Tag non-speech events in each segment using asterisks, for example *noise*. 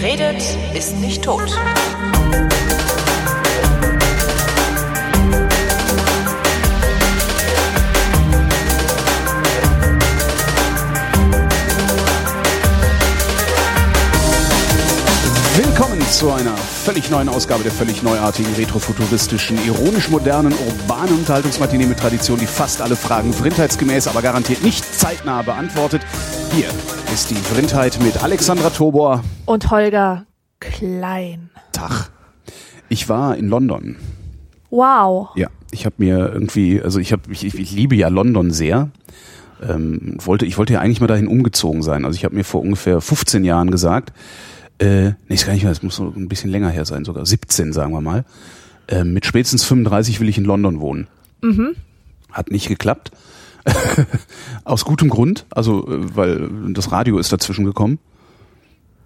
Wer redet, ist nicht tot. Willkommen zu einer völlig neuen Ausgabe der völlig neuartigen, retrofuturistischen, ironisch modernen, urbanen Unterhaltungsmatinee mit Tradition, die fast alle Fragen vrindheitsgemäß, aber garantiert nicht zeitnah beantwortet. Hier ist die Vrindheit mit Alexandra Tobor. Und Holger Klein. Tag. Ich war in London. Wow. Ja, ich habe mir irgendwie, also ich habe, ich, ich liebe ja London sehr. Ähm, wollte, ich wollte ja eigentlich mal dahin umgezogen sein. Also ich habe mir vor ungefähr 15 Jahren gesagt, äh, nee, ist gar nicht mehr, das muss so ein bisschen länger her sein, sogar 17, sagen wir mal. Äh, mit spätestens 35 will ich in London wohnen. Mhm. Hat nicht geklappt. Aus gutem Grund, also äh, weil das Radio ist dazwischen gekommen.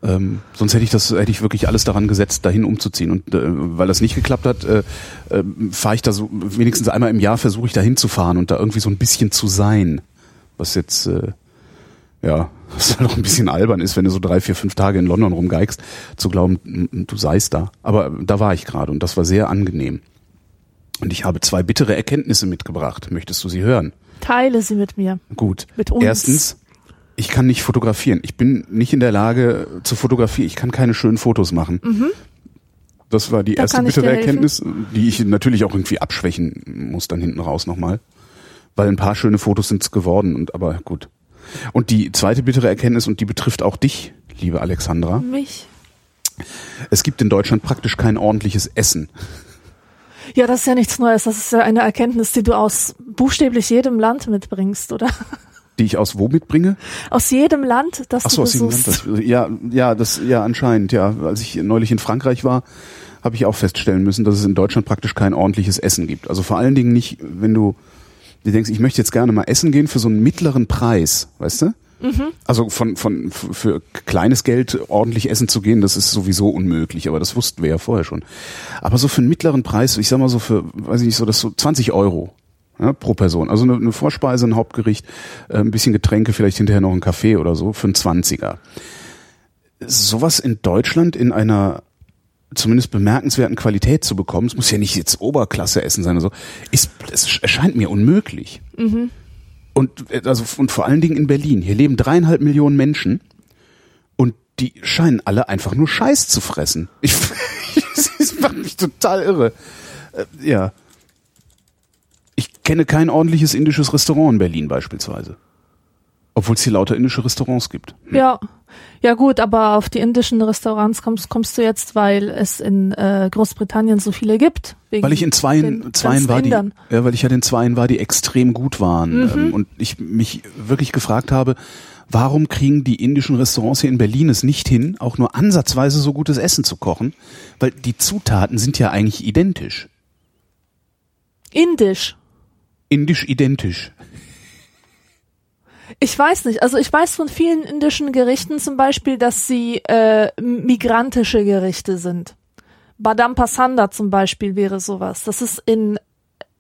Ähm, sonst hätte ich das, hätte ich wirklich alles daran gesetzt, dahin umzuziehen. Und äh, weil das nicht geklappt hat, äh, äh, fahre ich da so wenigstens einmal im Jahr versuche ich da hinzufahren und da irgendwie so ein bisschen zu sein. Was jetzt äh, ja, *laughs* was halt auch ein bisschen albern ist, wenn du so drei, vier, fünf Tage in London rumgeigst, zu glauben, du seist da. Aber da war ich gerade und das war sehr angenehm. Und ich habe zwei bittere Erkenntnisse mitgebracht. Möchtest du sie hören? Teile sie mit mir. Gut. Mit uns. Erstens, ich kann nicht fotografieren. Ich bin nicht in der Lage zu fotografieren. Ich kann keine schönen Fotos machen. Das war die Mhm. Da erste bittere. Erkenntnis, die ich natürlich auch irgendwie abschwächen muss dann hinten raus nochmal. Weil ein paar schöne Fotos sind's geworden und aber gut. Und die zweite bittere Erkenntnis, und die betrifft auch dich, liebe Alexandra, Mich. es gibt in Deutschland praktisch kein ordentliches Essen. Ja, das ist ja nichts Neues. Das ist ja eine Erkenntnis, die du aus buchstäblich jedem Land mitbringst, oder? Die ich aus wo mitbringe? Aus jedem Land, das Ach so, du aus dem besuchst. Land. Das, ja, ja, das, ja, anscheinend, ja. Als ich neulich in Frankreich war, habe ich auch feststellen müssen, dass es in Deutschland praktisch kein ordentliches Essen gibt. Also vor allen Dingen nicht, wenn du dir denkst, ich möchte jetzt gerne mal essen gehen für so einen mittleren Preis, weißt du? Also von, von, für kleines Geld ordentlich essen zu gehen, das ist sowieso unmöglich, aber das wussten wir ja vorher schon. Aber so für einen mittleren Preis, ich sag mal so für, weiß ich nicht, so das so 20 Euro ja, pro Person. Also eine, eine Vorspeise, ein Hauptgericht, äh, ein bisschen Getränke, vielleicht hinterher noch ein Kaffee oder so für einen 20er. Sowas in Deutschland in einer zumindest bemerkenswerten Qualität zu bekommen, es muss ja nicht jetzt Oberklasse essen sein oder so, ist, es erscheint mir unmöglich. Und, also, und vor allen Dingen in Berlin. Hier leben dreieinhalb Millionen Menschen und die scheinen alle einfach nur Scheiß zu fressen. *laughs* Ich, das macht mich total irre. Äh, ja. Ich kenne kein ordentliches indisches Restaurant in Berlin beispielsweise. Obwohl es hier lauter indische Restaurants gibt. Ja. Ja gut, aber auf die indischen Restaurants kommst, kommst du jetzt, weil es in äh, Großbritannien so viele gibt. Wegen Weil ich in zweien, zweien war, die, Indern. ja, weil ich ja in zweien war, die extrem gut waren. Ähm, und ich mich wirklich gefragt habe, warum kriegen die indischen Restaurants hier in Berlin es nicht hin, auch nur ansatzweise so gutes Essen zu kochen? Weil die Zutaten sind ja eigentlich identisch. Indisch. Indisch identisch. Ich weiß nicht. Also ich weiß von vielen indischen Gerichten zum Beispiel, dass sie äh, migrantische Gerichte sind. Badam Pasanda zum Beispiel wäre sowas. Das ist in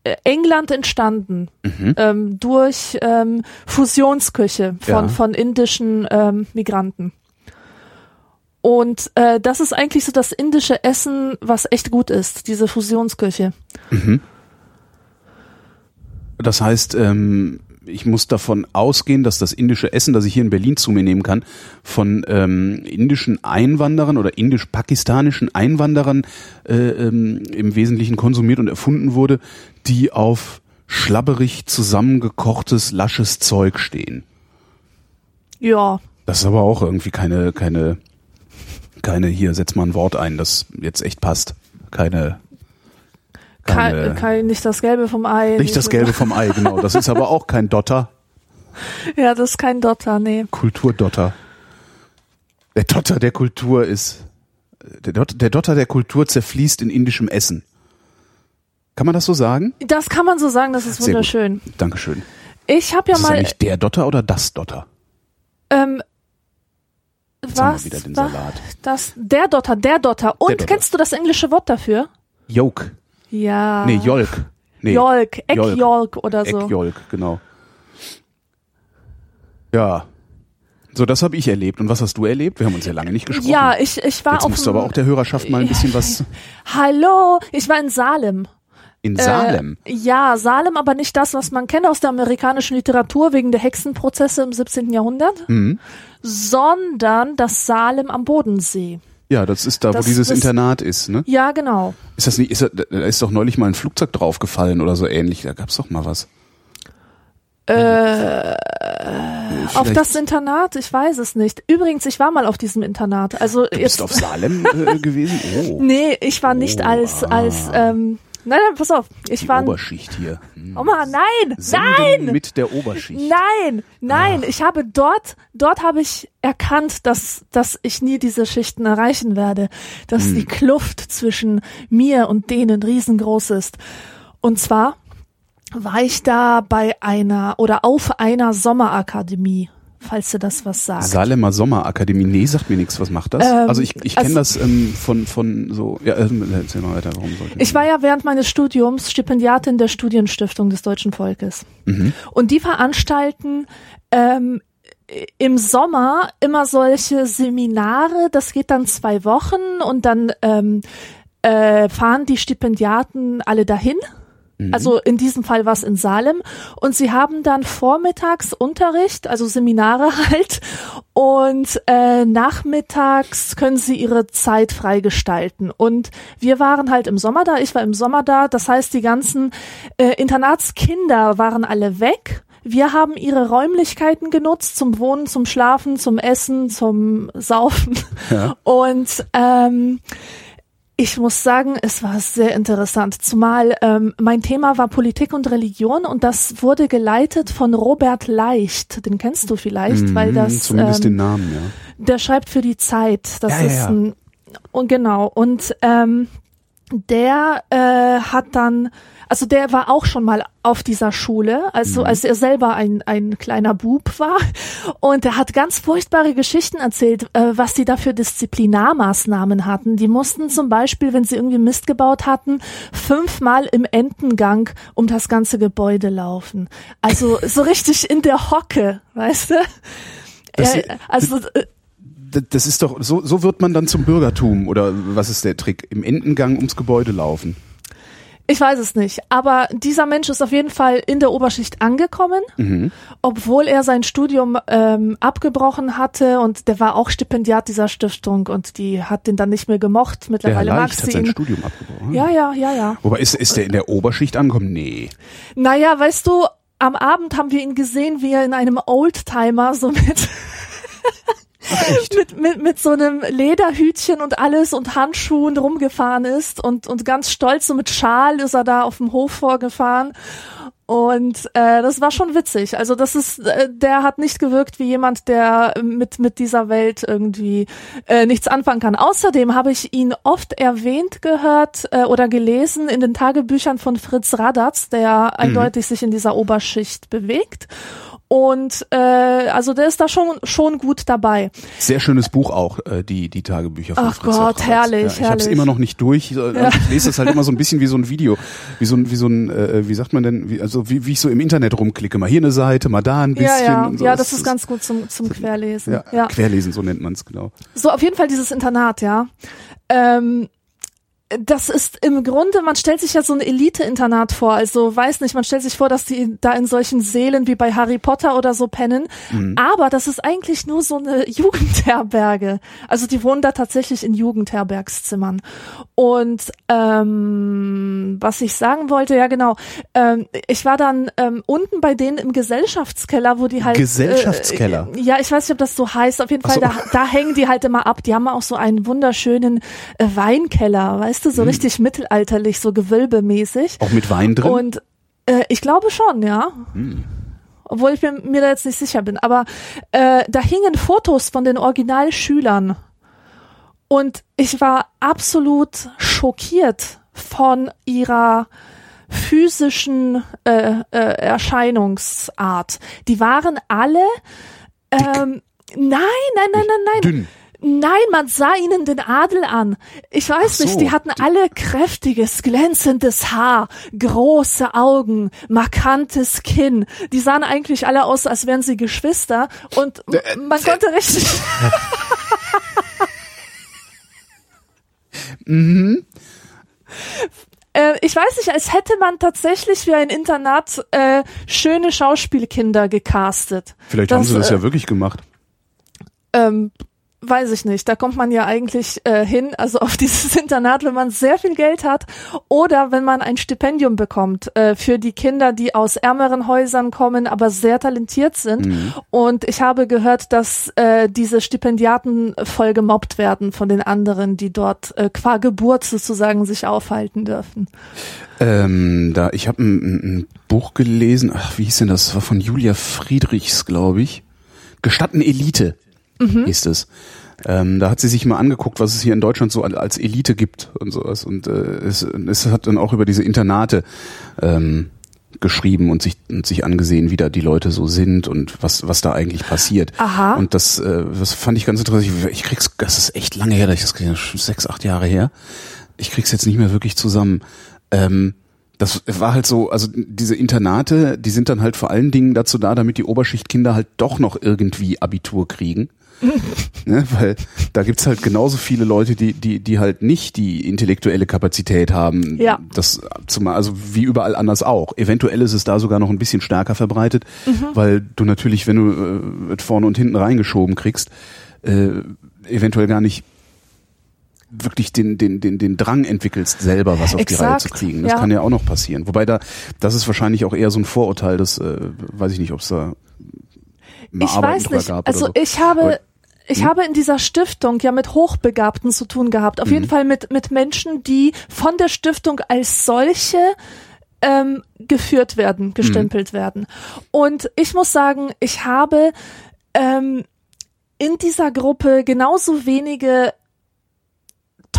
äh, England entstanden ähm, durch ähm, Fusionsküche von, Ja. von indischen ähm, Migranten. Und äh, das ist eigentlich so das indische Essen, was echt gut ist, diese Fusionsküche. Das heißt, ähm, ich muss davon ausgehen, dass das indische Essen, das ich hier in Berlin zu mir nehmen kann, von ähm, indischen Einwanderern oder indisch-pakistanischen Einwanderern äh, ähm, im Wesentlichen konsumiert und erfunden wurde, die auf schlabberig zusammengekochtes, lasches Zeug stehen. Ja, Das ist aber auch irgendwie keine, keine, keine, hier, setz mal ein Wort ein, das jetzt echt passt. Keine, keine kein, kein, nicht das Gelbe vom Ei. nicht das Gelbe vom Ei, *laughs* genau. Das ist aber auch kein Dotter. Ja, das ist kein Dotter, nee. Kulturdotter. Der Dotter der Kultur ist, der Dotter, der Dotter der Kultur zerfließt in indischem Essen. Kann man das so sagen? Das kann man so sagen, das ist Sehr gut. wunderschön. Dankeschön. Ich habe ja ist mal eigentlich der Dotter oder das Dotter? ähm, Jetzt was wieder den Salat. das der Dotter, der Dotter. Und Dotter. kennst du das englische Wort dafür? Joke. Ja. Nee, Jolk. Nee, Jolk, Jolk. Eckjolk oder so. Eckjolk, genau. Ja. So, das habe ich erlebt. Und was hast du erlebt? Wir haben uns ja lange nicht gesprochen. Ja, ich, ich war Jetzt auf musst du aber auch der Hörerschaft mal ein *laughs* bisschen was Hallo, ich war in Salem. in Salem. Äh, ja, Salem, aber nicht das, was man kennt aus der amerikanischen Literatur wegen der Hexenprozesse im 17. Jahrhundert, Mhm. sondern das Salem am Bodensee. Ja, das ist da, wo das- dieses das- Internat ist, ne? Ja, genau. Ist das nicht, ist da, da ist doch neulich mal ein Flugzeug draufgefallen oder so ähnlich. Da gab's doch mal was. Äh, auf vielleicht- das Internat, ich weiß es nicht. Übrigens, ich war mal auf diesem Internat. Also Du jetzt bist auf Salem äh, gewesen? *laughs* Oh, Nee, ich war nicht Oh, als als ah. ähm, nein, nein, pass auf. Ich die war Oberschicht hier. *laughs* Hm. Mann, nein! Senden Nein! mit der Oberschicht. Nein, nein, ich habe dort, dort habe ich erkannt, dass, dass ich nie diese Schichten erreichen werde, dass Hm. die Kluft zwischen mir und denen riesengroß ist. Und zwar war ich da bei einer oder auf einer Sommerakademie, falls dir das was sagt. Salemer Sommerakademie. Nee, sagt mir nichts. Was macht das? Ähm, also ich, ich kenne also- das ähm, von, von so, ja, äh, erzähl mal weiter, warum sollte Ich war ja während meines Studiums Stipendiatin der Studienstiftung des deutschen Volkes. Mhm. Und die veranstalten ähm, im Sommer immer solche Seminare. Das geht dann zwei Wochen und dann ähm, äh, fahren die Stipendiaten alle dahin. Also in diesem Fall war es in Salem. Und sie haben dann vormittags Unterricht, also Seminare *laughs* halt. Und äh, nachmittags können sie ihre Zeit freigestalten und wir waren halt im Sommer da, ich war im Sommer da, das heißt die ganzen äh, Internatskinder waren alle weg. Wir haben ihre Räumlichkeiten genutzt zum Wohnen, zum Schlafen, zum Essen, zum *laughs* Saufen. Ja. und ähm, ich muss sagen, es war sehr interessant, zumal ähm, mein Thema war Politik und Religion und das wurde geleitet von Robert Leicht. Den kennst du vielleicht, weil Mhm, das Zumindest den ähm, Namen, ja. der schreibt für die Zeit. Das Ja, ja, ist ja. ein und genau und ähm, der äh, hat dann also der war auch schon mal auf dieser Schule, also Mhm. als er selber ein, ein kleiner Bub war. Und er hat ganz furchtbare Geschichten erzählt, äh, was die da für Disziplinarmaßnahmen hatten. Die mussten zum Beispiel, wenn sie irgendwie Mist gebaut hatten, fünfmal im Entengang um das ganze Gebäude laufen. Also so richtig in der Hocke, weißt du? Das- Ja, also äh, Das ist doch, so, so wird man dann zum Bürgertum, oder was ist der Trick? Im Endengang ums Gebäude laufen. Ich weiß es nicht, aber dieser Mensch ist auf jeden Fall in der Oberschicht angekommen, Mhm. obwohl er sein Studium ähm, abgebrochen hatte und der war auch Stipendiat dieser Stiftung und die hat den dann nicht mehr gemocht. Der Herr Mittlerweile mag Leicht hat sie sein ihn. Studium abgebrochen. Ja, ja, ja, ja. Wobei, ist, ist der in der Oberschicht angekommen? Nee. Naja, weißt du, am Abend haben wir ihn gesehen, wie er in einem Oldtimer so mit mit, mit, mit so einem Lederhütchen und alles und Handschuhen rumgefahren ist und, und ganz stolz so mit Schal ist er da auf dem Hof vorgefahren. Und äh, das war schon witzig. Also das ist, äh, der hat nicht gewirkt wie jemand, der mit mit dieser Welt irgendwie äh, nichts anfangen kann. Außerdem habe ich ihn oft erwähnt gehört äh, oder gelesen in den Tagebüchern von Fritz Radatz, der eindeutig sich in dieser Oberschicht bewegt. Und äh, also der ist da schon schon gut dabei. Sehr schönes Buch auch, äh, die, die Tagebücher von Ach Fritz Gott, Radatz. herrlich, ja, Ich habe es herrlich. immer noch nicht durch. Also Ich lese das halt immer so ein bisschen wie so ein Video. Wie so ein, wie so ein, äh, wie sagt man denn, wie, also wie, wie ich so im Internet rumklicke. Mal hier eine Seite, mal da ein bisschen. Ja, ja, und so. ja, das ist ganz gut zum zum Querlesen. ja, ja. Querlesen, so nennt man es genau. So, auf jeden Fall dieses Internat, ja. Ähm, das ist im Grunde, man stellt sich ja so ein Elite-Internat vor. Also weiß nicht, man stellt sich vor, dass die da in solchen Sälen wie bei Harry Potter oder so pennen. Aber das ist eigentlich nur so eine *laughs* Jugendherberge. Also die wohnen da tatsächlich in Jugendherbergszimmern. Und ähm, was ich sagen wollte, ja genau, ähm, ich war dann ähm, unten bei denen im Gesellschaftskeller, wo die halt Gesellschaftskeller? Äh, ja, ich weiß nicht, ob das so heißt. Auf jeden Fall, so. da, da hängen die halt immer ab. Die haben auch so einen wunderschönen äh, Weinkeller, weißt Hm. so richtig mittelalterlich, so gewölbemäßig. Auch mit Wein drin? Und äh, ich glaube schon, ja. Hm. Obwohl ich mir, mir da jetzt nicht sicher bin. Aber äh, da hingen Fotos von den Originalschülern. Und ich war absolut schockiert von ihrer physischen äh, äh, Erscheinungsart. Die waren alle ähm, nein, nein, nein, nein, nein. Dünn. Nein, man sah ihnen den Adel an. Ich weiß Ach nicht, so. die hatten alle kräftiges, glänzendes Haar, große Augen, markantes Kinn. Die sahen eigentlich alle aus, als wären sie Geschwister und m- Äh, man konnte richtig *laughs* Mhm. Äh, ich weiß nicht, als hätte man tatsächlich für ein Internat äh, schöne Schauspielkinder gecastet. Vielleicht haben sie das äh, ja wirklich gemacht. Ähm, weiß ich nicht. Da kommt man ja eigentlich äh, hin, also auf *laughs* dieses Internat, wenn man sehr viel Geld hat oder wenn man ein Stipendium bekommt äh, für die Kinder, die aus ärmeren Häusern kommen, aber sehr talentiert sind. Mhm. Und ich habe gehört, dass äh, diese Stipendiaten voll gemobbt werden von den anderen, die dort äh, qua Geburt sozusagen sich aufhalten dürfen. Ähm, da, ich habe ein, ein, Buch gelesen, ach, wie hieß denn das? Das war von Julia Friedrichs, glaube ich. Gestatten Elite ist es. Ähm, da hat sie sich mal angeguckt, was es hier in Deutschland so al- als Elite gibt und sowas. Und äh, es, es hat dann auch über diese Internate ähm, geschrieben und sich, und sich angesehen, wie da die Leute so sind und was, was da eigentlich passiert. Aha. Und das, äh, das fand ich ganz interessant. Ich, ich krieg's, das ist echt lange her, ich das schon sechs, acht Jahre her. Ich krieg's jetzt nicht mehr wirklich zusammen. Ähm, das war halt so, also diese Internate, die sind dann halt vor allen Dingen dazu da, damit die Oberschichtkinder halt doch noch irgendwie Abitur kriegen. *laughs* ne, weil da gibt's halt genauso viele Leute, die, die, die halt nicht die intellektuelle Kapazität haben. Ja. Das zum, also wie überall anders auch. Eventuell ist es da sogar noch ein bisschen stärker verbreitet, weil du natürlich, wenn du äh, vorne und hinten reingeschoben kriegst, äh, eventuell gar nicht wirklich den, den, den, den Drang entwickelst, selber was auf die Reihe zu Exakt, kriegen. Das ja. kann ja auch noch passieren. Wobei da, das ist wahrscheinlich auch eher so ein Vorurteil, das äh, weiß ich nicht, ob es da mal ich Arbeiten weiß nicht. gab Also so. ich habe, Aber- ich Hm? habe in dieser Stiftung ja mit Hochbegabten zu tun gehabt. Auf Mhm. jeden Fall mit, mit Menschen, die von der Stiftung als solche ähm, geführt werden, gestempelt werden. Und ich muss sagen, ich habe ähm, in dieser Gruppe genauso wenige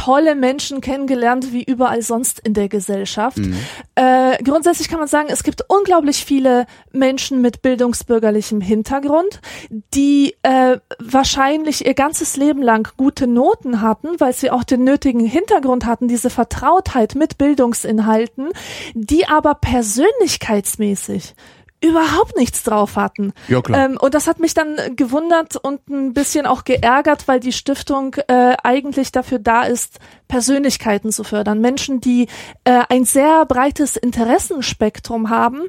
tolle Menschen kennengelernt wie überall sonst in der Gesellschaft. Äh, grundsätzlich kann man sagen, es gibt unglaublich viele Menschen mit bildungsbürgerlichem Hintergrund, die äh, wahrscheinlich ihr ganzes Leben lang gute Noten hatten, weil sie auch den nötigen Hintergrund hatten, diese Vertrautheit mit Bildungsinhalten, die aber persönlichkeitsmäßig überhaupt nichts drauf hatten. Ja, klar. Ähm, und das hat mich dann gewundert und ein bisschen auch geärgert, weil die Stiftung äh, eigentlich dafür da ist, Persönlichkeiten zu fördern. Menschen, die äh, ein sehr breites Interessenspektrum haben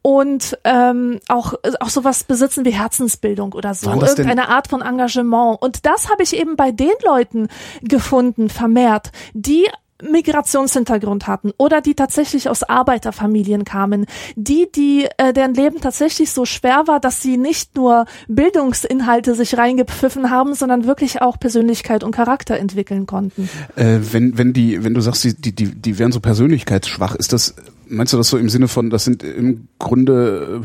und ähm, auch, auch sowas besitzen wie Herzensbildung oder so. Irgendeine Art von Engagement. Und das habe ich eben bei den Leuten gefunden, vermehrt, die Migrationshintergrund hatten oder die tatsächlich aus Arbeiterfamilien kamen, die, die äh, deren Leben tatsächlich so schwer war, dass sie nicht nur Bildungsinhalte sich reingepfiffen haben, sondern wirklich auch Persönlichkeit und Charakter entwickeln konnten. Äh, wenn, wenn die, wenn du sagst, die, die, die, die wären so persönlichkeitsschwach, ist das, meinst du das so im Sinne von, das sind im Grunde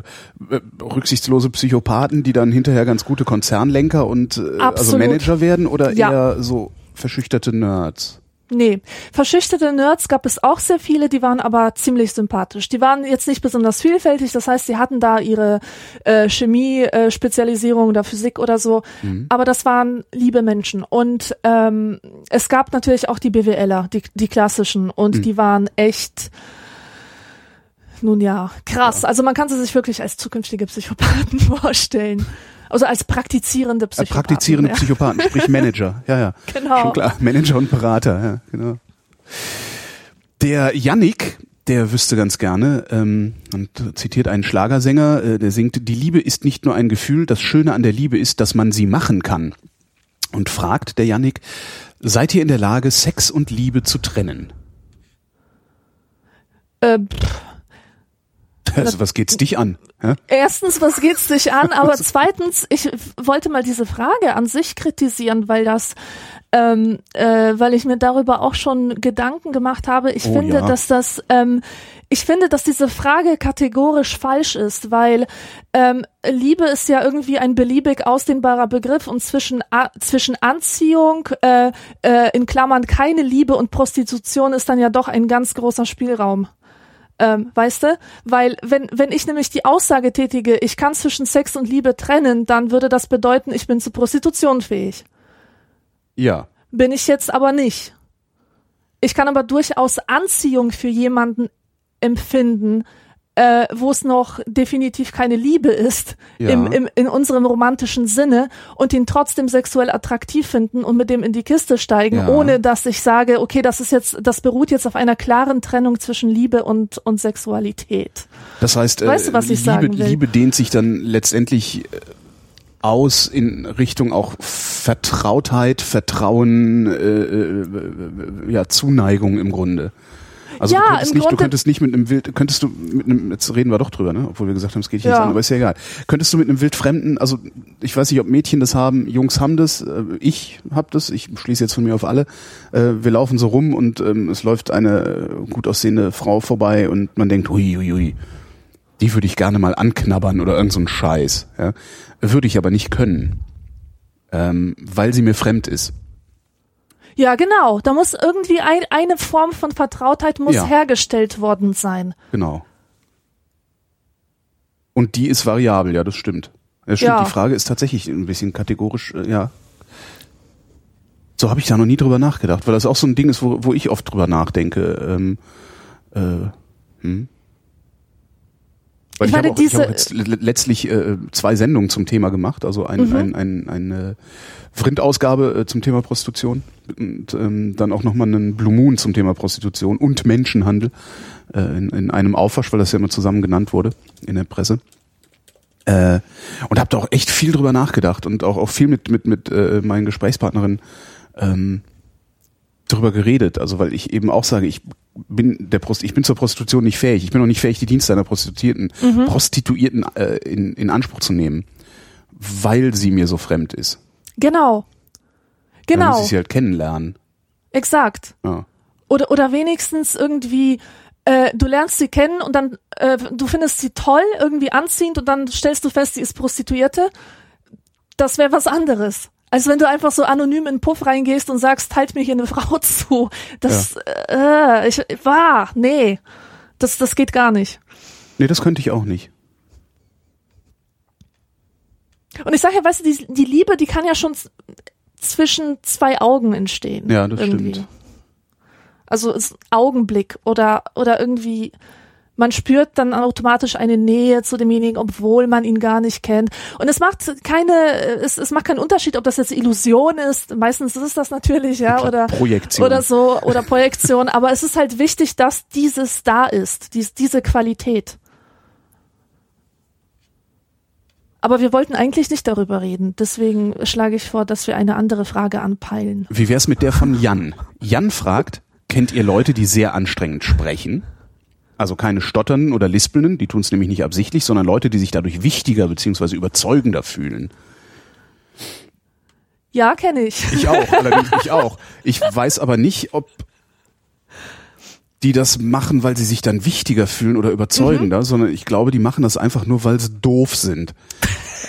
äh, rücksichtslose Psychopathen, die dann hinterher ganz gute Konzernlenker und äh, also. Manager werden oder Ja. eher so verschüchterte Nerds? Nee, verschüchterte Nerds gab es auch sehr viele, die waren aber ziemlich sympathisch. Die waren jetzt nicht besonders vielfältig, das heißt, sie hatten da ihre äh, Chemie-Spezialisierung oder Physik oder so, aber das waren liebe Menschen. Und ähm, es gab natürlich auch die BWLer, die, die klassischen, und die waren echt nun ja, krass. Also man kann sie sich wirklich als zukünftige Psychopathen *laughs* vorstellen. Also als praktizierende Psychopathen. praktizierende ja. Psychopathen, sprich Manager. *laughs* Ja, ja. Genau. Schon klar. Manager und Berater, ja, genau. Der Yannick, der wüsste ganz gerne ähm, und zitiert einen Schlagersänger, äh, der singt, die Liebe ist nicht nur ein Gefühl, das Schöne an der Liebe ist, dass man sie machen kann. Und fragt der Yannick, seid ihr in der Lage, Sex und Liebe zu trennen? Äh, pff, *laughs* Also, was geht's dich an? Hä? Erstens, was geht's dich an? *laughs* Aber zweitens, ich wollte mal diese Frage an sich kritisieren, weil das, ähm, äh, weil ich mir darüber auch schon Gedanken gemacht habe. Ich Oh, finde, ja. dass das, ähm, ich finde, dass diese Frage kategorisch falsch ist, weil ähm, Liebe ist ja irgendwie ein beliebig ausdehnbarer Begriff und zwischen A zwischen Anziehung äh, äh, in Klammern keine Liebe und Prostitution ist dann ja doch ein ganz großer Spielraum. Ähm, weißt du? Weil wenn, wenn ich nämlich die Aussage tätige, ich kann zwischen Sex und Liebe trennen, dann würde das bedeuten, ich bin zur Prostitution fähig. Ja. Bin ich jetzt aber nicht. Ich kann aber durchaus Anziehung für jemanden empfinden, äh, wo es noch definitiv keine Liebe ist Ja. im, im, in unserem romantischen Sinne und ihn trotzdem sexuell attraktiv finden und mit dem in die Kiste steigen, Ja. ohne dass ich sage, okay, das ist jetzt, das beruht jetzt auf einer klaren Trennung zwischen Liebe und, und Sexualität. Das heißt, äh, Weißt du, was ich Liebe, sagen will? Liebe dehnt sich dann letztendlich äh, aus in Richtung auch Vertrautheit, Vertrauen, äh, äh, ja, Zuneigung im Grunde. Also Ja, du könntest nicht, du könntest nicht mit einem Wild, könntest du mit einem, jetzt reden wir doch drüber, ne? Obwohl wir gesagt haben, es geht hier Ja. nicht an, aber ist ja egal. Könntest du mit einem Wildfremden, also ich weiß nicht, ob Mädchen das haben, Jungs haben das, äh, ich hab das, ich schließe jetzt von mir auf alle. Äh, wir laufen so rum und ähm, es läuft eine äh, gut aussehende Frau vorbei und man denkt, hui, hui, hui, die würde ich gerne mal anknabbern oder irgend so ein Scheiß. Ja? Würde ich aber nicht können, ähm, weil sie mir fremd ist. Ja, genau. Da muss irgendwie ein, eine Form von Vertrautheit muss Ja. hergestellt worden sein. Genau. Und die ist variabel, ja, das stimmt. Das stimmt. Ja. Die Frage ist tatsächlich ein bisschen kategorisch, äh, ja. So habe ich da noch nie drüber nachgedacht, weil das auch so ein Ding ist, wo, wo ich oft drüber nachdenke. Ähm, äh, hm. Weil Ich ich, habe meine, auch, ich jetzt letztlich äh, zwei Sendungen zum Thema gemacht, also ein, Mhm. ein, ein, eine Vrind-Ausgabe äh, zum Thema Prostitution und ähm, dann auch nochmal einen Blue Moon zum Thema Prostitution und Menschenhandel äh, in, in einem Aufwasch, weil das ja immer zusammen genannt wurde in der Presse. Äh, und habe da auch echt viel drüber nachgedacht und auch, auch viel mit, mit, mit äh, meinen Gesprächspartnerinnen ähm, drüber geredet. Also weil ich eben auch sage, ich bin der Prost ich bin zur Prostitution nicht fähig. Ich bin auch nicht fähig, die Dienste einer Prostituierten, Prostituierten äh, in, in Anspruch zu nehmen, weil sie mir so fremd ist. Genau. Dann muss Genau. ich sie halt kennenlernen. Exakt. Ja. Oder, oder wenigstens irgendwie, äh, du lernst sie kennen und dann, äh, du findest sie toll, irgendwie anziehend und dann stellst du fest, sie ist Prostituierte. Das wäre was anderes. Als wenn du einfach so anonym in den Puff reingehst und sagst, teilt mir hier eine *laughs* Frau zu. Das, äh, ich, war, nee. Das, das geht gar nicht. Nee, das könnte ich auch nicht. Und ich sage ja, weißt du, die, die Liebe, die kann ja schon zwischen zwei Augen entstehen. Ja, das irgendwie. stimmt. Also ist Augenblick oder oder irgendwie man spürt dann automatisch eine Nähe zu demjenigen, obwohl man ihn gar nicht kennt. Und es macht keine, es, es macht keinen Unterschied, ob das jetzt Illusion ist. Meistens ist es das natürlich, ja, Klar, oder Projektion. oder so oder Projektion. Aber es ist halt wichtig, dass dieses da ist, dies, diese Qualität. Aber wir wollten eigentlich nicht darüber reden. Deswegen schlage ich vor, dass wir eine andere Frage anpeilen. Wie wär's mit der von Jan? Jan fragt, kennt ihr Leute, die sehr anstrengend sprechen? Also keine Stotternden oder Lispelnden, die tun es nämlich nicht absichtlich, sondern Leute, die sich dadurch wichtiger bzw. überzeugender fühlen. Ja, kenne ich. Ich auch, *laughs* allerdings ich auch. Ich weiß aber nicht, ob die das machen, weil sie sich dann wichtiger fühlen oder überzeugender, sondern ich glaube, die machen das einfach nur, weil sie doof sind.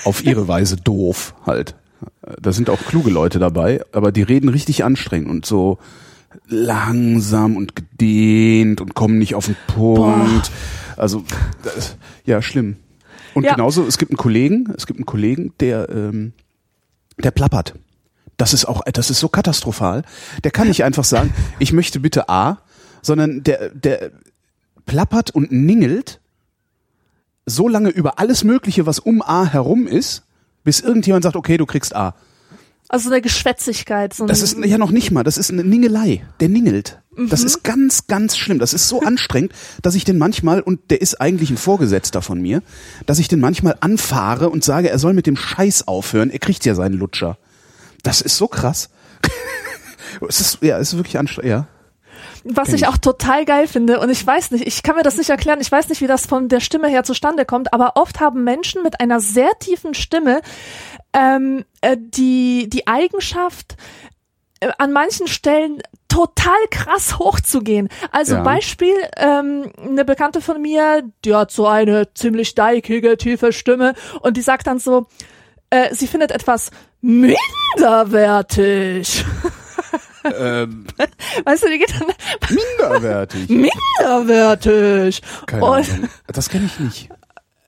Auf ihre Weise doof halt. Da sind auch kluge Leute dabei, aber die reden richtig anstrengend und so langsam und gedehnt und kommen nicht auf den Punkt. Also das, ja, schlimm. Und Ja. genauso, es gibt einen Kollegen, es gibt einen Kollegen, der ähm, der plappert. Das ist auch, das ist so katastrophal. Der kann nicht einfach sagen, *laughs* ich möchte bitte A, sondern der, der plappert und ningelt so lange über alles Mögliche, was um A herum ist, bis irgendjemand sagt, okay, du kriegst A. Also eine Geschwätzigkeit. So Das ist ja noch nicht mal, das ist eine Ningelei. Der ningelt. Das Mhm. ist ganz, ganz schlimm. Das ist so *laughs* anstrengend, dass ich den manchmal, und der ist eigentlich ein Vorgesetzter von mir, dass ich den manchmal anfahre und sage, er soll mit dem Scheiß aufhören. Er kriegt ja seinen Lutscher. Das ist so krass. *laughs* es ist, ja, es ist wirklich anstrengend, ja. Was ich ich. auch total geil finde, und ich weiß nicht, ich kann mir das nicht erklären, ich weiß nicht, wie das von der Stimme her zustande kommt, aber oft haben Menschen mit einer sehr tiefen Stimme ähm, äh, die, die Eigenschaft, äh, an manchen Stellen total krass hochzugehen. Also Ja. Beispiel, ähm, eine Bekannte von mir, die hat so eine ziemlich deikige, tiefe Stimme und die sagt dann so, äh, sie findet etwas minderwertig. *laughs* Ähm, *laughs* Weißt du, die geht dann minderwertig. *laughs* minderwertig. Keine Und- Ahnung. Das kenne ich nicht.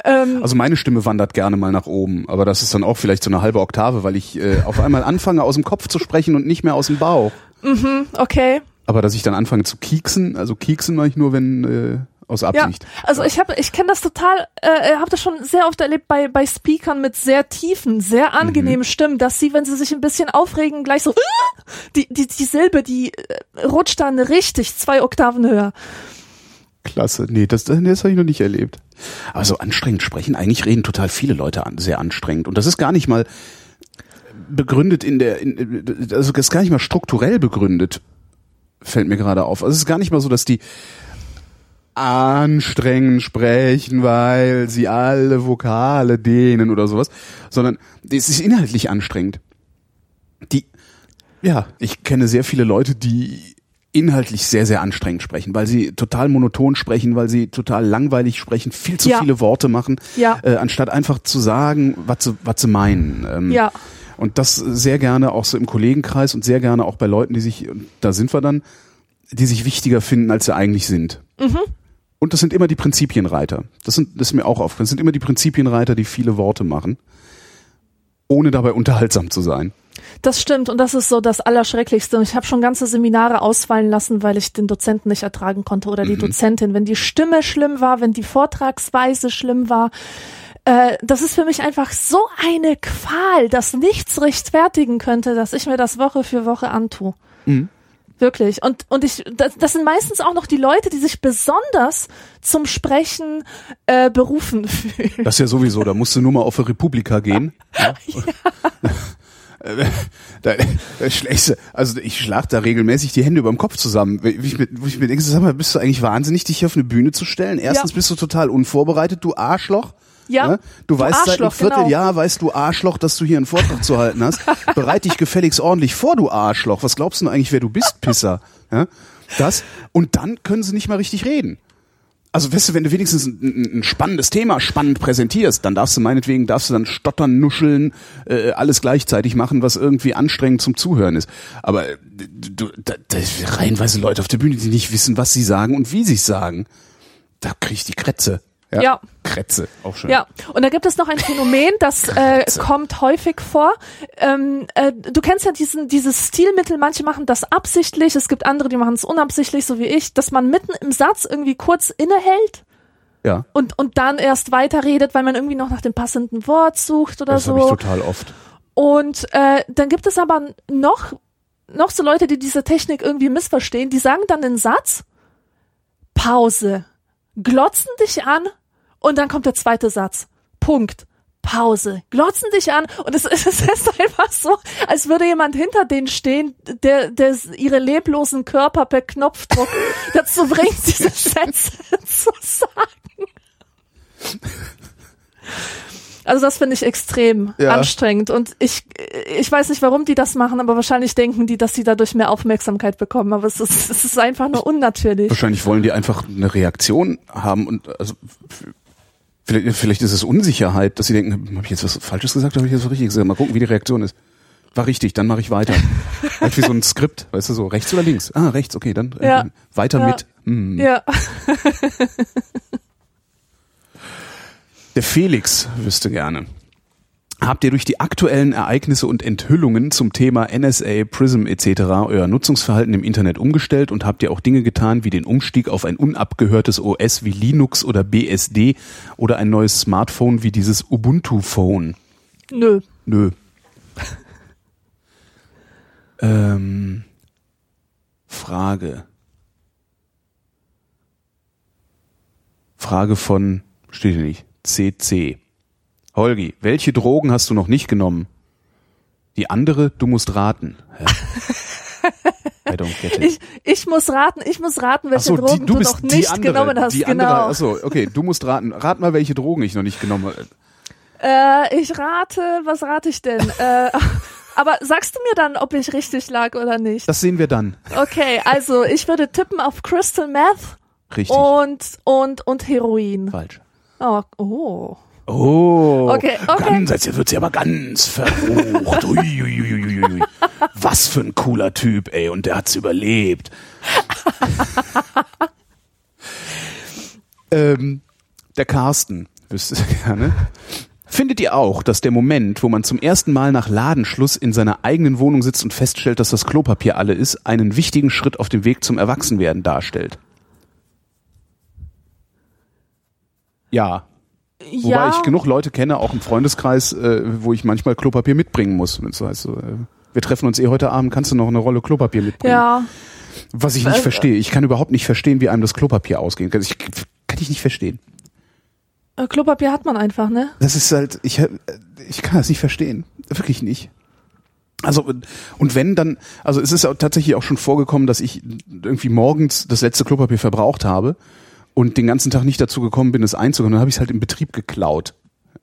Ähm, Also meine Stimme wandert gerne mal nach oben, aber das ist dann auch vielleicht so eine halbe Oktave, weil ich äh, auf einmal anfange aus dem Kopf zu sprechen und nicht mehr aus dem Bauch. okay. Aber dass ich dann anfange zu kieksen, also kieksen mache ich nur, wenn äh, aus Ja, Absicht. also ich habe, ich kenne das total, äh, habe das schon sehr oft erlebt bei bei Speakern mit sehr tiefen, sehr angenehmen Stimmen, dass sie, wenn sie sich ein bisschen aufregen, gleich so die die die Silbe, die äh, rutscht dann richtig zwei Oktaven höher. Klasse. Nee, das, das, das habe ich noch nicht erlebt. Aber so anstrengend sprechen, eigentlich reden total viele Leute an, sehr anstrengend. Und das ist gar nicht mal begründet in der, in, also das ist gar nicht mal strukturell begründet, fällt mir gerade auf. Also es ist gar nicht mal so, dass die anstrengend sprechen, weil sie alle Vokale dehnen oder sowas, sondern es ist inhaltlich anstrengend. Die, ja, ich kenne sehr viele Leute, die inhaltlich sehr, sehr anstrengend sprechen, weil sie total monoton sprechen, weil sie total langweilig sprechen, viel zu Ja. viele Worte machen, Ja. äh, anstatt einfach zu sagen, was sie, was sie meinen. Ähm, Ja. Und das sehr gerne auch so im Kollegenkreis und sehr gerne auch bei Leuten, die sich, da sind wir dann, die sich wichtiger finden, als sie eigentlich sind. Und das sind immer die Prinzipienreiter. Das, sind, das ist mir auch aufgefallen. Das sind immer die Prinzipienreiter, die viele Worte machen, ohne dabei unterhaltsam zu sein. Das stimmt und das ist so das Allerschrecklichste. Und ich habe schon ganze Seminare ausfallen lassen, weil ich den Dozenten nicht ertragen konnte oder die Dozentin. Wenn die Stimme schlimm war, wenn die Vortragsweise schlimm war, äh, das ist für mich einfach so eine Qual, dass nichts rechtfertigen könnte, dass ich mir das Woche für Woche antue. Wirklich. Und, und ich, das, das sind meistens auch noch die Leute, die sich besonders zum Sprechen äh, berufen *laughs* fühlen. Das ist ja sowieso, da musst du nur mal auf eine Republika gehen. *laughs* Ja. Äh, *laughs* Da, da schlägst also ich schlag da regelmäßig die Hände über dem Kopf zusammen. Wie ich mir, wo ich mir denke, sag mal, bist du eigentlich wahnsinnig, dich hier auf eine Bühne zu stellen? Erstens Ja. bist du total unvorbereitet, du Arschloch. Ja, Ne? Du du weißt seit einem Arschloch, genau. Vierteljahr, weißt du Arschloch, dass du hier einen Vortrag zu halten hast. *laughs* Bereit dich gefälligst ordentlich vor, du Arschloch. Was glaubst du eigentlich, wer du bist, Pisser? Ja? Das. Und dann können sie nicht mal richtig reden. Also weißt du, wenn du wenigstens ein, ein, ein spannendes Thema spannend präsentierst, dann darfst du meinetwegen, darfst du dann stottern, nuscheln, äh, alles gleichzeitig machen, was irgendwie anstrengend zum Zuhören ist. Aber äh, du, da, da reihenweise Leute auf der Bühne, die nicht wissen, was sie sagen und wie sie es sagen. Da krieg ich die Krätze. Ja. Krätze, auch schön. Ja, und da gibt es noch ein Phänomen, *laughs* das äh, kommt häufig vor. Ähm, äh, du kennst ja diesen, dieses Stilmittel, manche machen das absichtlich, es gibt andere, die machen es unabsichtlich, so wie ich, dass man mitten im Satz irgendwie kurz innehält ja. und, und dann erst weiterredet, weil man irgendwie noch nach dem passenden Wort sucht oder Das habe ich so. total oft. Und äh, dann gibt es aber noch, noch so Leute, die diese Technik irgendwie missverstehen, die sagen dann den Satz, Pause, glotzen dich an und dann kommt der zweite Satz. Punkt. Pause. Glotzen dich an und es, *laughs* es ist einfach so, als würde jemand hinter denen stehen, der, der ihre leblosen Körper per Knopfdruck *laughs* dazu bringt, diese Sätze zu sagen. *laughs* Also das finde ich extrem Ja. anstrengend und ich ich weiß nicht, warum die das machen, aber wahrscheinlich denken die, dass sie dadurch mehr Aufmerksamkeit bekommen. Aber es ist, es ist einfach nur unnatürlich. Wahrscheinlich wollen die einfach eine Reaktion haben und also vielleicht, vielleicht ist es Unsicherheit, dass sie denken, habe ich jetzt was Falsches gesagt, habe ich jetzt was Richtiges gesagt? Mal gucken, wie die Reaktion ist. War richtig, dann mache ich weiter. *laughs* halt wie so ein Skript, weißt du so, rechts oder links? Ah, rechts, okay, dann äh, Ja. weiter Ja. mit. Hm. Ja, *laughs* Der Felix wüsste gerne. Habt ihr durch die aktuellen Ereignisse und Enthüllungen zum Thema NSA, Prism etc. euer Nutzungsverhalten im Internet umgestellt und habt ihr auch Dinge getan wie den Umstieg auf ein unabgehörtes OS wie Linux oder BSD oder ein neues Smartphone wie dieses Ubuntu-Phone? nö. Nö. *laughs* ähm, Frage. Frage von, steht hier nicht, CC. Holgi, welche Drogen hast du noch nicht genommen? Die andere, du musst raten. *laughs* I don't get it. Ich, ich muss raten, ich muss raten, welche so, Drogen die, du du bist noch nicht andere, genommen hast. die genau. andere, achso, okay, du musst raten. Rat mal, welche Drogen ich noch nicht genommen habe. Äh, ich rate, was rate ich denn? äh, *laughs* aber sagst du mir dann, ob ich richtig lag oder nicht? Das sehen wir dann. Okay, also ich würde tippen auf Crystal Meth Richtig. und und und Heroin. Falsch. Oh, oh. Oh, Okay, okay. Ganz, jetzt wird sie aber ganz verrucht. Ui, ui, ui, ui, ui. Was für ein cooler Typ, ey. Und der hat's überlebt. *laughs* ähm, der Carsten Wüsste gerne. Findet ihr auch, dass der Moment, wo man zum ersten Mal nach Ladenschluss in seiner eigenen Wohnung sitzt und feststellt, dass das Klopapier alle ist, einen wichtigen Schritt auf dem Weg zum Erwachsenwerden darstellt? Ja. Wobei ja, ich genug Leute kenne, auch im Freundeskreis, äh, wo ich manchmal Klopapier mitbringen muss. Wenn es heißt, so, äh, wir treffen uns eh heute Abend, kannst du noch eine Rolle Klopapier mitbringen? ja. Was ich nicht Äh, verstehe. Ich kann überhaupt nicht verstehen, wie einem das Klopapier ausgehen kann. Ich, kann ich nicht verstehen. Äh, Klopapier hat man einfach, ne? Das ist halt, ich, äh, ich kann das nicht verstehen. Wirklich nicht. Also, und wenn dann, also es ist auch tatsächlich auch schon vorgekommen, dass ich irgendwie morgens das letzte Klopapier verbraucht habe und den ganzen Tag nicht dazu gekommen bin, es einzuholen. Dann habe ich es halt im Betrieb geklaut.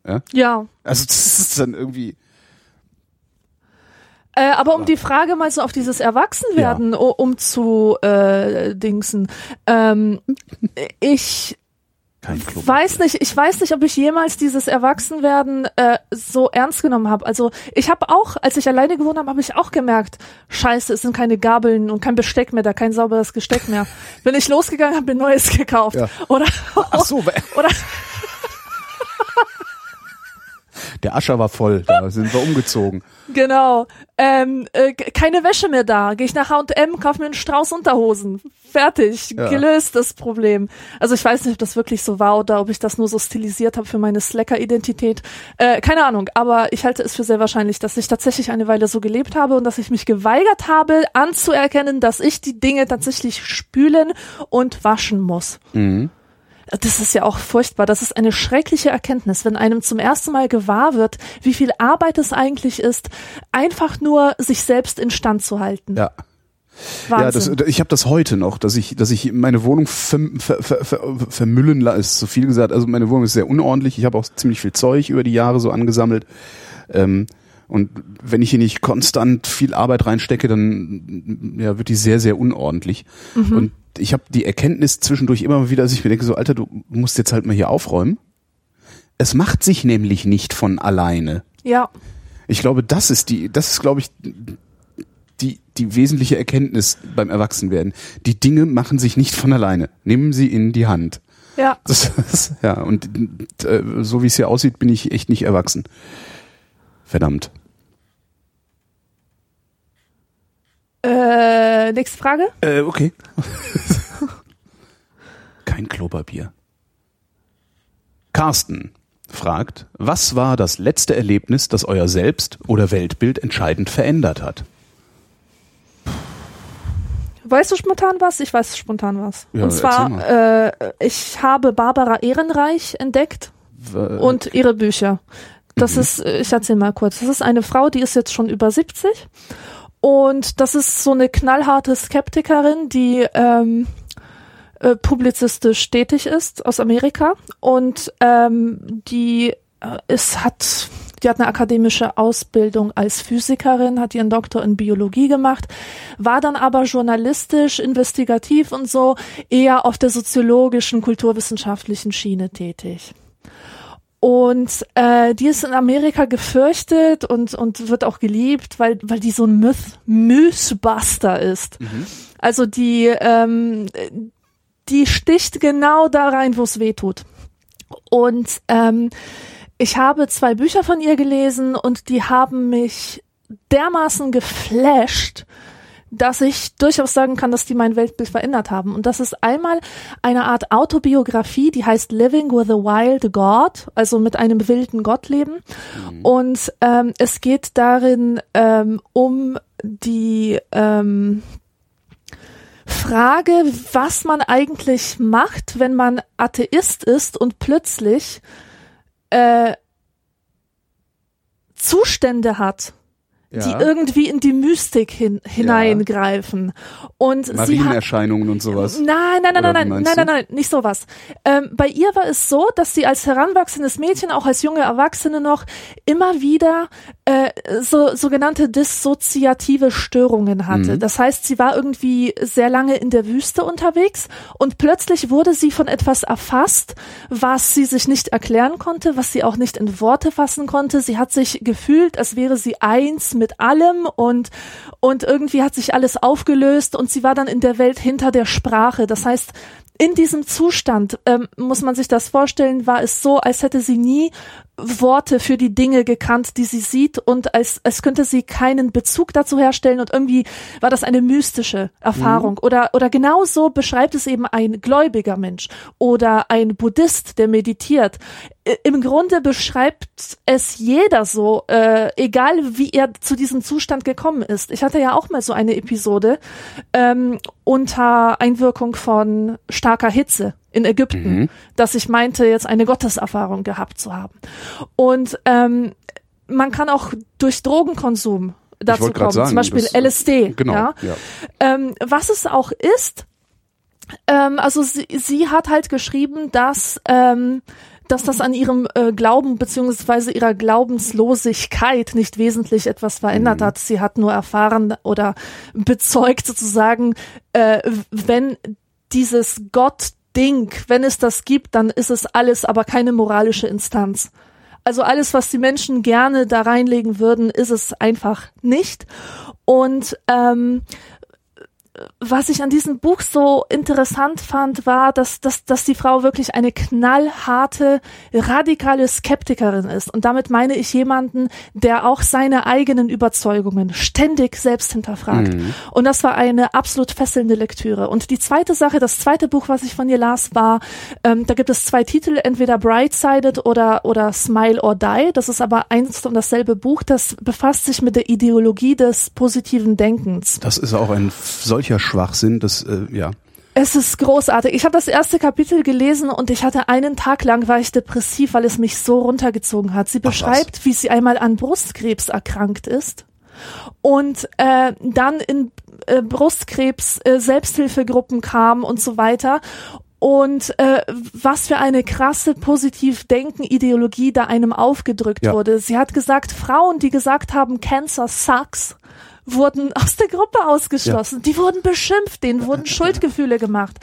Ja? Ja. Also das ist dann irgendwie. Äh, aber um die Frage mal so auf dieses Erwachsenwerden o- um zu äh, dingsen. Ähm, ich Kein Klopapier. weiß nicht, ich weiß nicht, ob ich jemals dieses Erwachsenwerden äh, so ernst genommen habe. Also ich habe auch, als ich alleine gewohnt habe, habe ich auch gemerkt, scheiße, es sind keine Gabeln und kein Besteck mehr da, kein sauberes Gesteck mehr. Bin ich losgegangen, habe mir Neues gekauft. Ja. Oder, Ach so, *laughs* oder *laughs* der Ascher war voll, da sind wir umgezogen. Genau. Ähm, äh, keine Wäsche mehr da. Gehe ich nach H&M, kauf mir einen Strauß Unterhosen. Fertig. Ja. Gelöst das Problem. Also ich weiß nicht, ob das wirklich so war oder ob ich das nur so stilisiert habe für meine Slacker-Identität. Äh, keine Ahnung. Aber ich halte es für sehr wahrscheinlich, dass ich tatsächlich eine Weile so gelebt habe und dass ich mich geweigert habe, anzuerkennen, dass ich die Dinge tatsächlich spülen und waschen muss. Mhm. Das ist ja auch furchtbar. Das ist eine schreckliche Erkenntnis, wenn einem zum ersten Mal gewahr wird, wie viel Arbeit es eigentlich ist, einfach nur sich selbst instand zu halten. Ja. Ja, das, Wahnsinn. ich habe das heute noch, dass ich, dass ich meine Wohnung verm- ver, ver, ver, vermüllen lasse, ist zu viel gesagt. Also meine Wohnung ist sehr unordentlich. Ich habe auch ziemlich viel Zeug über die Jahre so angesammelt. Ähm, und wenn ich hier nicht konstant viel Arbeit reinstecke, dann ja, wird die sehr, sehr unordentlich. Mhm. Und ich habe die Erkenntnis zwischendurch immer wieder, dass ich mir denke, so Alter, du musst jetzt halt mal hier aufräumen. Es macht sich nämlich nicht von alleine. ja, Ich glaube, das ist die, das ist, glaube ich, die, die wesentliche Erkenntnis beim Erwachsenwerden. Die Dinge machen sich nicht von alleine. Nehmen sie in die Hand. ja. Das, ist, ja, und äh, so wie es hier aussieht, bin ich echt nicht erwachsen. Verdammt. Äh, nächste Frage. Äh, okay. *laughs* Kein Klopapier. Carsten fragt, was war das letzte Erlebnis, das euer Selbst- oder Weltbild entscheidend verändert hat? Weißt du spontan was? Ich weiß spontan was. Ja, Und zwar, äh, ich habe Barbara Ehrenreich entdeckt W- und ihre Bücher. Das Mhm. ist, äh, ich erzähl mal kurz. Das ist eine Frau, die ist jetzt schon über 70 und das ist so eine knallharte Skeptikerin, die ähm, äh, publizistisch tätig ist aus Amerika und ähm, die äh, ist hat die hat eine akademische Ausbildung als Physikerin, hat ihren Doktor in Biologie gemacht, war dann aber journalistisch, investigativ und so eher auf der soziologischen, kulturwissenschaftlichen Schiene tätig. Und äh, die ist in Amerika gefürchtet und, und wird auch geliebt, weil, weil die so ein Myth, Mythbuster ist. Also die, ähm, die sticht genau da rein, wo es weh tut. Und ähm, ich habe zwei Bücher von ihr gelesen und die haben mich dermaßen geflasht, dass ich durchaus sagen kann, dass die mein Weltbild verändert haben. Und das ist einmal eine Art Autobiografie, die heißt Living with a Wild God, also mit einem wilden Gott leben. Und ähm, es geht darin ähm, um die ähm, Frage, was man eigentlich macht, wenn man Atheist ist und plötzlich äh, Zustände hat, die irgendwie in die Mystik hin, hineingreifen. Und Marienerscheinungen und sowas. Nein, nein, nein, Oder nein, nein, nein, nein, nein, nicht sowas. Ähm, bei ihr war es so, dass sie als heranwachsendes Mädchen, auch als junge Erwachsene noch, immer wieder äh, so sogenannte dissoziative Störungen hatte. Mhm. Das heißt, sie war irgendwie sehr lange in der Wüste unterwegs und plötzlich wurde sie von etwas erfasst, was sie sich nicht erklären konnte, was sie auch nicht in Worte fassen konnte. Sie hat sich gefühlt, als wäre sie eins mit allem und und irgendwie hat sich alles aufgelöst und sie war dann in der Welt hinter der Sprache. Das heißt, in diesem Zustand, ähm, muss man sich das vorstellen, war es so, als hätte sie nie Worte für die Dinge gekannt, die sie sieht und als, als könnte sie keinen Bezug dazu herstellen und irgendwie war das eine mystische Erfahrung. Mhm. Oder, oder genau so beschreibt es eben ein gläubiger Mensch oder ein Buddhist, der meditiert. Im Grunde beschreibt es jeder so, äh, egal wie er zu diesem Zustand gekommen ist. Ich hatte ja auch mal so eine Episode ähm, unter Einwirkung von starker Hitze in Ägypten, mhm. dass ich meinte, jetzt eine Gotteserfahrung gehabt zu haben. Und ähm, man kann auch durch Drogenkonsum dazu kommen, sagen, zum Beispiel das, LSD. Genau. Ja? ja. Ähm, was es auch ist, ähm, also sie, sie hat halt geschrieben, dass ähm, dass das an ihrem äh, Glauben beziehungsweise ihrer Glaubenslosigkeit nicht wesentlich etwas verändert mhm. hat. Sie hat nur erfahren oder bezeugt sozusagen, äh, wenn dieses Gott Ding, wenn es das gibt, dann ist es alles aber keine moralische Instanz. Also alles, was die Menschen gerne da reinlegen würden, ist es einfach nicht. Und ähm, was ich an diesem Buch so interessant fand, war, dass, dass, dass die Frau wirklich eine knallharte, radikale Skeptikerin ist. Und damit meine ich jemanden, der auch seine eigenen Überzeugungen ständig selbst hinterfragt. Mhm. Und das war eine absolut fesselnde Lektüre. Und die zweite Sache, das zweite Buch, was ich von ihr las, war, ähm, da gibt es zwei Titel, entweder Brightsided oder, oder Smile or Die. Das ist aber eins und dasselbe Buch, das befasst sich mit der Ideologie des positiven Denkens. Das ist auch ein solch solcher Schwachsinn, das, äh, ja. Es ist großartig. Ich habe das erste Kapitel gelesen und ich hatte einen Tag lang war ich depressiv, weil es mich so runtergezogen hat. Sie beschreibt, wie sie einmal an Brustkrebs erkrankt ist und äh, dann in äh, Brustkrebs äh, Selbsthilfegruppen kam und so weiter und äh, was für eine krasse positiv denken Ideologie da einem aufgedrückt ja. wurde. Sie hat gesagt, Frauen, die gesagt haben, Cancer sucks, wurden aus der Gruppe ausgeschlossen. Ja. Die wurden beschimpft, denen wurden *laughs* Schuldgefühle gemacht.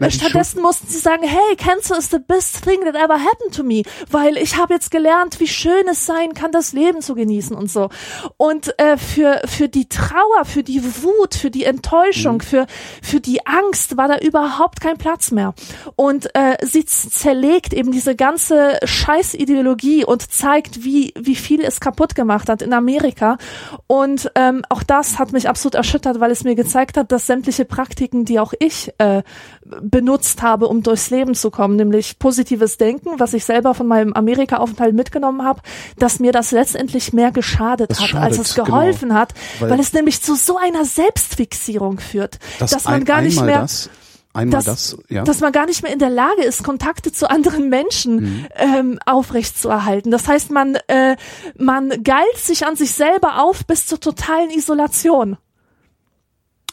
Na, Stattdessen mussten sie sagen, hey, Cancer is the best thing that ever happened to me, weil ich habe jetzt gelernt, wie schön es sein kann, das Leben zu genießen und so. Und äh, für für die Trauer, für die Wut, für die Enttäuschung, mhm. für für die Angst war da überhaupt kein Platz mehr. Und äh, sie zerlegt eben diese ganze Scheißideologie und zeigt, wie wie viel es kaputt gemacht hat in Amerika und ähm, auch das hat mich absolut erschüttert, weil es mir gezeigt hat, dass sämtliche Praktiken, die auch ich äh, benutzt habe, um durchs Leben zu kommen, nämlich positives Denken, was ich selber von meinem Amerika-Aufenthalt mitgenommen habe, dass mir das letztendlich mehr geschadet das hat, schadet, als es geholfen genau. hat, weil, weil, es nämlich zu so einer Selbstfixierung führt, das dass man gar nicht mehr das Einmal dass, das, ja. dass man gar nicht mehr in der Lage ist, Kontakte zu anderen Menschen mhm. ähm, aufrechtzuerhalten. Das heißt, man, äh, man geilt sich an sich selber auf bis zur totalen Isolation.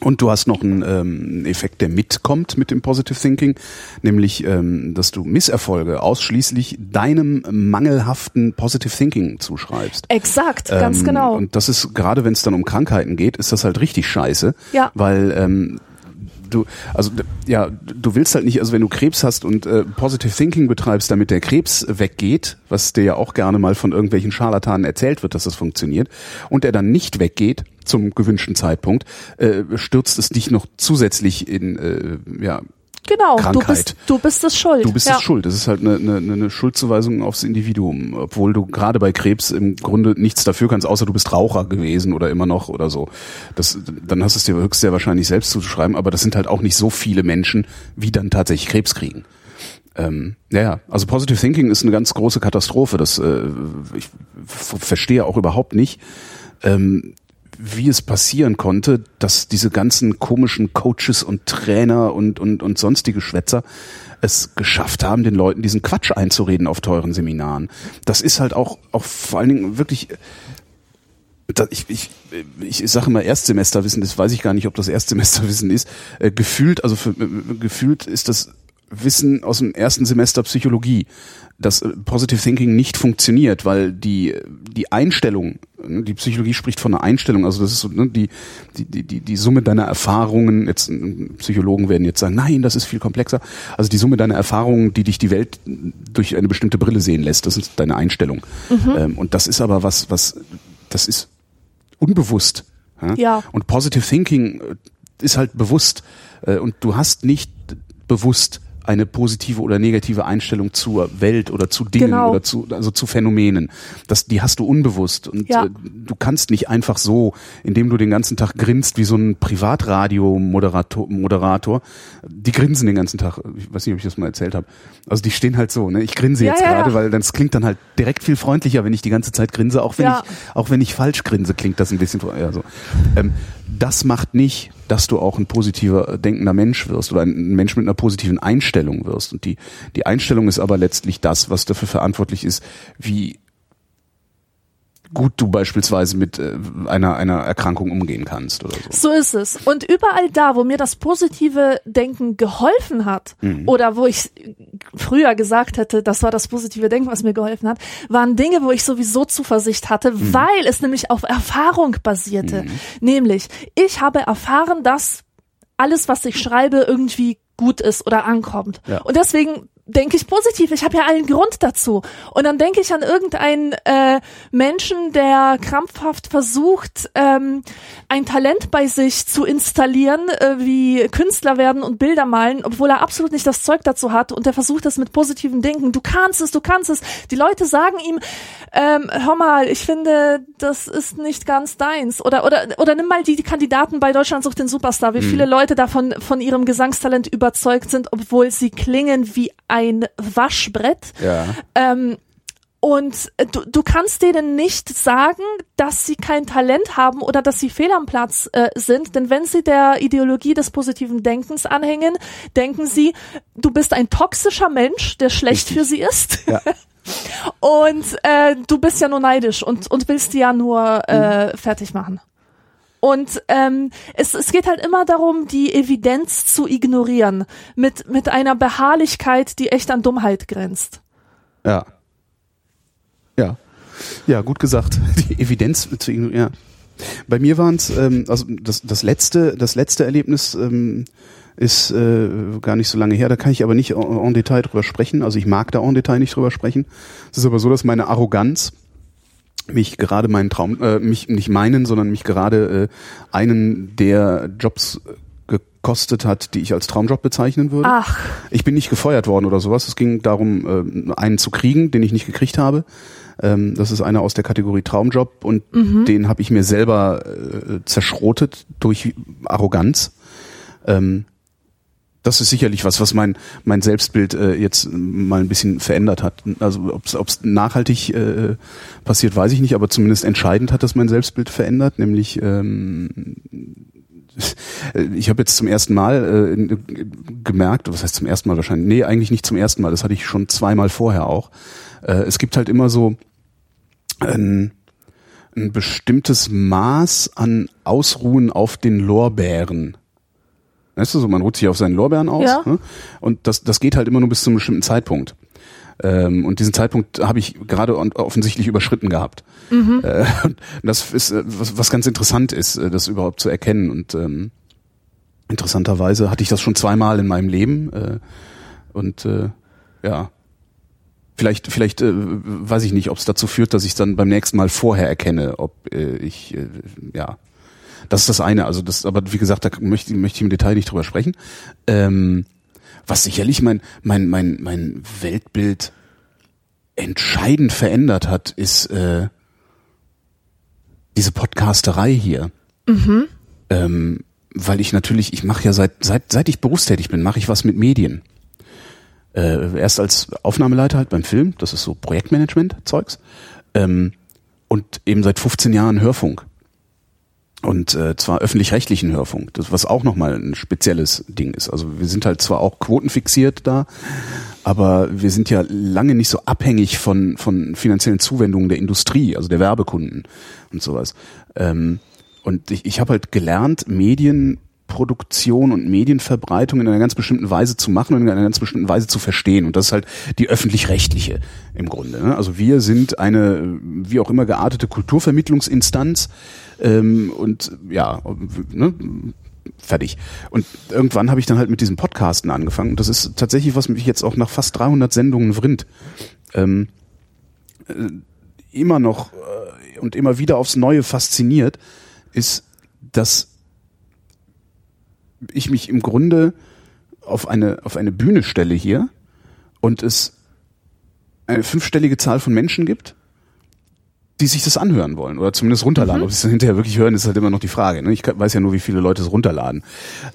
Und du hast noch einen ähm, Effekt, der mitkommt mit dem Positive Thinking, nämlich, ähm, dass du Misserfolge ausschließlich deinem mangelhaften Positive Thinking zuschreibst. Exakt, ähm, ganz genau. Und das ist gerade, wenn es dann um Krankheiten geht, ist das halt richtig scheiße, ja. weil ähm, du, also ja, du willst halt nicht, also wenn du Krebs hast und äh, Positive Thinking betreibst, damit der Krebs weggeht, was dir ja auch gerne mal von irgendwelchen Scharlatanen erzählt wird, dass das funktioniert, und er dann nicht weggeht zum gewünschten Zeitpunkt, äh, stürzt es dich noch zusätzlich in äh, ja Genau, Krankheit. du bist, du bist es schuld. Du bist ja. es schuld. Das ist halt eine, eine, eine Schuldzuweisung aufs Individuum, obwohl du gerade bei Krebs im Grunde nichts dafür kannst, außer du bist Raucher gewesen oder immer noch oder so. Das, dann hast du es dir höchst sehr wahrscheinlich selbst zuzuschreiben, aber das sind halt auch nicht so viele Menschen, wie dann tatsächlich Krebs kriegen. Ähm, ja, ja, also Positive Thinking ist eine ganz große Katastrophe. Das äh, ich verstehe auch überhaupt nicht. Ähm, wie es passieren konnte, dass diese ganzen komischen Coaches und Trainer und, und, und sonstige Schwätzer es geschafft haben, den Leuten diesen Quatsch einzureden auf teuren Seminaren. Das ist halt auch, auch vor allen Dingen wirklich, ich, ich, ich sage mal Erstsemesterwissen, das weiß ich gar nicht, ob das Erstsemesterwissen ist, äh, gefühlt, also für, äh, gefühlt ist das Wissen aus dem ersten Semester Psychologie dass äh, Positive Thinking nicht funktioniert, weil die, die Einstellung, ne, die Psychologie spricht von einer Einstellung, also das ist so, ne, die, die, die, die Summe deiner Erfahrungen, jetzt Psychologen werden jetzt sagen, nein, das ist viel komplexer, also die Summe deiner Erfahrungen, die dich die Welt durch eine bestimmte Brille sehen lässt, das ist deine Einstellung. Mhm. Ähm, und das ist aber was, was, das ist unbewusst. Ja? ja. Und Positive Thinking äh, ist halt bewusst. Äh, und du hast nicht bewusst eine positive oder negative Einstellung zur Welt oder zu Dingen Genau. oder zu also zu Phänomenen. Das die hast du unbewusst und Ja. äh, du kannst nicht einfach so, indem du den ganzen Tag grinst wie so ein Privatradio Moderator. Die grinsen den ganzen Tag. Ich weiß nicht, ob ich das mal erzählt habe. Also die stehen halt so, ne? Ich grinse jetzt ja, gerade, ja. weil das klingt dann halt direkt viel freundlicher, wenn ich die ganze Zeit grinse, auch wenn ich auch wenn ich falsch grinse, klingt das ein bisschen ja, so. Ähm, das macht nicht, dass du auch ein positiver äh, denkender Mensch wirst oder ein Mensch mit einer positiven Einstellung wirst. Und die, die Einstellung ist aber letztlich das, was dafür verantwortlich ist, wie gut du beispielsweise mit äh, einer, einer Erkrankung umgehen kannst oder so. So ist es. Und überall da, wo mir das positive Denken geholfen hat, Mhm. oder wo ich früher gesagt hätte, das war das positive Denken, was mir geholfen hat, waren Dinge, wo ich sowieso Zuversicht hatte, Mhm. weil es nämlich auf Erfahrung basierte. Nämlich, ich habe erfahren, dass alles, was ich schreibe, irgendwie gut ist oder ankommt. Ja. Und deswegen denke ich positiv. Ich habe ja allen Grund dazu. Und dann denke ich an irgendeinen äh, Menschen, der krampfhaft versucht, ähm, ein Talent bei sich zu installieren, äh, wie Künstler werden und Bilder malen, obwohl er absolut nicht das Zeug dazu hat. Und der versucht das mit positivem Denken. Du kannst es, du kannst es. Die Leute sagen ihm, ähm, hör mal, ich finde, das ist nicht ganz deins. Oder oder oder nimm mal die, die Kandidaten bei Deutschland sucht den Superstar, wie viele Leute davon von ihrem Gesangstalent überzeugt sind, obwohl sie klingen wie ein Waschbrett. Ja. Ähm, und du, du kannst denen nicht sagen, dass sie kein Talent haben oder dass sie fehl am Platz äh, sind, denn wenn sie der Ideologie des positiven Denkens anhängen, denken sie, du bist ein toxischer Mensch, der schlecht für sie ist. Ja. *laughs* Und äh, du bist ja nur neidisch und, und willst die ja nur äh, fertig machen. Und ähm, es, es geht halt immer darum, die Evidenz zu ignorieren, mit, mit einer Beharrlichkeit, die echt an Dummheit grenzt. Ja. Ja. Ja, gut gesagt. *laughs* Die Evidenz zu ignorieren. Ja. Bei mir waren es, ähm, also das, das letzte, das letzte Erlebnis ähm, ist äh, gar nicht so lange her. Da kann ich aber nicht en, en Detail drüber sprechen. Also ich mag da en Detail nicht drüber sprechen. Es ist aber so, dass meine Arroganz mich gerade meinen Traum, äh, mich nicht meinen, sondern mich gerade äh, einen der Jobs äh, gekostet hat, die ich als Traumjob bezeichnen würde. Ach, Ich bin nicht gefeuert worden oder sowas. Es ging darum, ähm, einen zu kriegen, den ich nicht gekriegt habe. Ähm, das ist einer aus der Kategorie Traumjob und den habe ich mir selber äh, zerschrotet durch Arroganz. Ähm, das ist sicherlich was, was mein mein Selbstbild äh, jetzt mal ein bisschen verändert hat. Also ob es nachhaltig äh, passiert, weiß ich nicht, aber zumindest entscheidend hat das mein Selbstbild verändert, nämlich ähm, *laughs* ich habe jetzt zum ersten Mal äh, gemerkt, was heißt zum ersten Mal wahrscheinlich? Nee, eigentlich nicht zum ersten Mal, das hatte ich schon zweimal vorher auch. Äh, es gibt halt immer so ein, ein bestimmtes Maß an Ausruhen auf den Lorbeeren. Weißt du, so man ruht sich auf seinen Lorbeeren aus. Ja. Ne? Und das, das geht halt immer nur bis zu einem bestimmten Zeitpunkt. Ähm, und diesen Zeitpunkt habe ich gerade offensichtlich überschritten gehabt. Äh, *laughs* und das ist äh, was, was ganz interessant ist, äh, das überhaupt zu erkennen. Und ähm, interessanterweise hatte ich das schon zweimal in meinem Leben. Äh, und äh, ja, vielleicht, vielleicht äh, weiß ich nicht, ob es dazu führt, dass ich dann beim nächsten Mal vorher erkenne, ob äh, ich äh, ja. Das ist das eine. Also das, aber wie gesagt, da möchte, möchte ich im Detail nicht drüber sprechen. Ähm, was sicherlich mein, mein, mein, mein Weltbild entscheidend verändert hat, ist äh, diese Podcasterei hier. Ähm, weil ich natürlich, ich mache ja seit, seit, seit ich berufstätig bin, mache ich was mit Medien. Äh, erst als Aufnahmeleiter halt beim Film, das ist so Projektmanagement-Zeugs. Ähm, und eben seit 15 Jahren Hörfunk. Und äh, zwar öffentlich-rechtlichen Hörfunk, das, was auch nochmal ein spezielles Ding ist. Also wir sind halt zwar auch quotenfixiert da, aber wir sind ja lange nicht so abhängig von, von finanziellen Zuwendungen der Industrie, also der Werbekunden und sowas. Ähm, und ich, ich habe halt gelernt, Medienproduktion und Medienverbreitung in einer ganz bestimmten Weise zu machen und in einer ganz bestimmten Weise zu verstehen. Und das ist halt die öffentlich-rechtliche im Grunde. Ne? Also wir sind eine, wie auch immer geartete Kulturvermittlungsinstanz ähm, und ja, ne, fertig. Und irgendwann habe ich dann halt mit diesem Podcasten angefangen. Das ist tatsächlich, was mich jetzt auch nach fast 300 Sendungen vrinnt. Ähm, äh, immer noch äh, und immer wieder aufs Neue fasziniert, ist, dass ich mich im Grunde auf eine, auf eine Bühne stelle hier und es eine fünfstellige Zahl von Menschen gibt, die sich das anhören wollen oder zumindest runterladen. Mhm. Ob sie es hinterher wirklich hören, ist halt immer noch die Frage. Ne? Ich weiß ja nur, wie viele Leute es runterladen.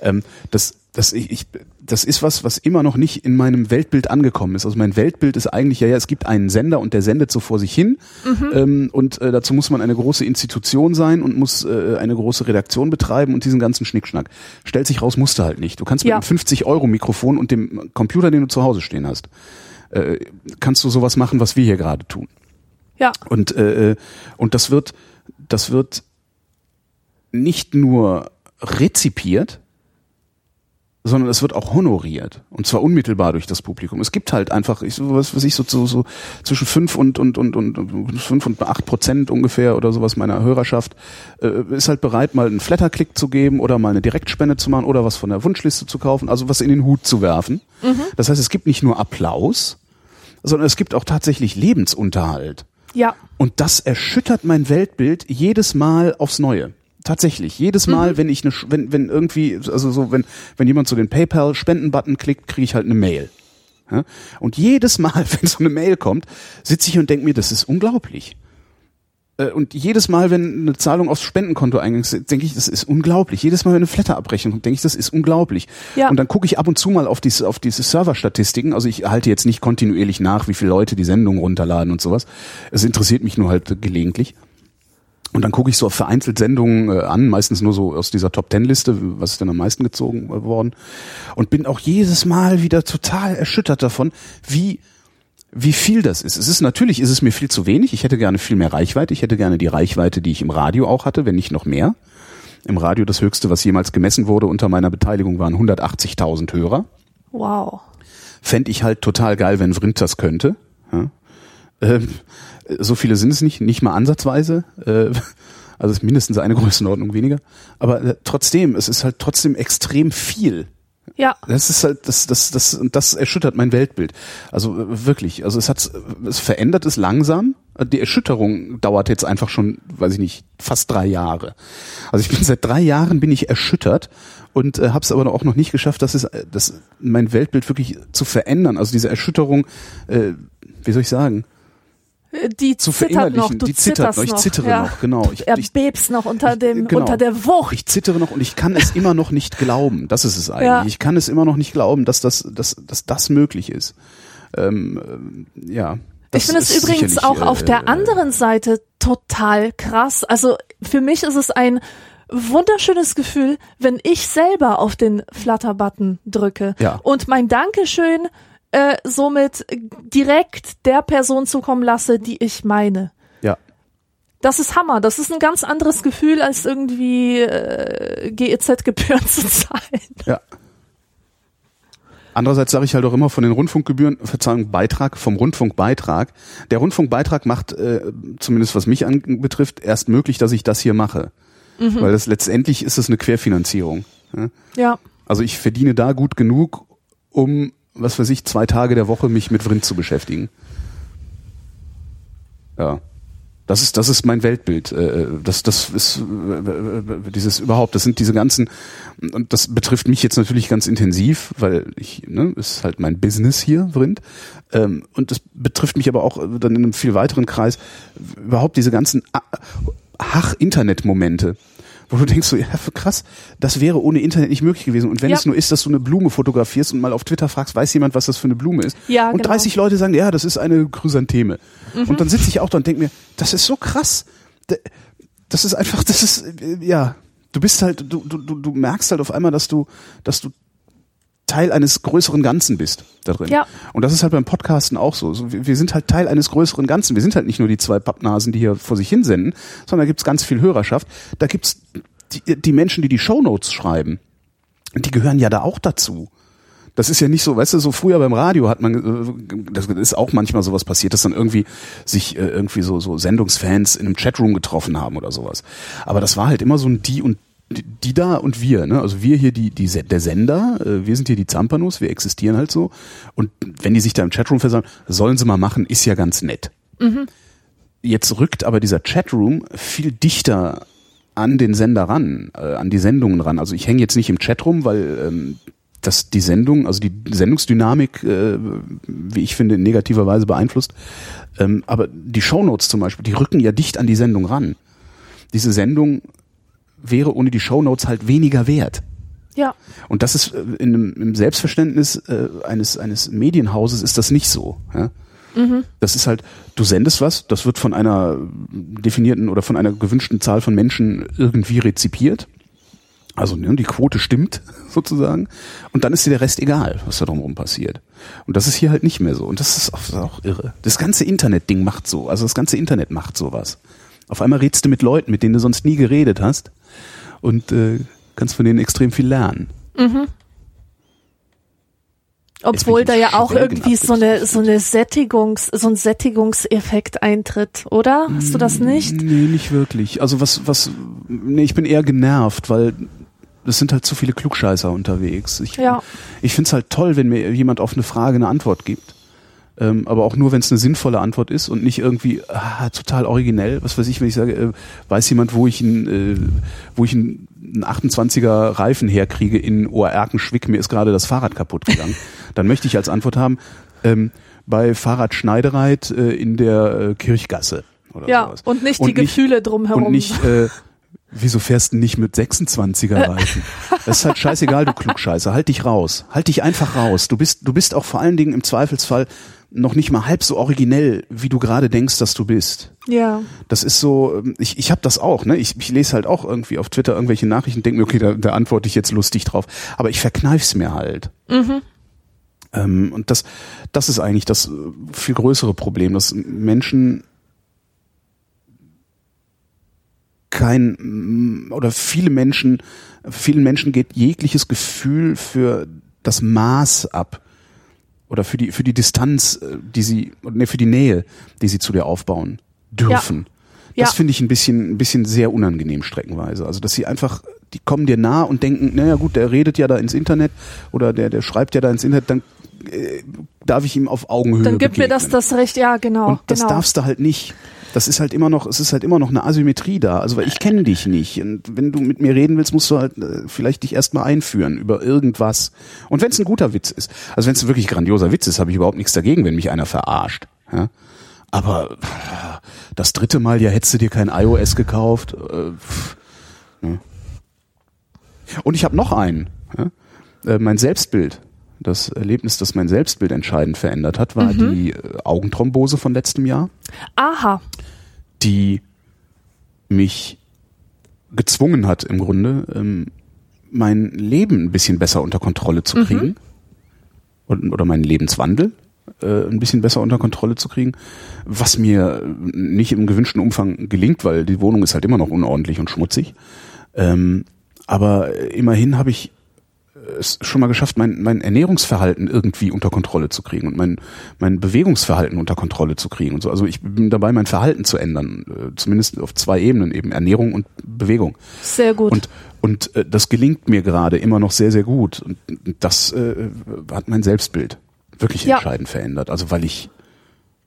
Ähm, das, das, ich, ich, das ist was, was immer noch nicht in meinem Weltbild angekommen ist. Also mein Weltbild ist eigentlich, ja, ja, es gibt einen Sender und der sendet so vor sich hin. Mhm. Ähm, und äh, dazu muss man eine große Institution sein und muss äh, eine große Redaktion betreiben und diesen ganzen Schnickschnack. Stellt sich raus, musste halt nicht. Du kannst mit Ja. einem 50-Euro-Mikrofon und dem Computer, den du zu Hause stehen hast, äh, kannst du sowas machen, was wir hier gerade tun. Ja, Und, äh, äh, und das wird, das wird nicht nur rezipiert, sondern es wird auch honoriert. Und zwar unmittelbar durch das Publikum. Es gibt halt einfach, ich, so was weiß ich, so, so, so zwischen fünf und, und, und, und, fünf und acht Prozent ungefähr oder sowas meiner Hörerschaft äh, ist halt bereit, mal einen Flatterklick zu geben oder mal eine Direktspende zu machen oder was von der Wunschliste zu kaufen, also was in den Hut zu werfen. Das heißt, es gibt nicht nur Applaus, sondern es gibt auch tatsächlich Lebensunterhalt. Ja, Und das erschüttert mein Weltbild jedes Mal aufs Neue. Tatsächlich. Jedes Mal, wenn ich eine, wenn, wenn irgendwie, also so, wenn, wenn jemand so den PayPal-Spenden-Button klickt, kriege ich halt eine Mail. Ja? Und jedes Mal, *laughs* wenn so eine Mail kommt, sitze ich und denke mir, das ist unglaublich. Äh, Und jedes Mal, wenn eine Zahlung aufs Spendenkonto eingeht, denke ich, das ist unglaublich. Jedes Mal, wenn eine Flatterabrechnung kommt, denke ich, das ist unglaublich. Ja. Und dann gucke ich ab und zu mal auf diese, auf diese Serverstatistiken. Also ich halte jetzt nicht kontinuierlich nach, wie viele Leute die Sendung runterladen und sowas. Es interessiert mich nur halt gelegentlich. Und dann gucke ich so vereinzelt Sendungen äh, an, meistens nur so aus dieser Top Ten Liste, was ist denn am meisten gezogen äh, worden. Und bin auch jedes Mal wieder total erschüttert davon, wie wie viel das ist. Es ist natürlich, ist es mir viel zu wenig. Ich hätte gerne viel mehr Reichweite. Ich hätte gerne die Reichweite, die ich im Radio auch hatte, wenn nicht noch mehr. Im Radio das höchste, was jemals gemessen wurde unter meiner Beteiligung, waren 180.000 Hörer. wow. Fände ich halt total geil, wenn Vrind das könnte. Ja. Ähm, so viele sind es nicht, nicht mal ansatzweise. Äh, also es ist mindestens eine Größenordnung weniger. Aber äh, trotzdem, es ist halt trotzdem extrem viel. Ja, Das ist halt, das, das, das, das erschüttert mein Weltbild. Also äh, wirklich. Also es hat, es verändert es langsam. Die Erschütterung dauert jetzt einfach schon, weiß ich nicht, fast drei Jahre. Also ich bin seit drei Jahren bin ich erschüttert und äh, habe es aber auch noch nicht geschafft, dass es, äh, das mein Weltbild wirklich zu verändern. Also diese Erschütterung, äh, wie soll ich sagen, die zu zittert noch, du die zittert noch. Ich zittere ja. noch, genau. Ich, er ich, bebst noch unter dem, Genau. unter der Wucht. ich zittere noch und ich kann es immer noch nicht glauben. Das ist es eigentlich. Ja. Ich kann es immer noch nicht glauben, dass das, dass, dass das möglich ist. Ähm, ähm, ja. das Ich finde es übrigens auch auf äh, der anderen Seite total krass. Also für mich ist es ein wunderschönes Gefühl, wenn ich selber auf den Flutter-Button drücke Ja. und mein Dankeschön äh, somit direkt der Person zukommen lasse, die ich meine. Ja. Das ist Hammer. Das ist ein ganz anderes Gefühl, als irgendwie äh, GEZ-Gebühren *laughs* zu zahlen. Ja. Andererseits sage ich halt auch immer von den Rundfunkgebühren, Verzeihung, Beitrag, vom Rundfunkbeitrag. Der Rundfunkbeitrag macht, äh, zumindest was mich anbetrifft, erst möglich, dass ich das hier mache. Mhm. Weil das letztendlich ist es eine Querfinanzierung. Ja? Ja. Also ich verdiene da gut genug, um, was weiß ich, zwei Tage der Woche mich mit Vrind zu beschäftigen. Ja. Das ist, das ist mein Weltbild. Äh, Das, das ist äh, dieses überhaupt, das sind diese ganzen, und das betrifft mich jetzt natürlich ganz intensiv, weil ich, ne, ist halt mein Business hier, Vrind. Ähm, Und das betrifft mich aber auch dann in einem viel weiteren Kreis, überhaupt diese ganzen Hach-Internet-Momente wo du denkst so, ja, krass, das wäre ohne Internet nicht möglich gewesen. Und wenn Ja. es nur ist, dass du eine Blume fotografierst und mal auf Twitter fragst, weiß jemand, was das für eine Blume ist? Ja, und genau. 30 Leute sagen, ja, das ist eine Chrysantheme. Mhm. Und dann sitze ich auch da und denke mir, das ist so krass. Das ist einfach, das ist, äh, ja, du bist halt, du, du, du du merkst halt auf einmal, dass du, dass du Teil eines größeren Ganzen bist da drin. Ja. Und das ist halt beim Podcasten auch so. wir, sind halt Teil eines größeren Ganzen. Wir sind halt nicht nur die zwei Pappnasen, die hier vor sich hin senden, sondern da gibt's ganz viel Hörerschaft. Da gibt's die, die Menschen, die die Shownotes schreiben. Die gehören ja da auch dazu. Das ist ja nicht so, weißt du, so früher beim Radio hat man, äh, das ist auch manchmal sowas passiert, dass dann irgendwie sich äh, irgendwie so, so Sendungsfans in einem Chatroom getroffen haben oder sowas. Aber das war halt immer so ein die und die da und wir, ne? Also wir hier die, die der Sender, äh, wir sind hier die Zampanos, wir existieren halt so. Und wenn die sich da im Chatroom versammeln, sollen sie mal machen, ist ja ganz nett. Jetzt rückt aber dieser Chatroom viel dichter an den Sender ran, äh, an die Sendungen ran. Also ich hänge jetzt nicht im Chatroom, weil ähm, dass die Sendung, also die Sendungsdynamik, äh, wie ich finde, in negativer Weise beeinflusst. Ähm, aber die Shownotes zum Beispiel, die rücken ja dicht an die Sendung ran. Diese Sendung wäre ohne die Shownotes halt weniger wert. Ja. Und das ist äh, in einem, im Selbstverständnis äh, eines, eines Medienhauses ist das nicht so. Ja? Das ist halt, du sendest was, das wird von einer definierten oder von einer gewünschten Zahl von Menschen irgendwie rezipiert. Also ne, die Quote stimmt *laughs* sozusagen. Und dann ist dir der Rest egal, was da drumherum passiert. Und das ist hier halt nicht mehr so. Und das ist auch, das ist auch irre. Das ganze Internet-Ding macht so. Also das ganze Internet macht sowas. Auf einmal redst du mit Leuten, mit denen du sonst nie geredet hast. Und äh, kannst von denen extrem viel lernen. Obwohl bin da ja auch irgendwie so eine, so eine Sättigungs, so ein Sättigungseffekt eintritt, oder? Hast du das nicht? Nee, nicht wirklich. Also was, was, nee, ich bin eher genervt, weil es sind halt zu viele Klugscheißer unterwegs. Ich, Ja. ich find's halt toll, wenn mir jemand auf eine Frage eine Antwort gibt. Ähm, aber auch nur, wenn es eine sinnvolle Antwort ist und nicht irgendwie ah, total originell. Was weiß ich, wenn ich sage, äh, weiß jemand, wo ich ein, äh, wo ich ein, einen 28er Reifen herkriege in Oerkenschwick, mir ist gerade das Fahrrad kaputt gegangen. *laughs* Dann möchte ich als Antwort haben, ähm, bei Fahrradschneidereit äh, in der äh, Kirchgasse oder Ja, sowas. und nicht die Gefühle drumherum. Und nicht, äh, wieso fährst du nicht mit 26er Reifen? *laughs* Das ist halt scheißegal, du Klugscheißer. Halt dich raus. Halt dich einfach raus. Du bist, du bist auch vor allen Dingen im Zweifelsfall noch nicht mal halb so originell, wie du gerade denkst, dass du bist. ja. Das ist so, ähm, ich, ich habe das auch, ne? Ich, ich lese halt auch irgendwie auf Twitter irgendwelche Nachrichten, denke mir, okay, da, da antworte ich jetzt lustig drauf. Aber ich verkneif's mir halt. Ähm, und das, das ist eigentlich das äh, viel größere Problem, dass Menschen kein oder viele Menschen, vielen Menschen geht jegliches Gefühl für das Maß ab oder für die für die Distanz, äh, die sie ne, für die Nähe, die sie zu dir aufbauen dürfen. Das Ja. finde ich ein bisschen ein bisschen sehr unangenehm streckenweise. Also dass sie einfach die kommen dir nah und denken, naja gut, der redet ja da ins Internet oder der der schreibt ja da ins Internet, dann äh, darf ich ihm auf Augenhöhe Dann gibt mir das begegnen. das Recht, ja, genau. Und das genau. darfst du halt nicht. Das ist halt immer noch, es ist halt immer noch eine Asymmetrie da. Also weil ich kenne dich nicht. Und wenn du mit mir reden willst, musst du halt äh, vielleicht dich erstmal einführen über irgendwas. Und wenn es ein guter Witz ist, also wenn es ein wirklich grandioser Witz ist, habe ich überhaupt nichts dagegen, wenn mich einer verarscht. Ja? Aber das dritte Mal, ja, hättest du dir kein iOS gekauft. Äh, pff, ne? Und ich habe noch einen. Ja? Äh, mein Selbstbild. Das Erlebnis, das mein Selbstbild entscheidend verändert hat, war die äh, Augenthrombose von letztem Jahr, Aha. die mich gezwungen hat, im Grunde, ähm, mein Leben ein bisschen besser unter Kontrolle zu kriegen. Und, oder meinen Lebenswandel äh, ein bisschen besser unter Kontrolle zu kriegen, was mir nicht im gewünschten Umfang gelingt, weil die Wohnung ist halt immer noch unordentlich und schmutzig. Ähm, aber immerhin habe ich es schon mal geschafft, mein, mein Ernährungsverhalten irgendwie unter Kontrolle zu kriegen und mein, mein Bewegungsverhalten unter Kontrolle zu kriegen und so. Also ich bin dabei, mein Verhalten zu ändern, äh, zumindest auf zwei Ebenen, eben Ernährung und Bewegung. Sehr gut. Und, und äh, das gelingt mir gerade immer noch sehr, sehr gut. Und das äh, hat mein Selbstbild wirklich Ja. entscheidend verändert. Also weil ich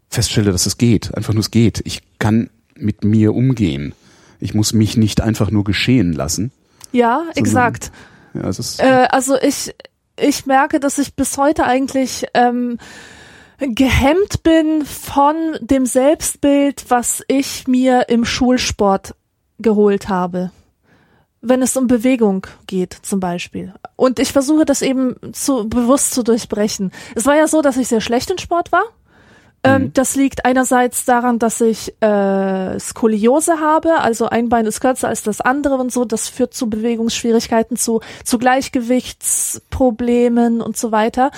feststelle, dass es geht. Einfach nur es geht. Ich kann mit mir umgehen. Ich muss mich nicht einfach nur geschehen lassen. Ja, exakt. Ja, es ist, Äh, also ich, ich merke, dass ich bis heute eigentlich ähm, gehemmt bin von dem Selbstbild, was ich mir im Schulsport geholt habe. Wenn es um Bewegung geht, zum Beispiel. Und ich versuche das eben zu bewusst zu durchbrechen. Es war ja so, dass ich sehr schlecht in Sport war. Ähm, das liegt einerseits daran, dass ich äh, Skoliose habe, also ein Bein ist kürzer als das andere und so. Das führt zu Bewegungsschwierigkeiten, zu, zu Gleichgewichtsproblemen und so weiter.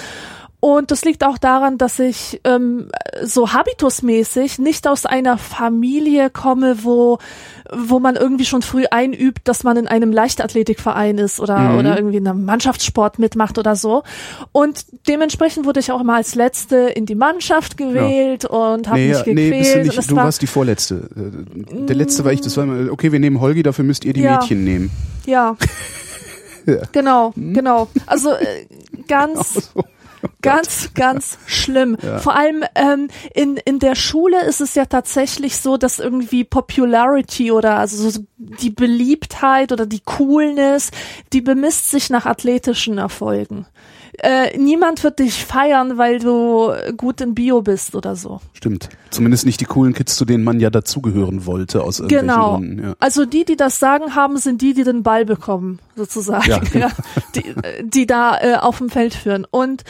Und das liegt auch daran, dass ich ähm, so habitusmäßig nicht aus einer Familie komme, wo, wo man irgendwie schon früh einübt, dass man in einem Leichtathletikverein ist oder, Mhm. oder irgendwie in einem Mannschaftssport mitmacht oder so. Und dementsprechend wurde ich auch immer als Letzte in die Mannschaft gewählt und habe nee, mich ja, gequält. nee, bist du nicht, du war, warst die Vorletzte. Äh, Der letzte war ich, das war immer, okay, wir nehmen Holgi, dafür müsst ihr die Ja. Mädchen nehmen. Ja. *laughs* Ja. Genau, genau. Also äh, *laughs* ganz, *laughs* Ganz, ganz schlimm. Ja. Vor allem ähm, in, in der Schule ist es ja tatsächlich so, dass irgendwie Popularity oder also so die Beliebtheit oder die Coolness, die bemisst sich nach athletischen Erfolgen. Äh, niemand wird dich feiern, weil du gut in Bio bist oder so. Stimmt. Zumindest nicht die coolen Kids, zu denen man ja dazugehören wollte, aus irgendwelchen Genau. Gründen. Ja. Also die, die das Sagen haben, sind die, die den Ball bekommen, sozusagen, Ja, *laughs* ja, genau. die, äh, die da äh, auf dem Feld führen. Und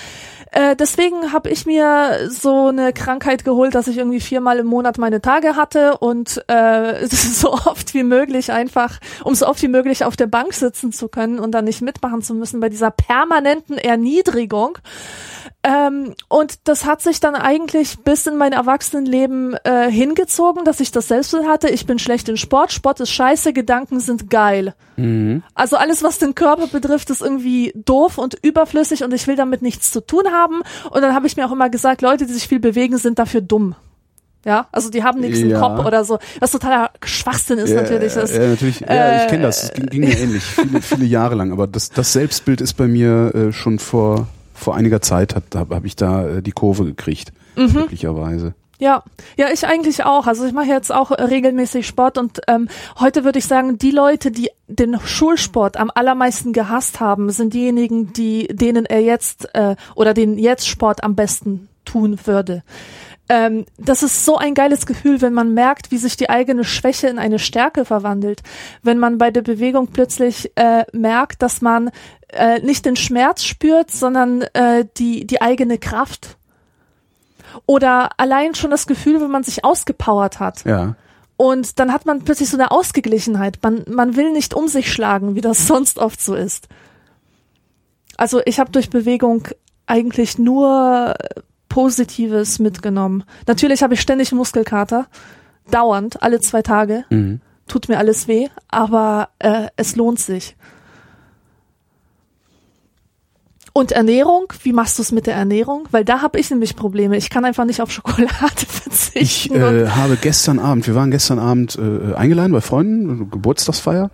äh, deswegen habe ich mir so eine Krankheit geholt, dass ich irgendwie viermal im Monat meine Tage hatte und äh, *laughs* so oft wie möglich einfach, um so oft wie möglich auf der Bank sitzen zu können und dann nicht mitmachen zu müssen bei dieser permanenten Erniedrigung. Ähm, und das hat sich dann eigentlich bis in mein Erwachsenenleben äh, hingezogen, dass ich das Selbstbild hatte. Ich bin schlecht in Sport, Sport ist scheiße, Gedanken sind geil. Also alles, was den Körper betrifft, ist irgendwie doof und überflüssig und ich will damit nichts zu tun haben. Und dann habe ich mir auch immer gesagt, Leute, die sich viel bewegen, sind dafür dumm. Ja, also die haben nichts im Ja. Kopf oder so. Was totaler Schwachsinn ist natürlich. Das, ja, natürlich. ja, ich äh, kenne das. Das ging, ging mir ähnlich. *laughs* Viele, viele Jahre lang. Aber das, das Selbstbild ist bei mir äh, schon vor, vor einiger Zeit, habe hab, hab ich da äh, die Kurve gekriegt. Mhm. Glücklicherweise. Ja, ja, ich eigentlich auch. Also ich mache jetzt auch äh, regelmäßig Sport und ähm, heute würde ich sagen, die Leute, die den Schulsport am allermeisten gehasst haben, sind diejenigen, die denen er jetzt äh, oder den jetzt Sport am besten tun würde. Ähm, das ist so ein geiles Gefühl, wenn man merkt, wie sich die eigene Schwäche in eine Stärke verwandelt. Wenn man bei der Bewegung plötzlich äh, merkt, dass man äh, nicht den Schmerz spürt, sondern äh, die, die eigene Kraft. Oder allein schon das Gefühl, wenn man sich ausgepowert hat. Ja. Und dann hat man plötzlich so eine Ausgeglichenheit. Man, man will nicht um sich schlagen, wie das *laughs* sonst oft so ist. Also ich habe durch Bewegung eigentlich nur Positives mitgenommen. Natürlich habe ich ständig Muskelkater, dauernd, alle zwei Tage. Mhm. Tut mir alles weh, aber äh, es lohnt sich. Und Ernährung, wie machst du es mit der Ernährung? Weil da habe ich nämlich Probleme. Ich kann einfach nicht auf Schokolade *laughs* Ich verzichten. äh, habe gestern Abend, wir waren gestern Abend äh, eingeladen bei Freunden, Geburtstagsfeier.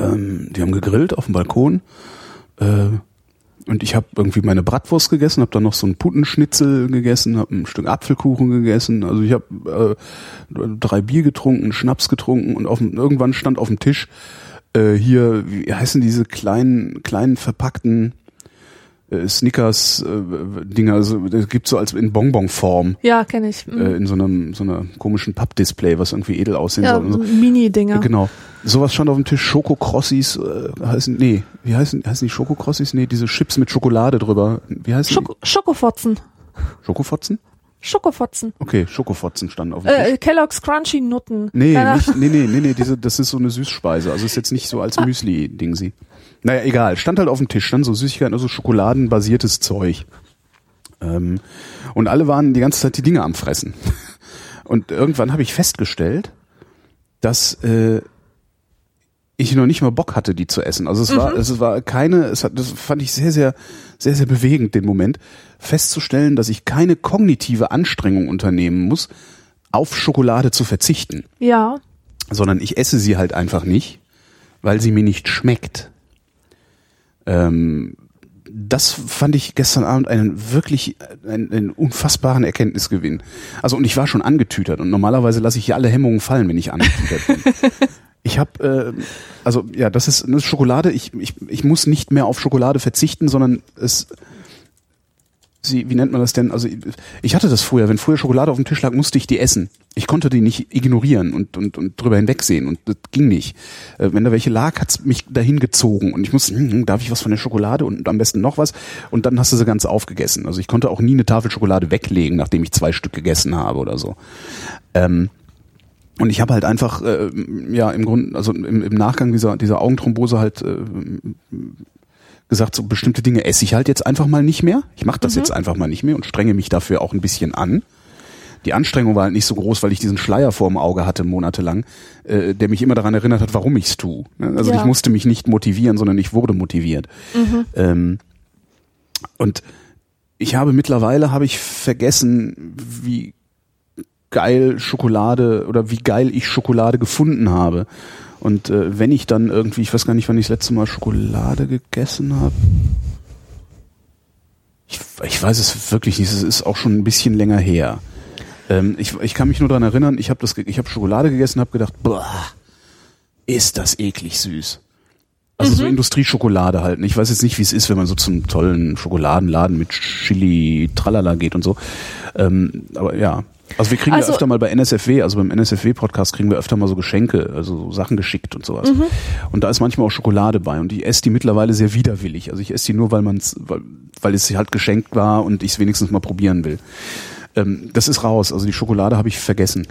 Ähm, die haben gegrillt auf dem Balkon. Äh, und ich habe irgendwie meine Bratwurst gegessen, habe dann noch so einen Putenschnitzel gegessen, habe ein Stück Apfelkuchen gegessen. Also ich habe äh, drei Bier getrunken, Schnaps getrunken und auf, dem- irgendwann stand auf dem Tisch äh, hier, wie heißen diese kleinen, kleinen verpackten äh, Snickers äh, Dinger, also das gibt so als in Bonbon-Form ja, kenne ich. Mhm. äh, in so einem so einer komischen Pappdisplay, was irgendwie edel aussehen ja, soll. So so. Mini-Dinger. Genau. Sowas stand auf dem Tisch. Schokokrossis äh, heißen, nee, wie heißen, heißen die Schokokrossis? Nee, diese Chips mit Schokolade drüber. Wie heißen Schoko Schokofotzen. die? Schokofotzen? Schokofotzen. Okay, Schokofotzen standen auf dem Tisch. Äh, Kellogg's Crunchy Nutten. Nee, nicht, nee, nee, nee, nee, diese, das ist so eine Süßspeise. Also ist jetzt nicht so als *laughs* Müsli-Ding sie. Naja, egal. Stand halt auf dem Tisch, stand so Süßigkeiten, also schokoladenbasiertes Zeug. Ähm, und alle waren die ganze Zeit die Dinge am Fressen. *laughs* Und irgendwann habe ich festgestellt, dass äh, ich noch nicht mal Bock hatte, die zu essen. Also es war, es war keine, es hat, das fand ich sehr, sehr, sehr, sehr bewegend, den Moment, festzustellen, dass ich keine kognitive Anstrengung unternehmen muss, auf Schokolade zu verzichten, Ja. sondern ich esse sie halt einfach nicht, weil sie mir nicht schmeckt. Ähm, das fand ich gestern Abend einen wirklich einen, einen unfassbaren Erkenntnisgewinn. Also und ich war schon angetütert und normalerweise lasse ich ja alle Hemmungen fallen, wenn ich angetütert bin. *laughs* Ich habe, äh, also ja, das ist, ist Schokolade. Ich, ich, ich muss nicht mehr auf Schokolade verzichten, sondern es, sie, wie nennt man das denn? Also ich- hatte das früher. Wenn früher Schokolade auf dem Tisch lag, musste ich die essen. Ich konnte die nicht ignorieren und und und drüber hinwegsehen und das ging nicht. Äh, Wenn da welche lag, hat's mich dahin gezogen und ich musste, hm, hm, darf ich was von der Schokolade und am besten noch was? Und dann hast du sie ganz aufgegessen. Also ich konnte auch nie eine Tafel Schokolade weglegen, nachdem ich zwei Stück gegessen habe oder so. Ähm, und ich habe halt einfach, äh, ja, im Grunde, also im, im Nachgang dieser, dieser Augenthrombose halt äh, gesagt, so bestimmte Dinge esse ich halt jetzt einfach mal nicht mehr. Ich mache das jetzt einfach mal nicht mehr und strenge mich dafür auch ein bisschen an. Die Anstrengung war halt nicht so groß, weil ich diesen Schleier vor dem Auge hatte monatelang, äh, der mich immer daran erinnert hat, warum ich's tue. Ne? Also Ja. ich musste mich nicht motivieren, sondern ich wurde motiviert. Ähm, und ich habe mittlerweile habe ich vergessen, wie geil Schokolade oder wie geil ich Schokolade gefunden habe. Und äh, wenn ich dann irgendwie, ich weiß gar nicht, wann ich das letzte Mal Schokolade gegessen habe. Ich, ich weiß es wirklich nicht. Es ist auch schon ein bisschen länger her. Ähm, ich, ich kann mich nur daran erinnern, ich habe das, ge- ich habe Schokolade gegessen, habe gedacht, boah, ist das eklig süß. Also so Industrieschokolade halt. Ich weiß jetzt nicht, wie es ist, wenn man so zum tollen Schokoladenladen mit Chili, Tralala geht und so. Ähm, aber ja. Also wir kriegen Also- ja öfter mal bei NSFW, also beim NSFW-Podcast kriegen wir öfter mal so Geschenke, also so Sachen geschickt und sowas. Und da ist manchmal auch Schokolade bei und ich esse die mittlerweile sehr widerwillig. Also ich esse die nur, weil man's, weil, weil es halt geschenkt war und ich es wenigstens mal probieren will. Ähm, das ist raus. Also die Schokolade habe ich vergessen.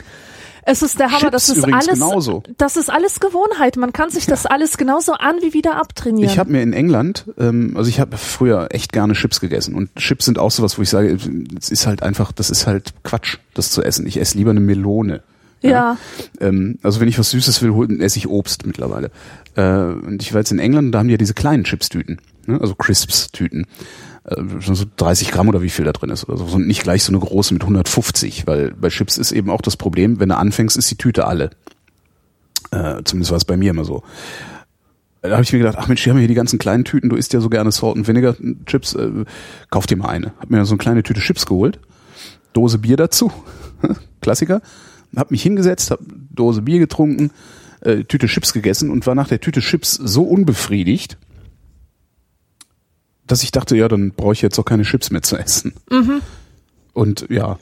Es ist der Hammer, das Chips ist übrigens alles, genauso. das ist alles Gewohnheit. Man kann sich das alles genauso an wie wieder abtrainieren. Ich habe mir in England, ähm, also ich habe früher echt gerne Chips gegessen und Chips sind auch sowas, wo ich sage, es ist halt einfach, das ist halt Quatsch, das zu essen. Ich esse lieber eine Melone. ja. Ähm, also wenn ich was Süßes will, hol- esse ich Obst mittlerweile. Äh, und ich war jetzt in England, da haben die ja diese kleinen Chips-Tüten, ne? also Crisps-Tüten. Äh, so 30 Gramm oder wie viel da drin ist oder so. Und nicht gleich so eine große mit 150, weil bei Chips ist eben auch das Problem, wenn du anfängst, ist die Tüte alle. Äh, zumindest war es bei mir immer so. Da habe ich mir gedacht, ach Mensch, die haben hier die ganzen kleinen Tüten, du isst ja so gerne Salt and Vinegar Chips, äh, kauf dir mal eine. Hab mir so eine kleine Tüte Chips geholt, Dose Bier dazu, *laughs* Klassiker, hab mich hingesetzt, hab Dose Bier getrunken, äh, Tüte Chips gegessen und war nach der Tüte Chips so unbefriedigt, dass ich dachte, ja, dann brauche ich jetzt auch keine Chips mehr zu essen. Und ja,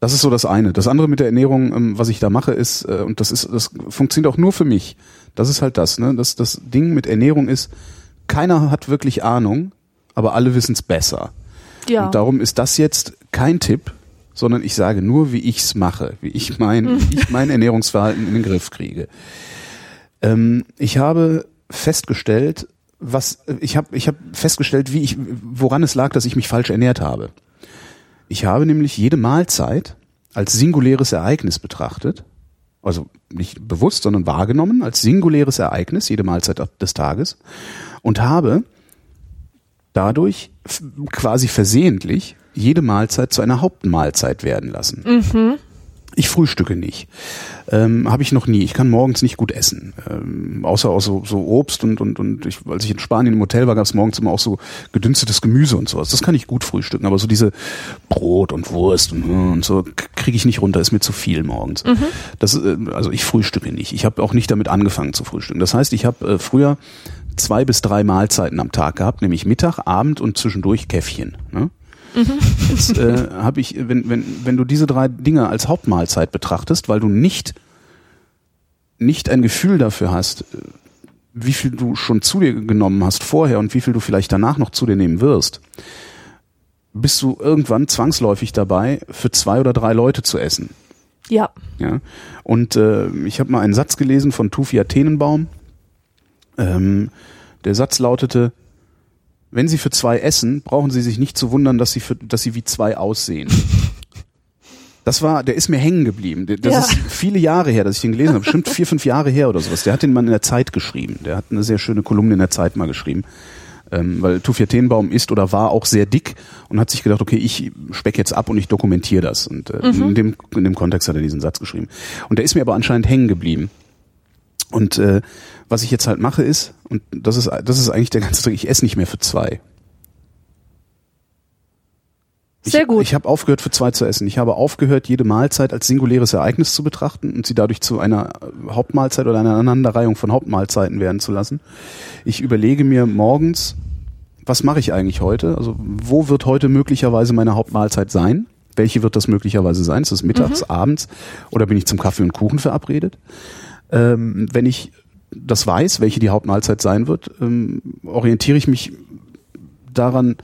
das ist so das eine. Das andere mit der Ernährung, ähm, was ich da mache, ist, äh, und das ist, das funktioniert auch nur für mich. Das ist halt das, ne? Das, das Ding mit Ernährung ist, keiner hat wirklich Ahnung, aber alle wissen es besser. ja. Und darum ist das jetzt kein Tipp, sondern ich sage nur, wie ich's mache, wie ich mein, wie ich mein Ernährungsverhalten in den Griff kriege. Ähm, ich habe festgestellt, was ich habe, ich habe festgestellt, wie ich, woran es lag, dass ich mich falsch ernährt habe. Ich habe nämlich jede Mahlzeit als singuläres Ereignis betrachtet, also nicht bewusst, sondern wahrgenommen als singuläres Ereignis, jede Mahlzeit des Tages, und habe dadurch quasi versehentlich jede Mahlzeit zu einer Hauptmahlzeit werden lassen. Ich frühstücke nicht. Ähm, Habe ich noch nie. Ich kann morgens nicht gut essen. Ähm, außer auch so, so Obst und, und, und ich, als ich in Spanien im Hotel war, gab es morgens immer auch so gedünstetes Gemüse und sowas. Das kann ich gut frühstücken, aber so diese Brot und Wurst und, und so kriege ich nicht runter, ist mir zu viel morgens. Das, äh, also ich frühstücke nicht. Ich habe auch nicht damit angefangen zu frühstücken. Das heißt, ich habe äh, früher zwei bis drei Mahlzeiten am Tag gehabt, nämlich Mittag, Abend und zwischendurch Käffchen. Ne? Jetzt äh, habe ich, wenn, wenn, wenn du diese drei Dinge als Hauptmahlzeit betrachtest, weil du nicht, nicht ein Gefühl dafür hast, äh, wie viel du schon zu dir genommen hast vorher und wie viel du vielleicht danach noch zu dir nehmen wirst, bist du irgendwann zwangsläufig dabei, für zwei oder drei Leute zu essen. ja. Ja? Und äh, ich habe mal einen Satz gelesen von Tufi Tenenbaum. Ähm, der Satz lautete, wenn Sie für zwei essen, brauchen Sie sich nicht zu wundern, dass Sie, für, dass Sie wie zwei aussehen. *laughs* Das war, der ist mir hängen geblieben. Das Ja. ist viele Jahre her, dass ich den gelesen habe. Bestimmt vier, fünf Jahre her oder sowas. Der hat den mal in der Zeit geschrieben. Der hat eine sehr schöne Kolumne in der Zeit mal geschrieben. Ähm, weil Tufia Tenbaum ist oder war auch sehr dick und hat sich gedacht, okay, ich speck jetzt ab und ich dokumentiere das. Und äh, in, dem, in dem Kontext hat er diesen Satz geschrieben. Und der ist mir aber anscheinend hängen geblieben. Und äh, was ich jetzt halt mache ist, und das ist, das ist eigentlich der ganze Trick, ich esse nicht mehr für zwei. Sehr ich, gut. Ich habe aufgehört, für zwei zu essen. Ich habe aufgehört, jede Mahlzeit als singuläres Ereignis zu betrachten und sie dadurch zu einer äh, Hauptmahlzeit oder einer Aneinanderreihung von Hauptmahlzeiten werden zu lassen. Ich überlege mir morgens, was mache ich eigentlich heute? Also wo wird heute möglicherweise meine Hauptmahlzeit sein? Welche wird das möglicherweise sein? Ist es mittags, abends oder bin ich zum Kaffee und Kuchen verabredet? Ähm, wenn ich das weiß, welche die Hauptmahlzeit sein wird, ähm, orientiere ich mich daran,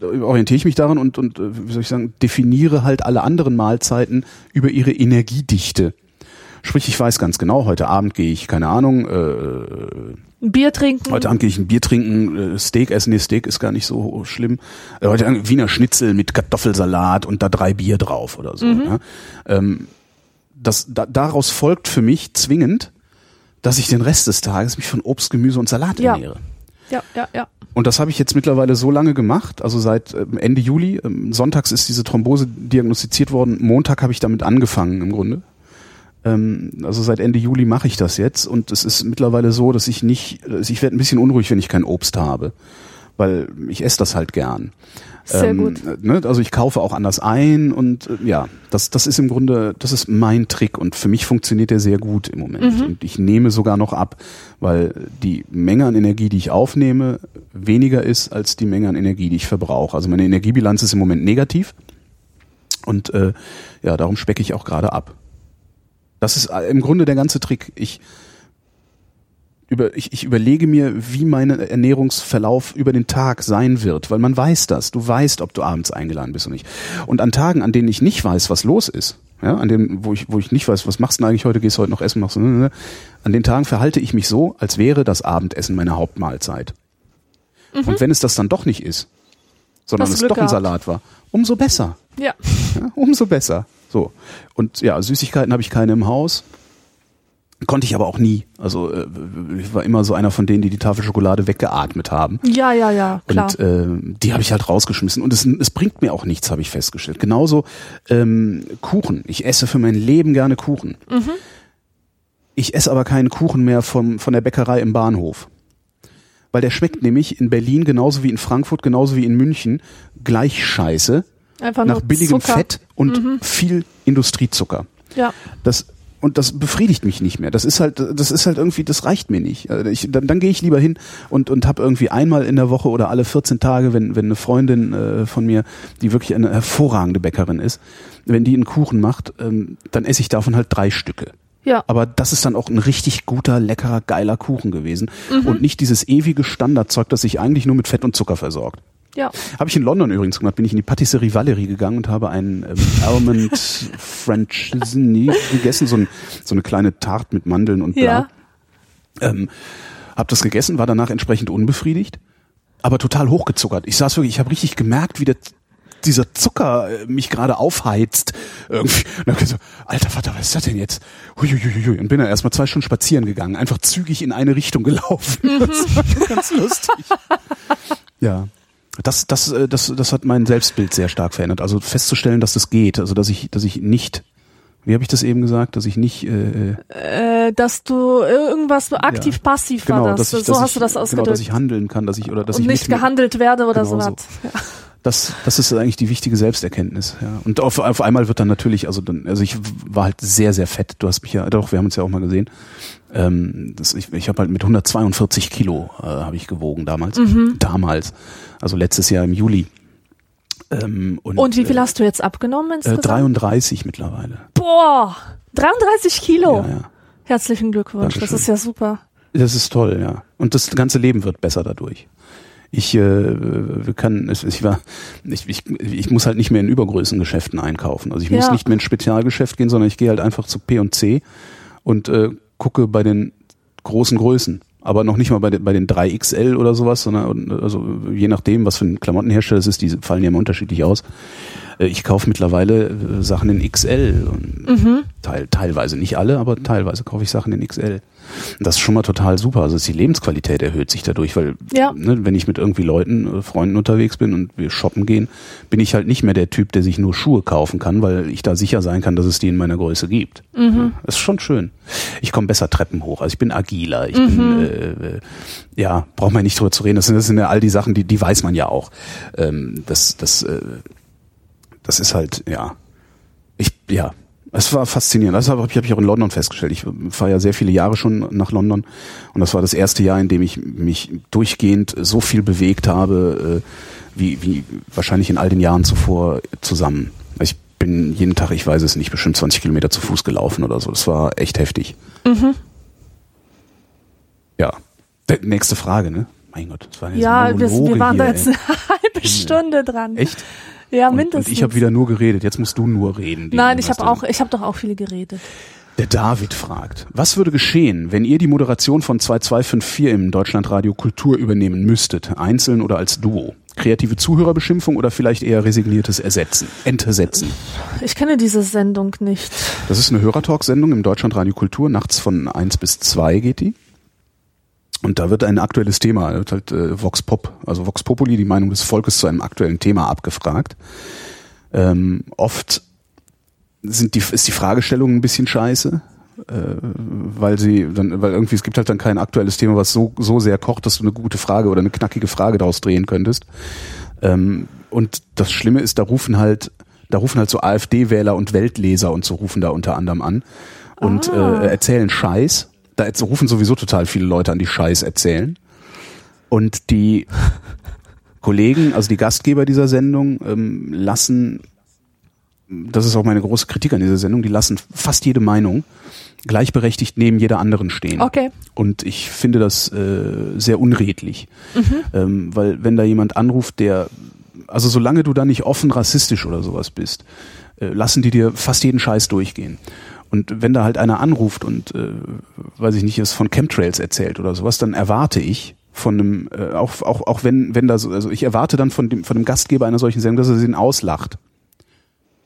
orientiere ich mich daran und, und äh, wie soll ich sagen, definiere halt alle anderen Mahlzeiten über ihre Energiedichte. Sprich, ich weiß ganz genau, heute Abend gehe ich, keine Ahnung, äh, Ein Bier trinken. heute Abend gehe ich ein Bier trinken, äh, Steak essen, nee, Steak ist gar nicht so schlimm. Äh, heute Abend Wiener Schnitzel mit Kartoffelsalat und da drei Bier drauf oder so. Ne? Ähm, das, da, daraus folgt für mich zwingend, dass ich den Rest des Tages mich von Obst, Gemüse und Salat Ja. ernähre. Ja, ja, ja. Und das habe ich jetzt mittlerweile so lange gemacht, also seit ähm, Ende Juli. Ähm, Sonntags ist diese Thrombose diagnostiziert worden. Montag habe ich damit angefangen im Grunde. Ähm, also seit Ende Juli mache ich das jetzt und es ist mittlerweile so, dass ich nicht, also ich werde ein bisschen unruhig, wenn ich kein Obst habe. weil ich esse das halt gern. Sehr Ähm, gut. Ne, also ich kaufe auch anders ein und äh, ja, das, das ist im Grunde, das ist mein Trick und für mich funktioniert der sehr gut im Moment. Und ich nehme sogar noch ab, weil die Menge an Energie, die ich aufnehme, weniger ist als die Menge an Energie, die ich verbrauche. Also meine Energiebilanz ist im Moment negativ und äh, ja, darum specke ich auch gerade ab. Das ist äh, im Grunde der ganze Trick. Ich über, ich, ich überlege mir, wie mein Ernährungsverlauf über den Tag sein wird, weil man weiß das. Du weißt, ob du abends eingeladen bist oder nicht. Und an Tagen, an denen ich nicht weiß, was los ist, ja, an denen, wo ich, wo ich nicht weiß, was machst du denn eigentlich heute, gehst du heute noch essen, machst du, ne, an den Tagen verhalte ich mich so, als wäre das Abendessen meine Hauptmahlzeit. Und wenn es das dann doch nicht ist, sondern es du doch Glück ein gehabt. Salat war, umso besser. Ja. Ja, umso besser. So. Und ja, Süßigkeiten habe ich keine im Haus. Konnte ich aber auch nie. Also äh, ich war immer so einer von denen, die die Tafel Schokolade weggeatmet haben. Ja, ja, ja, klar. Und äh, die habe ich halt rausgeschmissen. Und es, es bringt mir auch nichts, habe ich festgestellt. Genauso ähm, Kuchen. Ich esse für mein Leben gerne Kuchen. Mhm. Ich esse aber keinen Kuchen mehr vom, von der Bäckerei im Bahnhof. Weil der schmeckt nämlich in Berlin genauso wie in Frankfurt, genauso wie in München gleich scheiße. Einfach nach nur billigem Zucker. Mhm. Fett und viel Industriezucker. Ja. Das und das befriedigt mich nicht mehr. Das ist halt, das ist halt irgendwie, das reicht mir nicht. Also Ich, dann, dann gehe ich lieber hin und und habe irgendwie einmal in der Woche oder alle 14 Tage, wenn wenn eine Freundin äh, von mir, die wirklich eine hervorragende Bäckerin ist, wenn die einen Kuchen macht, ähm, dann esse ich davon halt drei Stücke. Ja. Aber das ist dann auch ein richtig guter, leckerer, geiler Kuchen gewesen Mhm. und nicht dieses ewige Standardzeug, das sich eigentlich nur mit Fett und Zucker versorgt. Ja. Habe ich in London übrigens gemacht, bin ich in die Patisserie Valerie gegangen und habe einen ähm, Almond *laughs* French gegessen, so, ein, so eine kleine Tarte mit Mandeln und bla. Ja. Ähm, hab das gegessen, war danach entsprechend unbefriedigt, aber total hochgezuckert. Ich saß wirklich, ich habe richtig gemerkt, wie der, dieser Zucker äh, mich gerade aufheizt. Irgendwie. Und dann ich so, alter Vater, was ist das denn jetzt? Huiuiuiui. Und bin dann erstmal zwei Stunden spazieren gegangen, einfach zügig in eine Richtung gelaufen. *laughs* Das war ganz lustig. Ja. Das, das, äh, das, das hat mein Selbstbild sehr stark verändert. Also festzustellen, dass das geht. Also dass ich, dass ich nicht, wie habe ich das eben gesagt, dass ich nicht äh, Äh, dass du irgendwas aktiv-passiv genau, war das. dass ich, so dass hast ich, du das genau, ausgedrückt. dass ich handeln kann, dass ich oder dass und ich nicht gehandelt werde oder Genau so so. was. Ja. Das, das ist eigentlich die wichtige Selbsterkenntnis. Ja. Und auf, auf einmal wird dann natürlich, also dann, also ich war halt sehr, sehr fett. Du hast mich ja, doch, wir haben uns ja auch mal gesehen. Ähm, das, ich ich habe halt mit 142 Kilo äh, habe ich gewogen damals. Mhm. Damals, also letztes Jahr im Juli. Ähm, und, Und wie viel äh, hast du jetzt abgenommen äh, insgesamt? 33 mittlerweile. Boah, 33 Kilo. Ja, ja. Herzlichen Glückwunsch, das Dankeschön. ist ja super. Das ist toll, ja. Und das ganze Leben wird besser dadurch. Ich äh, kann, ich war, ich, ich, ich muss halt nicht mehr in Übergrößengeschäften einkaufen. Also ich muss Ja. nicht mehr ins Spezialgeschäft gehen, sondern ich gehe halt einfach zu P und C und äh, gucke bei den großen Größen. Aber noch nicht mal bei den, bei den 3XL oder sowas, sondern also je nachdem, was für ein Klamottenhersteller es ist, die fallen ja immer unterschiedlich aus. Äh, Ich kaufe mittlerweile äh, Sachen in XL und Mhm. teil, teilweise nicht alle, aber teilweise kaufe ich Sachen in XL. Das ist schon mal total super. Also die Lebensqualität erhöht sich dadurch, weil Ja. ne, wenn ich mit irgendwie Leuten, äh, Freunden unterwegs bin und wir shoppen gehen, bin ich halt nicht mehr der Typ, der sich nur Schuhe kaufen kann, weil ich da sicher sein kann, dass es die in meiner Größe gibt. Ja, das ist schon schön. Ich komme besser Treppen hoch, also ich bin agiler, ich bin äh, äh, ja, braucht man nicht drüber zu reden. Das sind, das sind ja all die Sachen, die, die weiß man ja auch. Ähm, das, das, äh, das ist halt, ja, ich, ja, es war faszinierend. Das habe ich, hab ich auch in London festgestellt. Ich fahre ja sehr viele Jahre schon nach London und das war das erste Jahr, in dem ich mich durchgehend so viel bewegt habe, äh, wie, wie wahrscheinlich in all den Jahren zuvor zusammen. Ich bin jeden Tag, ich weiß es nicht, bestimmt 20 Kilometer zu Fuß gelaufen oder so. Das war echt heftig. Ja. D- Nächste Frage, ne? Mein Gott, das war jetzt Ja, ein wir, wir waren da jetzt eine *laughs* halbe Stunde dran. Echt? Ja, Und, mindestens. und ich habe wieder nur geredet. Jetzt musst du nur reden. Nein, ich habe auch, ich habe doch auch viel geredet. Der David fragt, was würde geschehen, wenn ihr die Moderation von 2254 im Deutschlandradio Kultur übernehmen müsstet, einzeln oder als Duo? Kreative Zuhörerbeschimpfung oder vielleicht eher resigniertes Ersetzen, Entsetzen? Ich kenne diese Sendung nicht. Das ist eine Hörertalk-Sendung im Deutschlandradio Kultur, nachts von 1 bis 2 geht die. Und da wird ein aktuelles Thema, wird halt äh, Vox Pop, also Vox Populi, die Meinung des Volkes zu einem aktuellen Thema abgefragt. Ähm, oft sind die, ist die Fragestellung ein bisschen scheiße, äh, weil sie dann, weil irgendwie es gibt halt dann kein aktuelles Thema, was so so sehr kocht, dass du eine gute Frage oder eine knackige Frage daraus drehen könntest. Ähm, und das Schlimme ist, da rufen halt, da rufen halt so AfD-Wähler und Weltleser und so rufen da unter anderem an und Ah. äh, erzählen Scheiß. Da rufen sowieso total viele Leute an, die Scheiß erzählen. Und die *laughs* Kollegen, also die Gastgeber dieser Sendung, ähm, lassen, das ist auch meine große Kritik an dieser Sendung, die lassen fast jede Meinung gleichberechtigt neben jeder anderen stehen. Okay. Und ich finde das äh, sehr unredlich. Ähm, weil wenn da jemand anruft, der, also solange du da nicht offen rassistisch oder sowas bist, äh, lassen die dir fast jeden Scheiß durchgehen. Und wenn da halt einer anruft und, äh, weiß ich nicht, es von Chemtrails erzählt oder sowas, dann erwarte ich von einem, äh, auch, auch, auch wenn, wenn da so, also ich erwarte dann von dem, von dem Gastgeber einer solchen Sendung, dass er sie auslacht.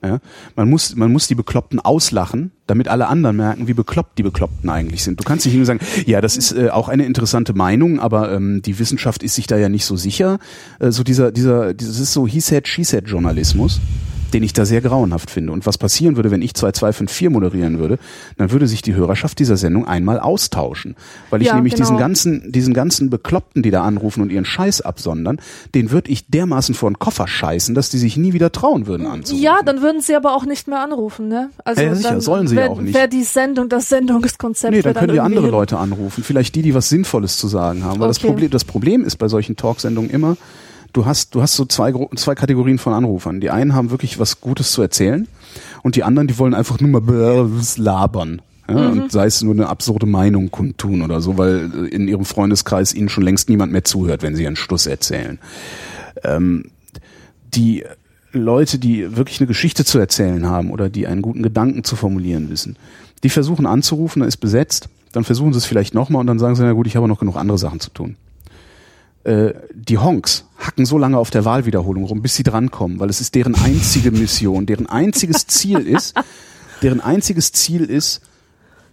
Ja? Man, muss, man muss die Bekloppten auslachen, damit alle anderen merken, wie bekloppt die Bekloppten eigentlich sind. Du kannst nicht nur sagen, ja, das ist äh, auch eine interessante Meinung, aber ähm, die Wissenschaft ist sich da ja nicht so sicher. Äh, so dieser, dieser, dieses ist so He said, She said Journalismus, den ich da sehr grauenhaft finde. Und was passieren würde, wenn ich 2254 moderieren würde, dann würde sich die Hörerschaft dieser Sendung einmal austauschen. Weil ich Ja, nämlich diesen genau. ganzen, diesen ganzen Bekloppten, die da anrufen und ihren Scheiß absondern, den würde ich dermaßen vor den Koffer scheißen, dass die sich nie wieder trauen würden anzurufen. Ja, dann würden sie aber auch nicht mehr anrufen, ne? Also Ja, sicher, dann sollen sie ja wär, auch nicht. Wäre die Sendung, das Sendungskonzept. Nee, dann können die irgendwie andere hin. Leute anrufen. Vielleicht die, die was Sinnvolles zu sagen haben. Weil das Okay. Problem, das Problem ist bei solchen Talksendungen immer, du hast, du hast so zwei, zwei Kategorien von Anrufern. Die einen haben wirklich was Gutes zu erzählen und die anderen, die wollen einfach nur mal labern. Ja, Mhm. Und sei es nur eine absurde Meinung kundtun oder so, weil äh, in ihrem Freundeskreis ihnen schon längst niemand mehr zuhört, wenn sie ihren Stuss erzählen. Ähm, die Leute, die wirklich eine Geschichte zu erzählen haben oder die einen guten Gedanken zu formulieren wissen, die versuchen anzurufen, da ist besetzt, dann versuchen sie es vielleicht nochmal und dann sagen sie, na gut, ich habe noch genug andere Sachen zu tun. Äh, die Honks hacken so lange auf der Wahlwiederholung rum, bis sie drankommen, weil es ist deren einzige Mission, deren einziges Ziel ist, deren einziges Ziel ist,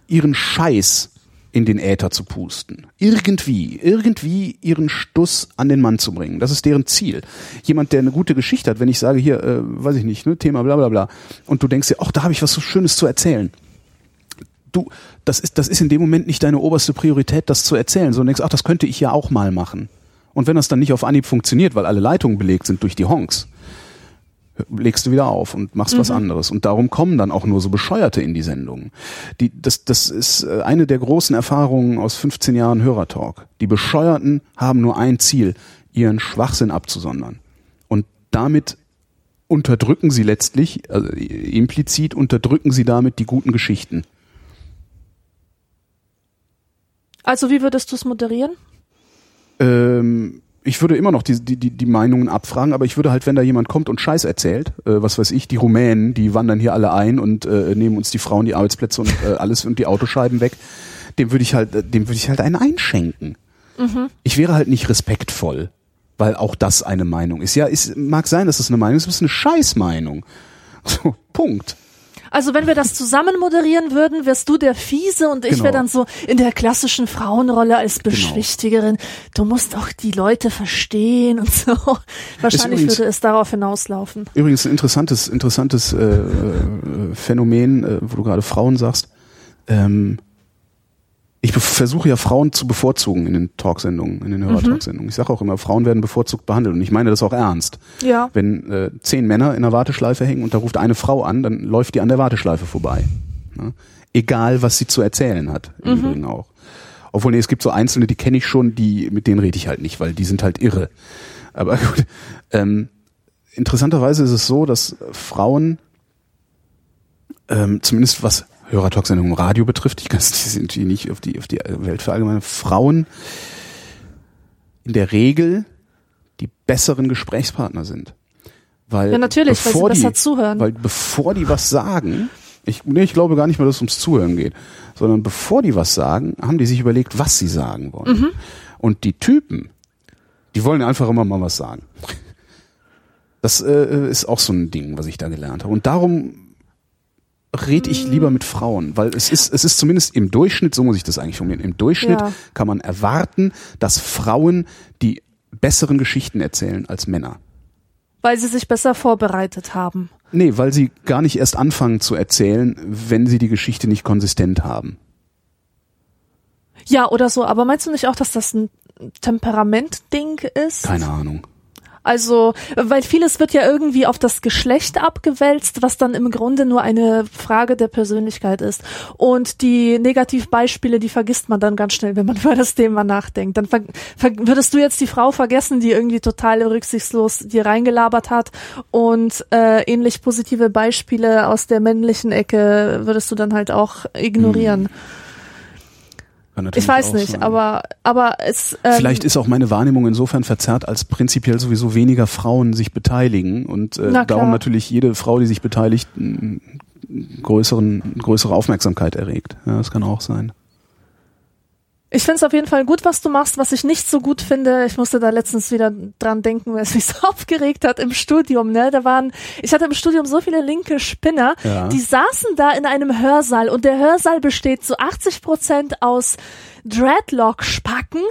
ihren Scheiß in den Äther zu pusten. Irgendwie, irgendwie ihren Stuss an den Mann zu bringen. Das ist deren Ziel. Jemand, der eine gute Geschichte hat, wenn ich sage hier, äh, weiß ich nicht, ne, Thema bla bla bla, und du denkst dir, ach, da habe ich was so Schönes zu erzählen. Du, das ist, das ist in dem Moment nicht deine oberste Priorität, das zu erzählen, sondern denkst, ach, das könnte ich ja auch mal machen. Und wenn das dann nicht auf Anhieb funktioniert, weil alle Leitungen belegt sind durch die Honks, legst du wieder auf und machst was anderes. Und darum kommen dann auch nur so Bescheuerte in die Sendungen. Die, das, das ist äh, eine der großen Erfahrungen aus 15 Jahren Hörertalk. Die Bescheuerten haben nur ein Ziel, ihren Schwachsinn abzusondern. Und damit unterdrücken sie letztlich, also implizit unterdrücken sie damit die guten Geschichten. Also wie würdest du es moderieren? Ähm, ich würde immer noch die, die, die, die Meinungen abfragen, aber ich würde halt, wenn da jemand kommt und Scheiß erzählt, äh, was weiß ich, die Rumänen, die wandern hier alle ein und äh, nehmen uns die Frauen, die Arbeitsplätze und äh, alles und die Autoscheiben weg, dem würde ich halt, äh, dem würde ich halt einen einschenken. Ich wäre halt nicht respektvoll, weil auch das eine Meinung ist. Ja, es mag sein, dass das eine Meinung ist, aber es ist eine Scheißmeinung. *laughs* So, Punkt. Also wenn wir das zusammen moderieren würden, wärst du der Fiese und ich Genau. wäre dann so in der klassischen Frauenrolle als Beschwichtigerin. Du musst auch die Leute verstehen und so. Wahrscheinlich übrigens- würde es darauf hinauslaufen. Übrigens ein interessantes, interessantes äh, äh, Phänomen, äh, wo du gerade Frauen sagst. Ähm, ich versuche ja Frauen zu bevorzugen in den Talksendungen, in den Hörertalksendungen. Ich sage auch immer, Frauen werden bevorzugt behandelt und ich meine das auch ernst. Ja. Wenn äh, zehn Männer in der Warteschleife hängen und da ruft eine Frau an, dann läuft die an der Warteschleife vorbei. Ne? Egal, was sie zu erzählen hat, im Übrigen auch. Obwohl, nee, es gibt so Einzelne, die kenne ich schon, die mit denen rede ich halt nicht, weil die sind halt irre. Aber *laughs* gut. Ähm, interessanterweise ist es so, dass Frauen, ähm, zumindest was Hörertalksendungen im Radio betrifft, ich kann es die sind die nicht auf die, auf die Welt verallgemeinern, Frauen in der Regel die besseren Gesprächspartner sind. Weil Ja, natürlich, weil sie bevor besser die, zuhören. Weil bevor die was sagen, ich, nee, ich glaube gar nicht mal, dass es ums Zuhören geht, sondern bevor die was sagen, haben die sich überlegt, was sie sagen wollen. Mhm. Und die Typen, die wollen einfach immer mal was sagen. Das äh, ist auch so ein Ding, was ich da gelernt habe. Und darum rede ich lieber mit Frauen, weil es ist, es ist zumindest im Durchschnitt, so muss ich das eigentlich formulieren, im Durchschnitt Ja. kann man erwarten, dass Frauen die besseren Geschichten erzählen als Männer. Weil sie sich besser vorbereitet haben. Nee, weil sie gar nicht erst anfangen zu erzählen, wenn sie die Geschichte nicht konsistent haben. Ja, oder so. Aber meinst du nicht auch, dass das ein Temperamentding ist? Keine Ahnung. Also, weil vieles wird ja irgendwie auf das Geschlecht abgewälzt, was dann im Grunde nur eine Frage der Persönlichkeit ist. Und die Negativbeispiele, die vergisst man dann ganz schnell, wenn man *laughs* über das Thema nachdenkt. Dann würdest du jetzt die Frau vergessen, die irgendwie total rücksichtslos dir reingelabert hat und äh, ähnlich positive Beispiele aus der männlichen Ecke würdest du dann halt auch ignorieren. Hm. Kann natürlich Ich weiß nicht, sein. aber aber es ähm, Vielleicht ist auch meine Wahrnehmung insofern verzerrt, als prinzipiell sowieso weniger Frauen sich beteiligen und äh, Na darum natürlich jede Frau, die sich beteiligt, größeren, größere Aufmerksamkeit erregt. Ja, das kann auch sein. Ich finde es auf jeden Fall gut, was du machst. Was ich nicht so gut finde, ich musste da letztens wieder dran denken, weil es mich *laughs* so aufgeregt hat im Studium. Ne, da waren, ich hatte im Studium so viele linke Spinner, Ja. die saßen da in einem Hörsaal und der Hörsaal besteht zu 80 Prozent aus Dreadlock-Spacken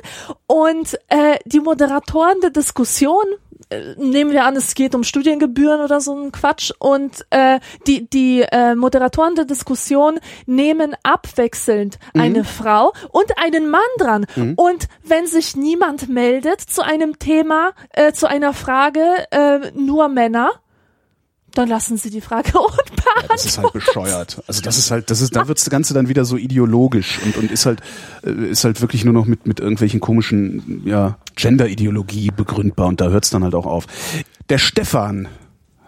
und äh, die Moderatoren der Diskussion nehmen wir an, es geht um Studiengebühren oder so ein Quatsch. Und äh, die die äh, Moderatoren der Diskussion nehmen abwechselnd eine Frau und einen Mann dran. Und wenn sich niemand meldet zu einem Thema, äh, zu einer Frage, äh, nur Männer, dann lassen sie die Frage *laughs* unbeantwortet. Das ist halt bescheuert. Also das ist halt, das ist, da wird das Ganze dann wieder so ideologisch und, und ist halt, äh, ist halt wirklich nur noch mit, mit irgendwelchen komischen, ja, Gender-Ideologie begründbar und da hört's dann halt auch auf. Der Stefan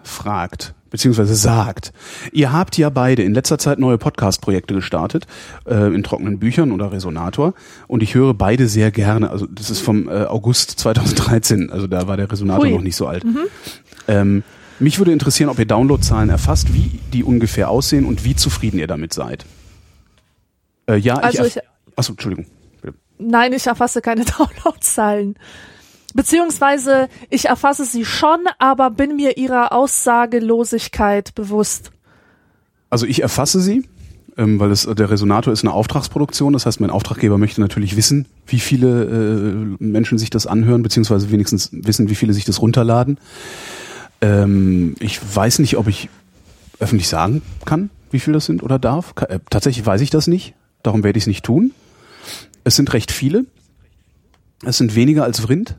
fragt, beziehungsweise sagt, ihr habt ja beide in letzter Zeit neue Podcast-Projekte gestartet, äh, in trockenen Büchern oder Resonator und ich höre beide sehr gerne, also das ist vom äh, August 2013, also da war der Resonator Hui. noch nicht so alt. Ähm, mich würde interessieren, ob ihr Downloadzahlen erfasst, wie die ungefähr aussehen und wie zufrieden ihr damit seid. Äh, ja, Also ich. ich- Achso, Entschuldigung. Nein, ich erfasse keine *laughs* Downloadzahlen. Beziehungsweise ich erfasse sie schon, aber bin mir ihrer Aussagelosigkeit bewusst. Also ich erfasse sie, ähm, weil es der Resonator ist eine Auftragsproduktion. Das heißt, mein Auftraggeber möchte natürlich wissen, wie viele äh, Menschen sich das anhören, beziehungsweise wenigstens wissen, wie viele sich das runterladen. Ähm, ich weiß nicht, ob ich öffentlich sagen kann, wie viel das sind oder darf. Äh, tatsächlich weiß ich das nicht. Darum werde ich es nicht tun. Es sind recht viele. Es sind weniger als Vrind.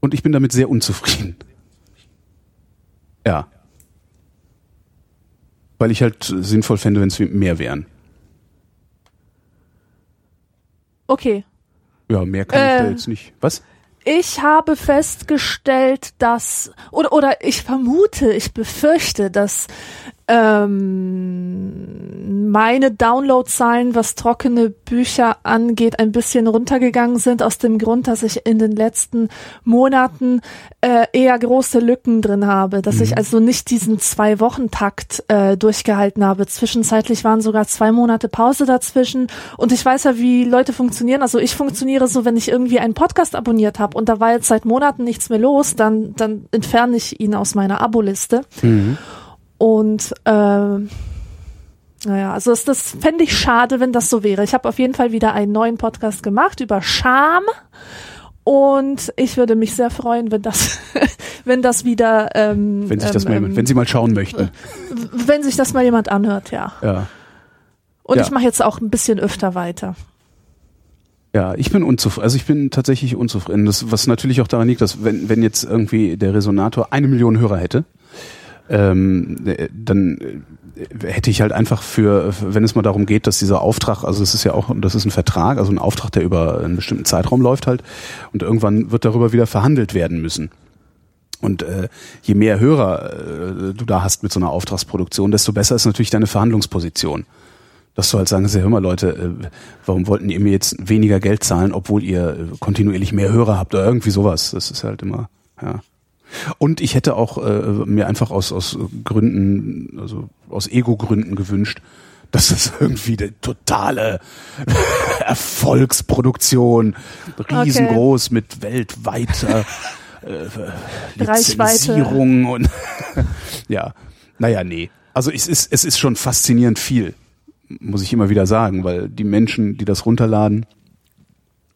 Und ich bin damit sehr unzufrieden. Ja. Weil ich halt sinnvoll fände, wenn es mehr wären. Okay. Ja, mehr kann ich da Äh. jetzt nicht. Was? Ich habe festgestellt, dass, oder, oder ich vermute, ich befürchte, dass ähm, meine Downloadzahlen, was trockene Bücher angeht, ein bisschen runtergegangen sind, aus dem Grund, dass ich in den letzten Monaten äh, eher große Lücken drin habe, dass ich also nicht diesen Zwei-Wochen-Takt äh, durchgehalten habe. Zwischenzeitlich waren sogar zwei Monate Pause dazwischen und ich weiß ja, wie Leute funktionieren. Also ich funktioniere so, wenn ich irgendwie einen Podcast abonniert habe und da war jetzt seit Monaten nichts mehr los, dann, dann entferne ich ihn aus meiner Abo-Liste. Und ähm, naja, also das, das fände ich schade, wenn das so wäre. Ich habe auf jeden Fall wieder einen neuen Podcast gemacht über Scham. Und ich würde mich sehr freuen, wenn das, *laughs* wenn das wieder, ähm, Wenn sich das ähm, mal, ähm, wenn Sie mal schauen möchten. wenn sich das mal jemand anhört, ja. Ja. Und Ja. ich mache jetzt auch ein bisschen öfter weiter. Ja, ich bin unzufrieden. Also ich bin tatsächlich unzufrieden. Das, was natürlich auch daran liegt, dass wenn, wenn jetzt irgendwie der Resonator eine Million Hörer hätte, ähm, äh, dann äh, hätte ich halt einfach für, wenn es mal darum geht, dass dieser Auftrag, also es ist ja auch, das ist ein Vertrag, also ein Auftrag, der über einen bestimmten Zeitraum läuft halt, und irgendwann wird darüber wieder verhandelt werden müssen. Und äh, je mehr Hörer äh, du da hast mit so einer Auftragsproduktion, desto besser ist natürlich deine Verhandlungsposition. Dass du halt sagen, hör mal Leute, äh, warum wollten ihr mir jetzt weniger Geld zahlen, obwohl ihr äh, kontinuierlich mehr Hörer habt oder irgendwie sowas. Das ist halt immer, ja. Und ich hätte auch äh, mir einfach aus, aus Gründen, also aus Ego-Gründen gewünscht, dass das *laughs* irgendwie eine totale *laughs* Erfolgsproduktion, riesengroß mit weltweiter äh, Reichweite. Lizenzierung und *laughs* ja, naja, nee. Also es ist, es ist schon faszinierend viel, muss ich immer wieder sagen, weil die Menschen, die das runterladen,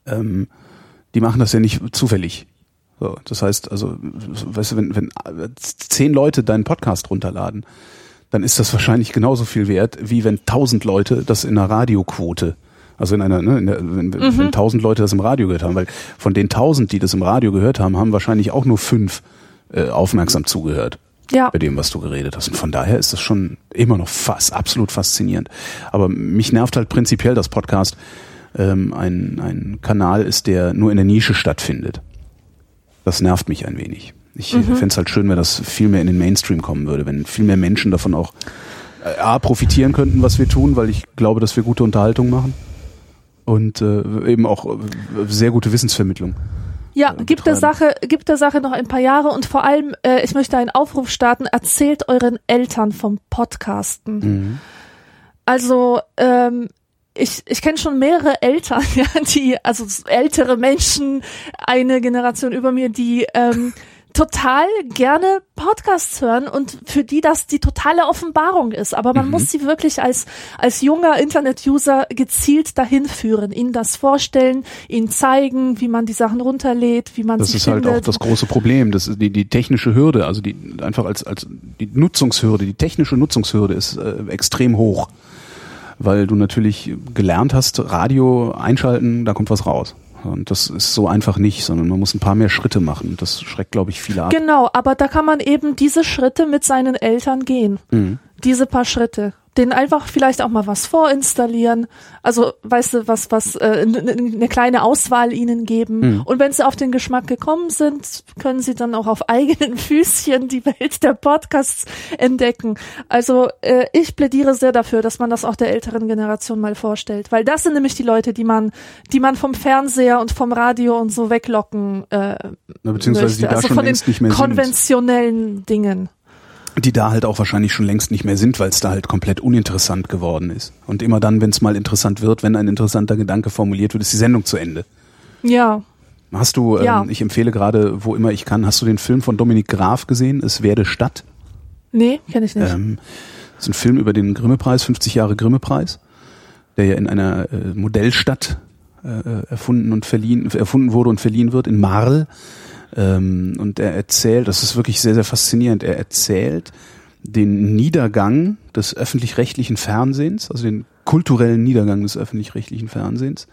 ähm, die machen das ja nicht zufällig, So, das heißt, also, weißt du, wenn, wenn zehn Leute deinen Podcast runterladen, dann ist das wahrscheinlich genauso viel wert, wie wenn tausend Leute das in einer Radioquote, also in einer, ne, in der, wenn, Mhm. wenn tausend Leute das im Radio gehört haben, weil von den tausend, die das im Radio gehört haben, haben wahrscheinlich auch nur fünf äh, aufmerksam zugehört Ja. bei dem, was du geredet hast. Und von daher ist das schon immer noch fast absolut faszinierend. Aber mich nervt halt prinzipiell, dass Podcast ähm, ein, ein Kanal ist, der nur in der Nische stattfindet. Das nervt mich ein wenig. Ich mhm. fände es halt schön, wenn das viel mehr in den Mainstream kommen würde, wenn viel mehr Menschen davon auch äh, A, profitieren könnten, was wir tun, weil ich glaube, dass wir gute Unterhaltung machen und äh, eben auch äh, sehr gute Wissensvermittlung. Ja, äh, gibt der. Sache, gibt der Sache noch ein paar Jahre und vor allem, äh, ich möchte einen Aufruf starten, erzählt euren Eltern vom Podcasten. Mhm. Also, ähm, ich, ich kenne schon mehrere Eltern, *laughs* ja, die, also ältere Menschen, eine Generation über mir, die ähm, total gerne Podcasts hören und für die das die totale Offenbarung ist. Aber man Mhm. muss sie wirklich als, als junger Internet-User gezielt dahin führen, ihnen das vorstellen, ihnen zeigen, wie man die Sachen runterlädt, wie man Das sie ist halt findet. auch das große Problem. Das ist die, die technische Hürde, also die einfach als, als die Nutzungshürde, die technische Nutzungshürde ist äh, extrem hoch. Weil du natürlich gelernt hast, Radio einschalten, da kommt was raus. Und das ist so einfach nicht, sondern man muss ein paar mehr Schritte machen. Das schreckt, glaube ich, viele ab. Genau, aber da kann man eben diese Schritte mit seinen Eltern gehen. Mhm. Diese paar Schritte. Denen einfach vielleicht auch mal was vorinstallieren. Also, weißt du, was, was, äh, eine kleine Auswahl ihnen geben. Mhm. Und wenn sie auf den Geschmack gekommen sind, können sie dann auch auf *laughs* eigenen Füßchen die Welt der Podcasts entdecken. Also, äh, ich plädiere sehr dafür, dass man das auch der älteren Generation mal vorstellt. Weil das sind nämlich die Leute, die man, die man vom Fernseher und vom Radio und so weglocken, äh, Na, beziehungsweise möchte. die da also schon von längst den nicht mehr sind. konventionellen Dingen. Die da halt auch wahrscheinlich schon längst nicht mehr sind, weil es da halt komplett uninteressant geworden ist. Und immer dann, wenn es mal interessant wird, wenn ein interessanter Gedanke formuliert wird, ist die Sendung zu Ende. Ja. Hast du, Ja. ähm, ich empfehle gerade, wo immer ich kann, hast du den Film von Dominik Graf gesehen? Es werde Stadt. Nee, kenne ich nicht. Ähm, das ist ein Film über den Grimme-Preis, 50 Jahre Grimme-Preis, der ja in einer äh, Modellstadt äh, erfunden und verliehen, erfunden wurde und verliehen wird, in Marl. Ähm, und er erzählt, das ist wirklich sehr, sehr faszinierend, er erzählt den Niedergang des öffentlich-rechtlichen Fernsehens, also den kulturellen Niedergang des öffentlich-rechtlichen Fernsehens,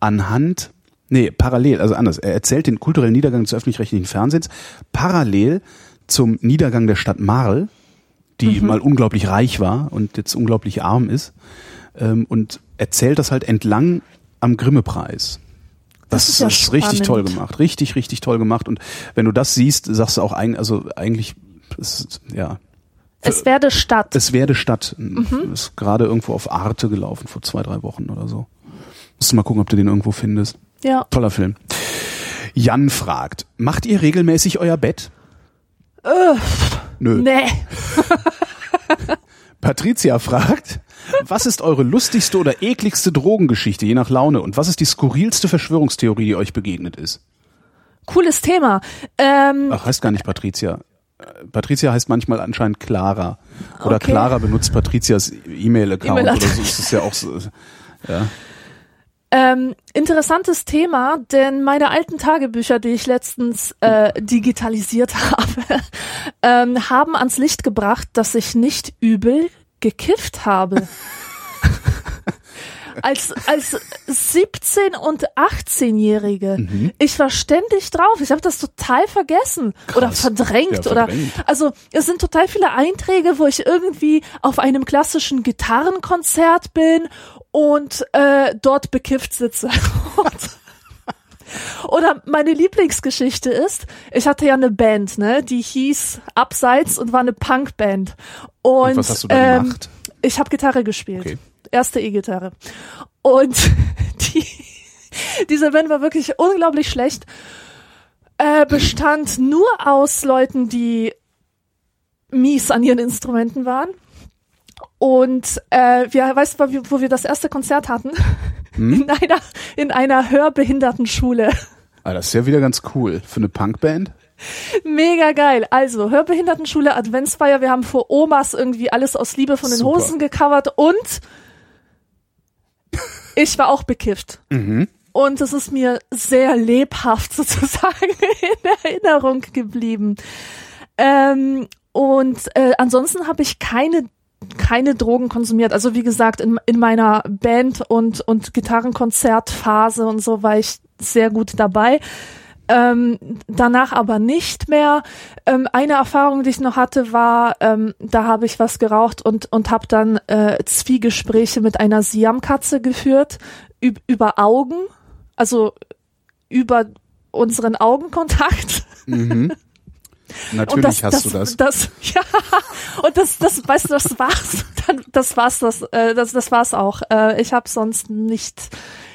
anhand, nee, parallel, also anders, er erzählt den kulturellen Niedergang des öffentlich-rechtlichen Fernsehens parallel zum Niedergang der Stadt Marl, die mal unglaublich reich war und jetzt unglaublich arm ist, ähm, und erzählt das halt entlang am Grimme-Preis. Das, Das ist ist, ja richtig spannend. toll gemacht, richtig, richtig toll gemacht. Und wenn du das siehst, sagst du auch eigentlich, also eigentlich, ist, ja, es werde Stadt. es werde Stadt. Ist gerade irgendwo auf Arte gelaufen vor zwei, drei Wochen oder so. Musst du mal gucken, ob du den irgendwo findest. ja. Toller Film. Jan fragt, macht ihr regelmäßig euer Bett? Nö. Nee. *laughs* Patricia fragt, was ist eure lustigste oder ekligste Drogengeschichte, je nach Laune? Und was ist die skurrilste Verschwörungstheorie, die euch begegnet ist? Cooles Thema. Ähm, Ach, heißt gar nicht Patricia. Äh, Patricia heißt manchmal anscheinend Clara. Oder Okay. Clara benutzt Patricias E-Mail-Account oder E-Mail-Adresse. so. Das ist ja auch so. Ja. Ähm, interessantes Thema, denn meine alten Tagebücher, die ich letztens äh, digitalisiert *laughs* habe, ähm, haben ans Licht gebracht, dass ich nicht übel gekifft habe. *laughs* als, als 17- und 18-Jährige. Ich war ständig drauf. Ich habe das total vergessen oder Krass. verdrängt. Ja, oder verdrängt. Also es sind total viele Einträge, wo ich irgendwie auf einem klassischen Gitarrenkonzert bin und äh, dort bekifft sitze. *laughs* Oder meine Lieblingsgeschichte ist, ich hatte ja eine Band, ne, die hieß Abseits und war eine Punkband. Und, Und was hast du da ähm, gemacht? Ich habe Gitarre gespielt. Okay. Erste E-Gitarre. Und *laughs* die, diese Band war wirklich unglaublich schlecht. Äh, bestand nur aus Leuten, die mies an ihren Instrumenten waren. Und äh, wir, weißt du, wo wir das erste Konzert hatten? In einer in einer hörbehinderten Schule. Ah, das ist ja wieder ganz cool. Für eine Punkband? Mega geil. Also, Hörbehindertenschule, Adventsfeier, wir haben vor Omas irgendwie alles aus Liebe von den Super. Hosen gecovert und ich war auch bekifft. Mhm. und es ist mir sehr lebhaft *laughs* sozusagen in Erinnerung geblieben. Ähm, und äh, ansonsten habe ich keine keine Drogen konsumiert. Also wie gesagt, in, in meiner Band und, und Gitarrenkonzertphase und so war ich sehr gut dabei. Ähm, danach aber nicht mehr. Ähm, eine Erfahrung, die ich noch hatte, war, ähm, da habe ich was geraucht und, und habe dann äh, Zwiegespräche mit einer Siamkatze geführt üb über Augen, also über unseren Augenkontakt. Mhm. *laughs* Natürlich das, hast das, du das. das. *laughs* Ja, und das, das, weißt du, das war's. *laughs* Dann, das war's, das, äh, das, das war's auch. Äh, ich habe sonst nicht,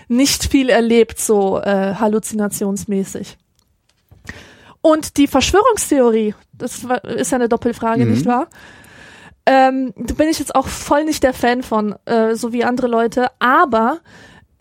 nicht viel erlebt, so äh, halluzinationsmäßig. Und die Verschwörungstheorie, das ist ja eine Doppelfrage, Mhm. nicht wahr? Ähm, da bin ich jetzt auch voll nicht der Fan von, äh, so wie andere Leute, aber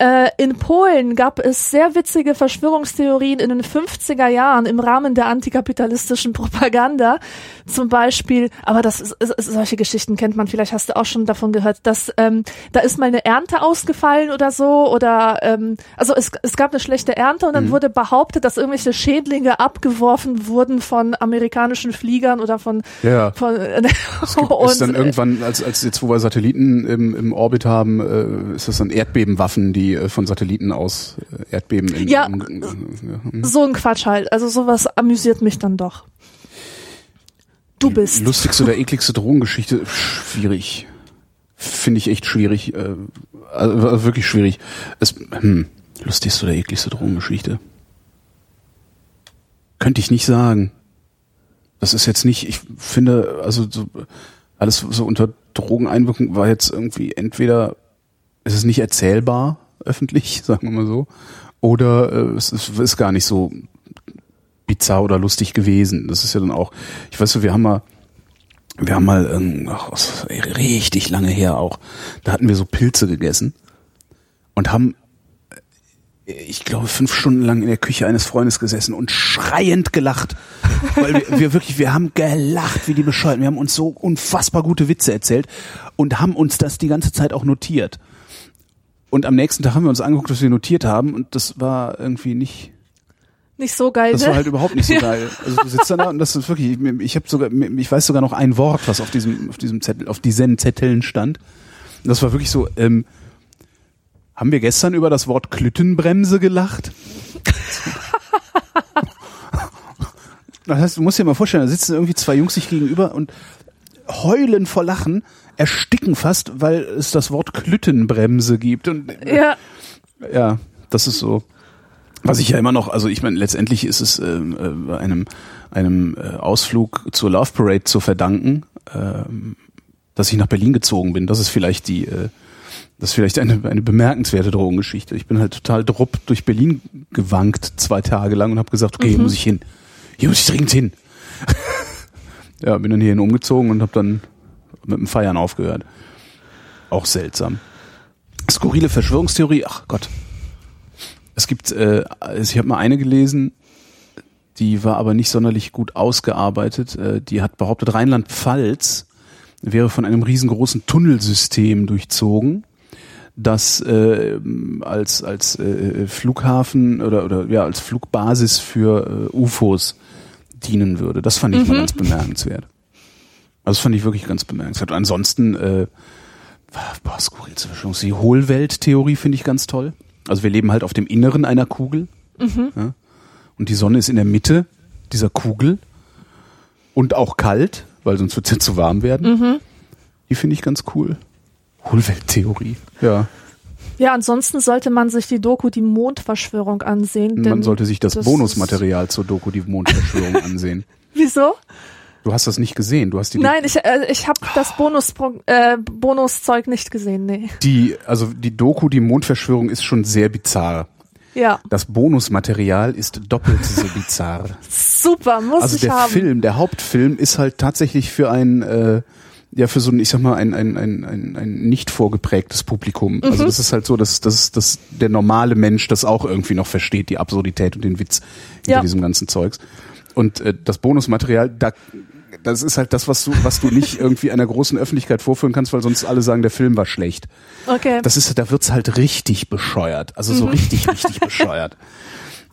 äh, in Polen gab es sehr witzige Verschwörungstheorien in den 50er Jahren im Rahmen der antikapitalistischen Propaganda. Zum Beispiel, aber das ist, ist, solche Geschichten kennt man, vielleicht hast du auch schon davon gehört, dass ähm, da ist mal eine Ernte ausgefallen oder so oder ähm, also es, es gab eine schlechte Ernte und dann wurde behauptet, dass irgendwelche Schädlinge abgeworfen wurden von amerikanischen Fliegern oder von Ja. von Es gibt, *laughs* und, ist dann irgendwann, als, als jetzt, wo wir Satelliten im, im Orbit haben, äh, ist das dann Erdbebenwaffen, die äh, von Satelliten aus äh, Erdbeben in, Ja. um, äh, ja, hm. so ein Quatsch halt. Also sowas amüsiert mich dann doch. Du bist. Lustigste oder ekligste Drogengeschichte? Schwierig. Finde ich echt schwierig. Also wirklich schwierig. Es, hm, lustigste oder ekligste Drogengeschichte? Könnte ich nicht sagen. Das ist jetzt nicht, ich finde, also so, alles so unter Drogeneinwirkung war jetzt irgendwie entweder ist es nicht erzählbar öffentlich, *laughs* sagen wir mal so, oder äh, es ist, ist gar nicht so bizarr oder lustig gewesen. Das ist ja dann auch, ich weiß so, wir haben mal, wir haben mal, ähm, ach, richtig lange her auch, da hatten wir so Pilze gegessen und haben, äh, ich glaube, fünf Stunden lang in der Küche eines Freundes gesessen und schreiend gelacht. *laughs* Weil wir, wir wirklich, wir haben gelacht wie die Bescheuerten. Wir haben uns so unfassbar gute Witze erzählt und haben uns das die ganze Zeit auch notiert. Und am nächsten Tag haben wir uns angeguckt, was wir notiert haben und das war irgendwie nicht, Nicht so geil, das ne? war halt überhaupt nicht so geil. Also du sitzt da und das ist wirklich, ich- ich habe sogar, ich weiß sogar noch ein Wort, was auf diesem, auf diesem Zettel, auf diesen Zetteln stand. Und das war wirklich so, ähm, haben wir gestern über das Wort Klüttenbremse gelacht? *laughs* Das heißt, du musst dir mal vorstellen, da sitzen irgendwie zwei Jungs sich gegenüber und heulen vor Lachen, ersticken fast, weil es das Wort Klüttenbremse gibt. Und ja, ja, das ist so. Was ich ja immer noch, also ich meine, letztendlich ist es ähm, äh, einem einem äh, Ausflug zur Love Parade zu verdanken, ähm, dass ich nach Berlin gezogen bin. Das ist vielleicht die, äh, das ist vielleicht eine, eine bemerkenswerte Drogengeschichte. Ich bin halt total drupp durch Berlin gewankt zwei Tage lang und habe gesagt, okay, hier muss ich hin, hier muss ich dringend hin. *laughs* ja, bin dann hierhin umgezogen und habe dann mit dem Feiern aufgehört. Auch seltsam. Skurrile Verschwörungstheorie, ach Gott. Es gibt, äh, also ich habe mal eine gelesen, die war aber nicht sonderlich gut ausgearbeitet. Äh, die hat behauptet, Rheinland-Pfalz wäre von einem riesengroßen Tunnelsystem durchzogen, das äh, als als äh, Flughafen oder oder ja als Flugbasis für äh, UFOs dienen würde. Das fand ich mal ganz bemerkenswert. Also das fand ich wirklich ganz bemerkenswert. Ansonsten äh, boah, skurrilste Verschwörung. Die Hohlwelt-Theorie finde ich ganz toll. Also wir leben halt auf dem Inneren einer Kugel. Ja? Und die Sonne ist in der Mitte dieser Kugel. Und auch kalt, weil sonst wird es ja zu warm werden. Die finde ich ganz cool. Hohlwelt-Theorie. Ja. ja, ansonsten sollte man sich die Doku Die Mondverschwörung ansehen. Man denn sollte sich das, das Bonusmaterial zur Doku Die Mondverschwörung ansehen. *laughs* Wieso? Du hast das nicht gesehen. Du hast die, Nein, ich, äh, ich habe das Bonus, äh, Bonuszeug nicht gesehen, nee. die, also die Doku Die Mondverschwörung ist schon sehr bizarr. Ja, Das Bonusmaterial ist doppelt so bizarr. super, muss Also ich der haben. Film, der Hauptfilm ist halt tatsächlich für ein, äh, ja für so ein, ich sag mal, ein, ein, ein, ein, ein nicht vorgeprägtes Publikum. Mhm. Also das ist halt so, dass, dass, dass der normale Mensch das auch irgendwie noch versteht, die Absurdität und den Witz hinter Ja. diesem ganzen Zeugs. Und äh, das Bonusmaterial, da das ist halt das, was du, was du nicht irgendwie einer großen Öffentlichkeit vorführen kannst, weil sonst alle sagen, der Film war schlecht. Okay. Das ist, da wird's halt richtig bescheuert. Also so richtig, richtig bescheuert.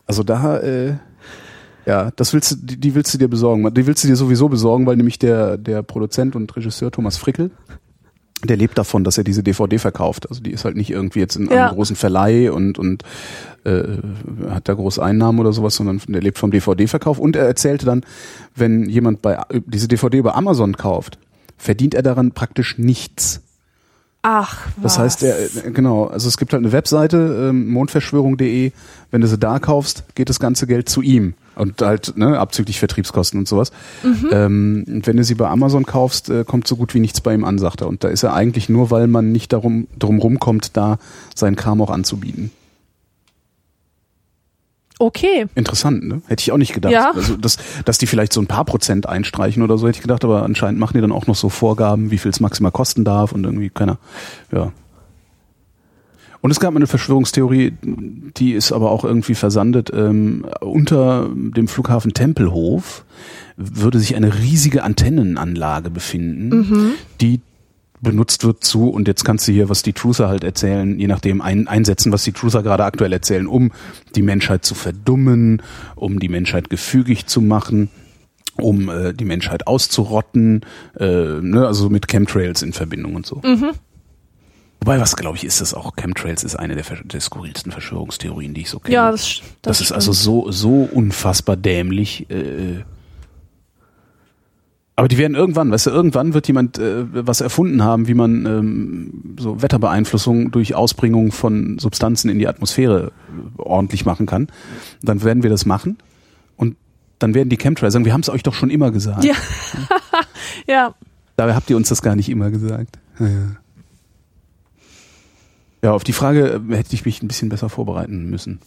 Also da, äh, ja, das willst du, die, die willst du dir besorgen. Die willst du dir sowieso besorgen, weil nämlich der, der Produzent und Regisseur Thomas Frickel, der lebt davon, dass er diese DVD verkauft. Also die ist halt nicht irgendwie jetzt in Ja. einem großen Verleih und, und äh, hat da große Einnahmen oder sowas, sondern der lebt vom DVD-Verkauf. Und er erzählte dann, wenn jemand bei diese DVD über Amazon kauft, verdient er daran praktisch nichts. Ach, was. Das heißt, er, äh, genau, also es gibt halt eine Webseite, ähm, mondverschwörung.de, wenn du sie da kaufst, geht das ganze Geld zu ihm. Und halt, ne, abzüglich Vertriebskosten und sowas. Ähm, und wenn du sie bei Amazon kaufst, äh, kommt so gut wie nichts bei ihm an, sagt er. Und da ist er eigentlich nur, weil man nicht darum drum rumkommt, da seinen Kram auch anzubieten. Okay. Interessant, ne? Hätte ich auch nicht gedacht. Ja. Also, dass, dass die vielleicht so ein paar Prozent einstreichen oder so, hätte ich gedacht, aber anscheinend machen die dann auch noch so Vorgaben, wie viel es maximal kosten darf und irgendwie keiner, ja. Und es gab mal eine Verschwörungstheorie, die ist aber auch irgendwie versandet. Ähm, unter dem Flughafen Tempelhof würde sich eine riesige Antennenanlage befinden, die benutzt wird zu, und jetzt kannst du hier, was die Truther halt erzählen, je nachdem ein, einsetzen, was die Truther gerade aktuell erzählen, um die Menschheit zu verdummen, um die Menschheit gefügig zu machen, um äh, die Menschheit auszurotten, äh, ne, also mit Chemtrails in Verbindung und so. Wobei, was glaube ich, ist das auch? Chemtrails ist eine der, der skurrilsten Verschwörungstheorien, die ich so kenne. Ja, das, das, das ist also so, so unfassbar dämlich. Äh, aber die werden irgendwann, weißt du, irgendwann wird jemand äh, was erfunden haben, wie man ähm, so Wetterbeeinflussung durch Ausbringung von Substanzen in die Atmosphäre äh, ordentlich machen kann. Dann werden wir das machen und dann werden die Chemtrails sagen, wir haben es euch doch schon immer gesagt. Ja. *laughs* ja. Dabei habt ihr uns das gar nicht immer gesagt. Ja, ja. Ja, auf die Frage äh, hätte ich mich ein bisschen besser vorbereiten müssen.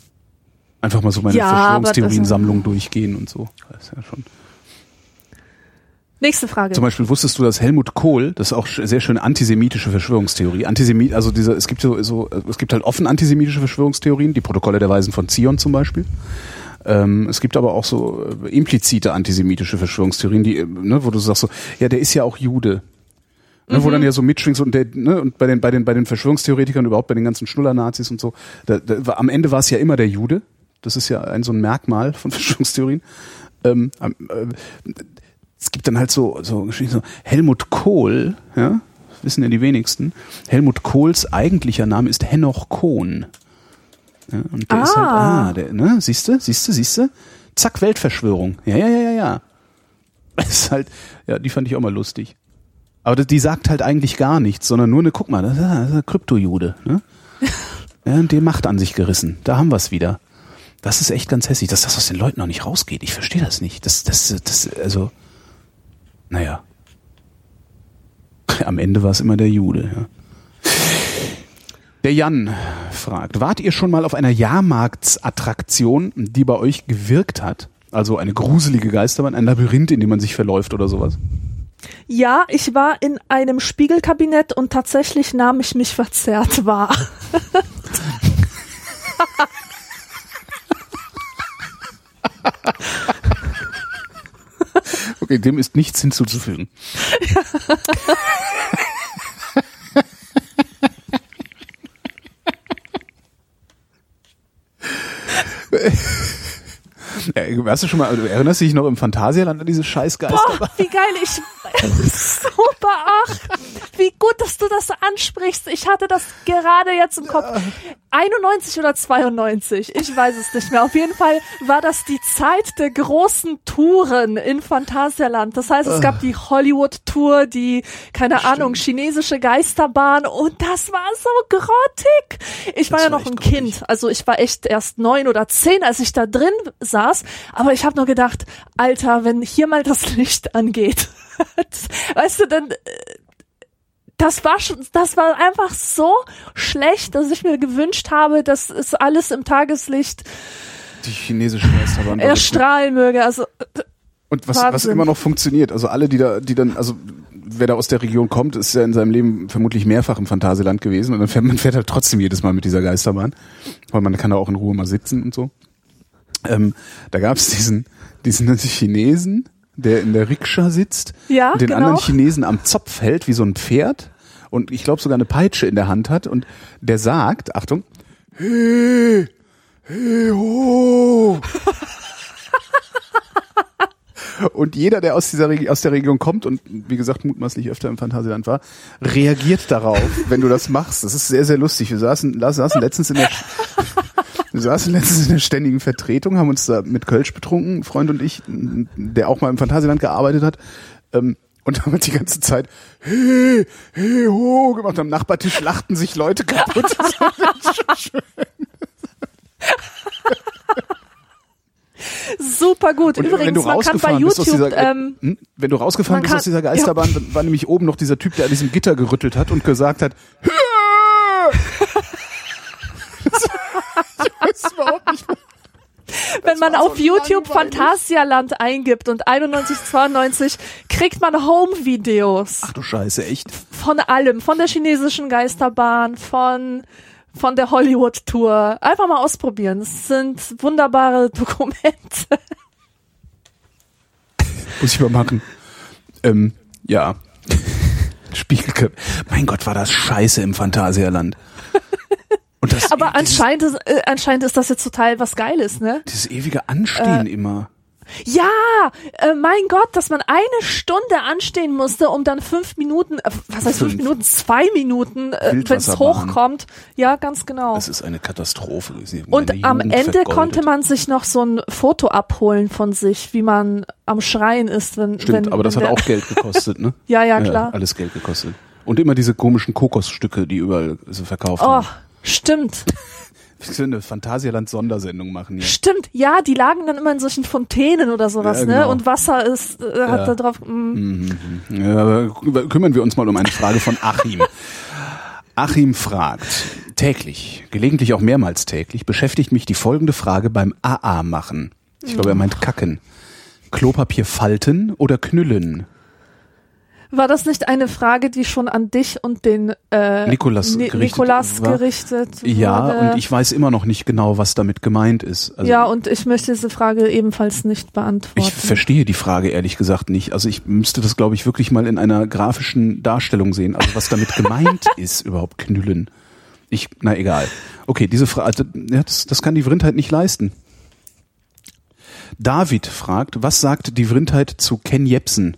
Einfach mal so meine Ja, Verschwörungstheorien-Sammlung durchgehen und so. Das ist ja schon. Nächste Frage. Zum Beispiel wusstest du, dass Helmut Kohl, das ist auch sehr schöne antisemitische Verschwörungstheorie. Antisemit, also diese, es gibt so, so, es gibt halt offen antisemitische Verschwörungstheorien, die Protokolle der Weisen von Zion zum Beispiel. Ähm, es gibt aber auch so äh, implizite antisemitische Verschwörungstheorien, die, äh, ne, wo du sagst so, ja, der ist ja auch Jude. Ne, Wo dann ja so mitschwingt so, und, der, ne, und bei den, bei den, bei den Verschwörungstheoretikern überhaupt bei den ganzen Schnuller-Nazis und so, da, da, am Ende war es ja immer der Jude. Das ist ja ein so ein Merkmal von *laughs* Verschwörungstheorien. Ähm, äh, es gibt dann halt so, so, Geschichten, so Helmut Kohl, ja, wissen ja die wenigsten. Helmut Kohls eigentlicher Name ist Henoch Kohn. Ja, und der ist halt, Ah. ah, der, ne, siehst du, siehst du, siehst du? Zack, Weltverschwörung. Ja, ja, ja, ja, ja. *laughs* Das ist halt, ja, die fand ich auch mal lustig. Aber die sagt halt eigentlich gar nichts, sondern nur eine, guck mal, das ist, das ist ein Kryptojude, ne? *laughs* Ja, und dem Macht an sich gerissen. Da haben wir es wieder. Das ist echt ganz hässlich, dass das aus den Leuten noch nicht rausgeht. Ich verstehe das nicht. Das, das, das, also, naja. *laughs* Am Ende war es immer der Jude, ja. Der Jan fragt, wart ihr schon mal auf einer Jahrmarktsattraktion, die bei euch gewirkt hat? Also eine gruselige Geisterbahn, ein Labyrinth, in dem man sich verläuft oder sowas? Ja, ich war in einem Spiegelkabinett und tatsächlich nahm ich mich verzerrt wahr. *laughs* *laughs* Okay, dem ist nichts hinzuzufügen. *laughs* Ja, Hast du schon mal, du erinnerst dich noch im Phantasialand an diese Scheißgeister? Boah, wie geil ich. Super, ach, wie gut, dass du das ansprichst. Ich hatte das gerade jetzt im Kopf. 91 oder 92, ich weiß es nicht mehr. Auf jeden Fall war das die Zeit der großen Touren in Phantasialand. Das heißt, es gab die Hollywood-Tour, die, keine Ahnung, chinesische Geisterbahn und das war so grottig. Ich war Das ja noch ein grottig. Kind, also ich war echt erst neun oder zehn, als ich da drin saß, aber ich habe nur gedacht, Alter, wenn hier mal das Licht angeht, weißt du, dann äh, das war schon, das war einfach so schlecht, dass ich mir gewünscht habe, dass es alles im Tageslicht Die chinesische Geisterbahn. erstrahlen möge. Also äh, Und was, was Wahnsinn. immer noch funktioniert, also alle, die da, die dann, also wer da aus der Region kommt, ist ja in seinem Leben vermutlich mehrfach im Phantasialand gewesen und dann fährt man fährt halt trotzdem jedes Mal mit dieser Geisterbahn, weil man kann da auch in Ruhe mal sitzen und so. Ähm, da gab es diesen, diesen *laughs* Chinesen, der in der Rikscha sitzt, Ja, und den genau. anderen Chinesen am Zopf hält, wie so ein Pferd und ich glaube sogar eine Peitsche in der Hand hat und der sagt, Achtung, hey, hey, ho. *laughs* Und jeder, der aus dieser Regi aus der Region kommt und wie gesagt mutmaßlich öfter im Phantasialand war, reagiert darauf, wenn du das machst. Das ist sehr, sehr lustig. Wir saßen, saßen letztens in der wir saßen letztens in der ständigen Vertretung, haben uns da mit Kölsch betrunken, ein Freund und ich, der auch mal im Phantasialand gearbeitet hat. Ähm, und haben die ganze Zeit hey, hey, ho gemacht. Am Nachbartisch lachten sich Leute kaputt. Das. Super gut. Und Übrigens, wenn du man kann bei rausgefahren bist aus YouTube, dieser, ähm, hm? wenn du rausgefahren bist kann- aus dieser Geisterbahn, dann war nämlich oben noch dieser Typ, der an diesem Gitter gerüttelt hat und gesagt hat, *laughs* Weiß überhaupt nicht wenn man auf so YouTube. Phantasialand eingibt und 9192 kriegt man Home-Videos Ach du Scheiße, echt? von allem, von der chinesischen Geisterbahn, von von der Hollywood-Tour. Einfach mal ausprobieren. Es sind wunderbare *laughs* Dokumente. Muss ich mal machen. Ähm, ja. *laughs* Spiegelköpfe. Mein Gott, war das scheiße im Phantasialand. Das, Aber dieses, anscheinend ist, äh, anscheinend ist das jetzt total was Geiles, ne? dieses ewige Anstehen immer. Ja, äh, mein Gott, dass man eine Stunde anstehen musste, um dann fünf Minuten, äh, was heißt fünf, Fünf. Minuten, zwei Minuten, äh, wenn es hochkommt. Ja, ganz genau. Das ist eine Katastrophe. Und am Jugend Ende vergoldet. konnte man sich noch so ein Foto abholen von sich, wie man am Schreien ist, wenn Stimmt, wenn, aber das hat auch Geld gekostet, ne? *laughs* Ja, ja, klar. alles Geld gekostet. Und immer diese komischen Kokosstücke, die überall so verkauft Oh, werden. Stimmt, *laughs* Ich eine Phantasialand-Sondersendung machen hier. stimmt. Ja, die lagen dann immer in solchen Fontänen oder sowas, Ja, ne? genau. Und Wasser ist äh, hat Ja. da drauf. Mm. Ja, aber kümmern wir uns mal um eine Frage von Achim. *laughs* Achim fragt, täglich, gelegentlich auch mehrmals täglich, beschäftigt mich die folgende Frage beim AA machen. Ich glaube, er meint kacken. Klopapier falten oder knüllen? War das nicht eine Frage, die schon an dich und den äh, Nikolas Ni gerichtet Nikolas gerichtet Ja, wurde? und ich weiß immer noch nicht genau, was damit gemeint ist. Also ja, und ich möchte diese Frage ebenfalls nicht beantworten. Ich verstehe die Frage ehrlich gesagt nicht. Also ich müsste das, glaube ich, wirklich mal in einer grafischen Darstellung sehen. Also was damit *laughs* gemeint ist, überhaupt knüllen. Ich, na egal. Okay, diese Frage, ja, das, das kann die Vrindheit nicht leisten. David fragt, was sagt die Vrindheit zu Ken Jepsen?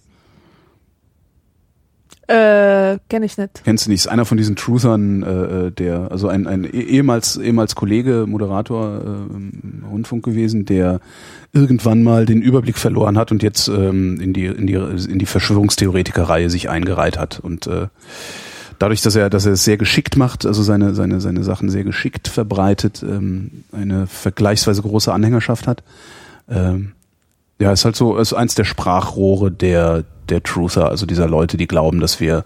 Äh, kenn ich nicht. Kennst du nicht? Ist einer von diesen Truthern, äh, der, also ein, ein eh- ehemals, ehemals Kollege, Moderator äh, im Rundfunk gewesen, der irgendwann mal den Überblick verloren hat und jetzt ähm, in die, in die, in die Verschwörungstheoretiker-Reihe sich eingereiht hat. Und äh, dadurch, dass er, dass er es sehr geschickt macht, also seine, seine, seine Sachen sehr geschickt verbreitet, ähm, eine vergleichsweise große Anhängerschaft hat. Ähm, ja, ist halt so, ist eins der Sprachrohre der, der Truther, also dieser Leute, die glauben, dass wir,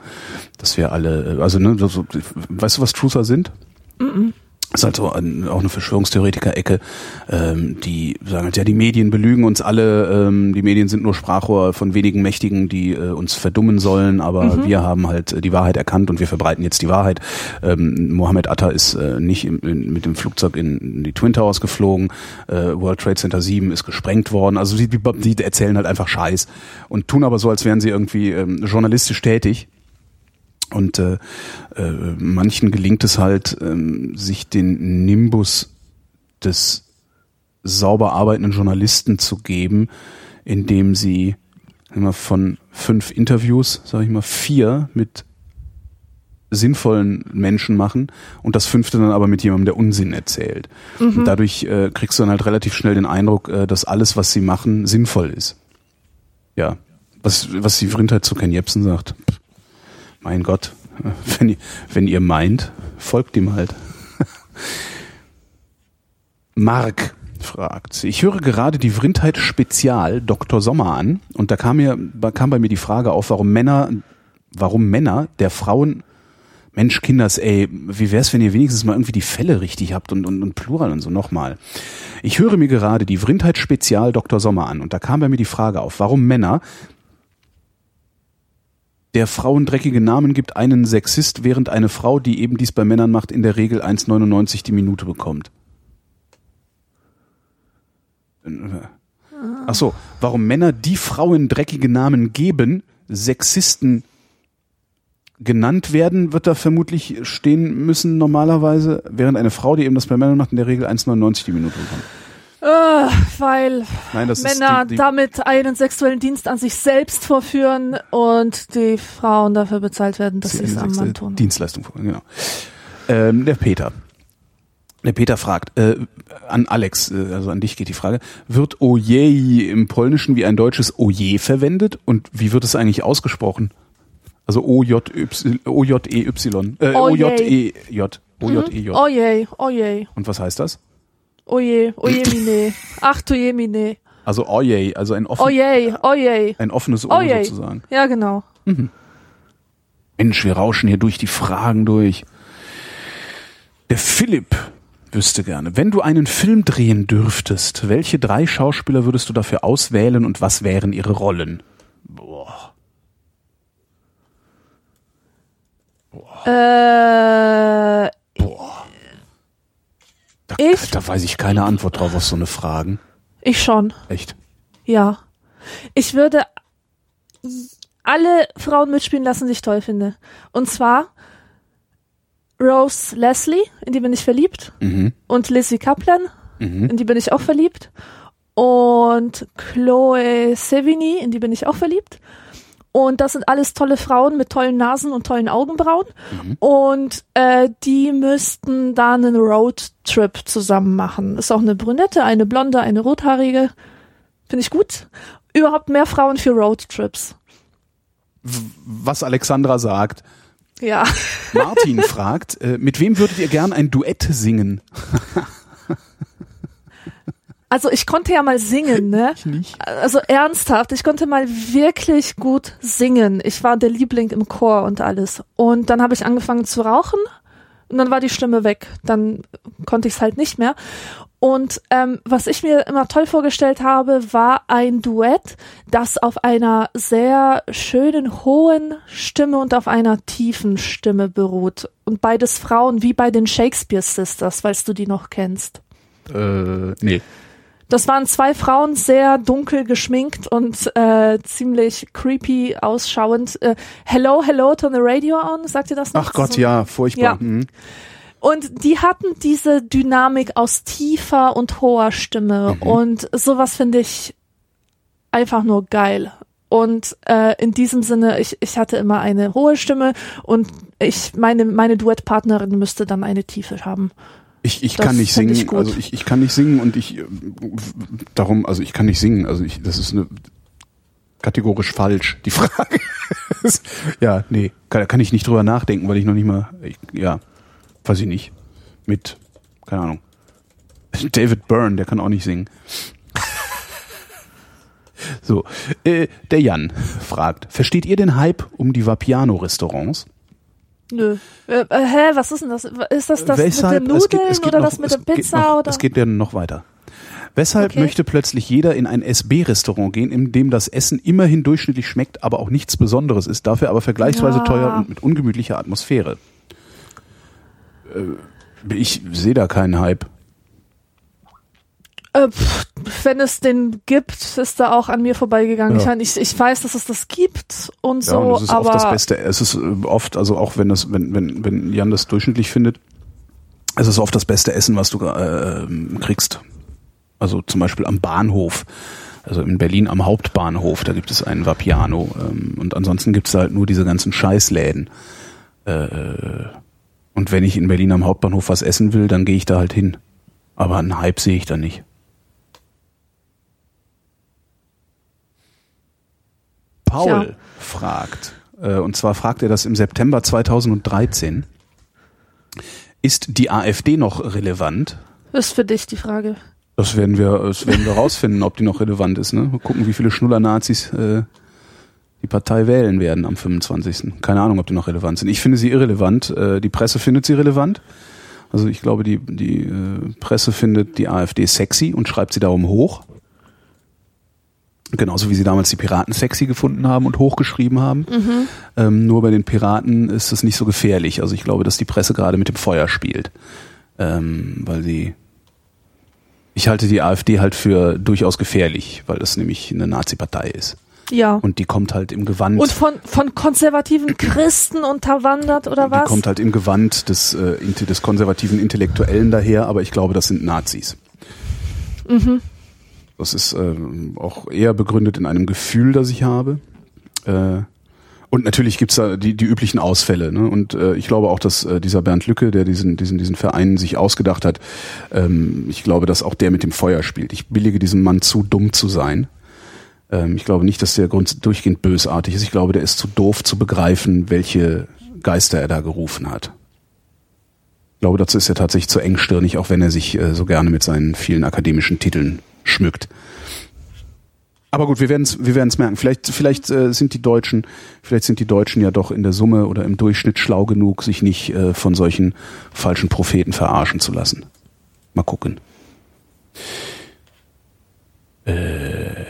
dass wir alle, äh, also ne, so, weißt du, was Truther sind? Ist halt so ein, auch eine Verschwörungstheoretiker-Ecke, ähm, die sagen halt, ja, die Medien belügen uns alle, ähm, die Medien sind nur Sprachrohr von wenigen Mächtigen, die äh, uns verdummen sollen, aber wir haben halt äh, die Wahrheit erkannt und wir verbreiten jetzt die Wahrheit. Ähm, Mohammed Atta ist äh, nicht im, in, mit dem Flugzeug in, in die Twin Towers geflogen, äh, World Trade Center 7 ist gesprengt worden, also die, die, die erzählen halt einfach Scheiß und tun aber so, als wären sie irgendwie ähm, journalistisch tätig. Und äh, äh, manchen gelingt es halt, ähm, sich den Nimbus des sauber arbeitenden Journalisten zu geben, indem sie immer von fünf Interviews, sage ich mal, vier mit sinnvollen Menschen machen und das fünfte dann aber mit jemandem, der Unsinn erzählt. Und dadurch äh, kriegst du dann halt relativ schnell den Eindruck, äh, dass alles, was sie machen, sinnvoll ist. Ja. Was, was die Vrindheit zu Ken Jebsen sagt. Pff, mein Gott, wenn ihr, wenn ihr meint, folgt ihm halt. Mark fragt, ich höre gerade die Vrindheit Spezial Dr. Sommer an und da kam mir, kam bei mir die Frage auf, warum Männer, warum Männer der Frauen, Mensch, Kinders, ey, wie wär's, wenn ihr wenigstens mal irgendwie die Fälle richtig habt und, und, und Plural und so nochmal. Ich höre mir gerade die Vrindheit Spezial Dr. Sommer an und da kam bei mir die Frage auf, warum Männer der Frauen dreckige Namen gibt einen Sexist, während eine Frau, die eben dies bei Männern macht, in der Regel 1,99 die Minute bekommt. Ach so, warum Männer die Frauen dreckige Namen geben, Sexisten genannt werden, wird da vermutlich stehen müssen normalerweise, während eine Frau, die eben das bei Männern macht, in der Regel 1,99 die Minute bekommt. Äh, weil Nein, Männer die, die, damit einen sexuellen Dienst an sich selbst vorführen und die Frauen dafür bezahlt werden, dass sie es am Mann tun. Dienstleistung, genau. Ähm, der Peter. Der Peter fragt, äh, an Alex, äh, also an dich geht die Frage, wird Ojej im Polnischen wie ein deutsches Oje verwendet und wie wird es eigentlich ausgesprochen? Also O-J-E-Y, äh, Ojej. O-J-E-J, O-J-E-J. Oje, oje, Und was heißt das? Oje, oje *clears throat* mine. Ach du je mine. Also Ojej, also ein, offen, Oje, oje. ein offenes O Ojej. sozusagen. Ja, genau. Mensch, wir rauschen hier durch die Fragen durch. Der Philipp wüsste gerne, wenn du einen Film drehen dürftest, welche drei Schauspieler würdest du dafür auswählen und was wären ihre Rollen? Boah. Äh, Boah. Da, Ich? da weiß ich keine Antwort drauf auf so eine Fragen. ich schon. Echt? Ja. Ich würde alle Frauen mitspielen lassen, die ich toll finde. Und zwar Rose Leslie, in die bin ich verliebt. Mhm. Und Lizzie Kaplan, Mhm. in die bin ich auch verliebt. Und Chloe Sevigny, in die bin ich auch verliebt. Und das sind alles tolle Frauen mit tollen Nasen und tollen Augenbrauen. Und äh, die müssten da einen Roadtrip zusammen machen. Ist auch eine Brünette, eine Blonde, eine Rothaarige. Finde ich gut. Überhaupt mehr Frauen für Roadtrips. Was Alexandra sagt. Ja. Martin *laughs* fragt, äh, mit wem würdet ihr gern ein Duett singen? *laughs* Also ich konnte ja mal singen, ne? *laughs* Ich nicht. Also ernsthaft, ich konnte mal wirklich gut singen. Ich war der Liebling im Chor und alles. Und dann habe ich angefangen zu rauchen und dann war die Stimme weg. Dann konnte ich es halt nicht mehr. Und ähm, was ich mir immer toll vorgestellt habe, war ein Duett, das auf einer sehr schönen hohen Stimme und auf einer tiefen Stimme beruht. Und beides Frauen, wie bei den Shakespeare Sisters, falls du die noch kennst. Äh, nee. Das waren zwei Frauen, sehr dunkel geschminkt und äh, ziemlich creepy ausschauend. Äh, hello, hello, turn the radio on, sagt ihr das noch? Ach Gott, So- ja, furchtbar. Ja. Mhm. Und die hatten diese Dynamik aus tiefer und hoher Stimme Mhm. und sowas finde ich einfach nur geil. Und äh, in diesem Sinne, ich, ich hatte immer eine hohe Stimme und ich meine meine Duettpartnerin müsste dann eine Tiefe haben. Ich, ich Das kann nicht singen, ich also ich, ich kann nicht singen und ich äh, darum, also ich kann nicht singen, also ich, das ist eine kategorisch falsch, die *laughs* Frage. ja, nee, kann, kann ich nicht drüber nachdenken, weil ich noch nicht mal, ich, ja, weiß ich nicht, mit, keine Ahnung, David Byrne, der kann auch nicht singen. *laughs* So, äh, der Jan fragt, versteht ihr den Hype um die Vapiano-Restaurants? Nö. Äh, äh, hä, was ist denn das? Ist das das Weshalb, mit den Nudeln geht oder noch- das mit der Pizza noch, oder? Es geht ja noch weiter. Weshalb Okay. möchte plötzlich jeder in ein SB-Restaurant gehen, in dem das Essen immerhin durchschnittlich schmeckt, aber auch nichts Besonderes ist, dafür aber vergleichsweise Ja. teuer und mit ungemütlicher Atmosphäre? Äh, ich sehe da keinen Hype. Äh, pff, wenn es den gibt, ist er auch an mir vorbeigegangen. Ja. Ich, meine, ich, ich weiß, dass es das gibt und Ja, so, und das ist aber oft das Beste. Es ist äh, oft, also auch wenn das, wenn, wenn, wenn Jan das durchschnittlich findet, es ist oft das beste Essen, was du äh, kriegst. Also zum Beispiel am Bahnhof. Also in Berlin am Hauptbahnhof, da gibt es einen Vapiano. Ähm, und ansonsten gibt es halt nur diese ganzen Scheißläden. Äh, und wenn ich in Berlin am Hauptbahnhof was essen will, dann gehe ich da halt hin. Aber einen Hype sehe ich da nicht. Paul Tja. fragt, äh, und zwar fragt er das im September 2013. Ist die AfD noch relevant? ist für dich die Frage. Das werden wir, das werden wir rausfinden, ob die noch relevant ist. Ne? Mal gucken, wie viele Schnuller-Nazis äh, die Partei wählen werden am 25. Keine Ahnung, ob die noch relevant sind. Ich finde sie irrelevant. Äh, die Presse findet sie relevant. Also ich glaube, die, die äh, Presse findet die AfD sexy und schreibt sie darum hoch. Genauso wie sie damals die Piraten sexy gefunden haben und hochgeschrieben haben. Ähm, nur bei den Piraten ist es nicht so gefährlich. Also ich glaube, dass die Presse gerade mit dem Feuer spielt. Ähm, weil sie Ich halte die AfD halt für durchaus gefährlich, weil das nämlich eine Nazi-Partei ist. Ja. Und die kommt halt im Gewand. Und von, von konservativen Christen unterwandert oder die was? kommt halt im Gewand des, äh, des konservativen Intellektuellen daher, aber ich glaube, das sind Nazis. Mhm. Das ist ähm, auch eher begründet in einem Gefühl, das ich habe. Äh, und natürlich gibt's da die, die üblichen Ausfälle. Ne? Und äh, ich glaube auch, dass äh, dieser Bernd Lücke, der diesen, diesen, diesen Verein sich ausgedacht hat, ähm, ich glaube, dass auch der mit dem Feuer spielt. Ich billige diesem Mann zu, dumm zu sein. Ähm, ich glaube nicht, dass der Grund durchgehend bösartig ist. Ich glaube, der ist zu doof zu begreifen, welche Geister er da gerufen hat. Glaube, dazu ist er tatsächlich zu engstirnig, auch wenn er sich äh, so gerne mit seinen vielen akademischen Titeln schmückt. Aber gut, wir werden es wir werden's merken. Vielleicht, vielleicht äh, sind die Deutschen, vielleicht sind die Deutschen ja doch in der Summe oder im Durchschnitt schlau genug, sich nicht äh, von solchen falschen Propheten verarschen zu lassen. Mal gucken. Äh,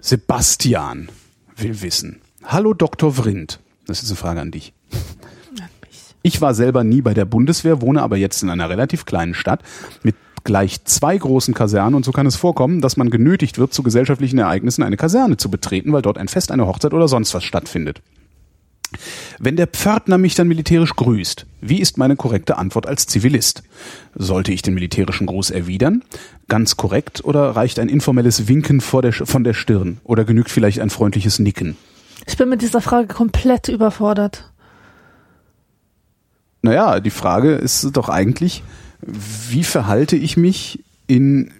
Sebastian will wissen. Hallo Dr. Vrindt. Das ist eine Frage an dich. Ich war selber nie bei der Bundeswehr, wohne aber jetzt in einer relativ kleinen Stadt mit gleich zwei großen Kasernen und so kann es vorkommen, dass man genötigt wird, zu gesellschaftlichen Ereignissen eine Kaserne zu betreten, weil dort ein Fest, eine Hochzeit oder sonst was stattfindet. Wenn der Pförtner mich dann militärisch grüßt, wie ist meine korrekte Antwort als Zivilist? Sollte ich den militärischen Gruß erwidern? Ganz korrekt oder reicht ein informelles Winken der, von der Stirn? Oder genügt vielleicht ein freundliches Nicken? Ich bin mit dieser Frage komplett überfordert. Naja, die Frage ist doch eigentlich, wie verhalte ich mich in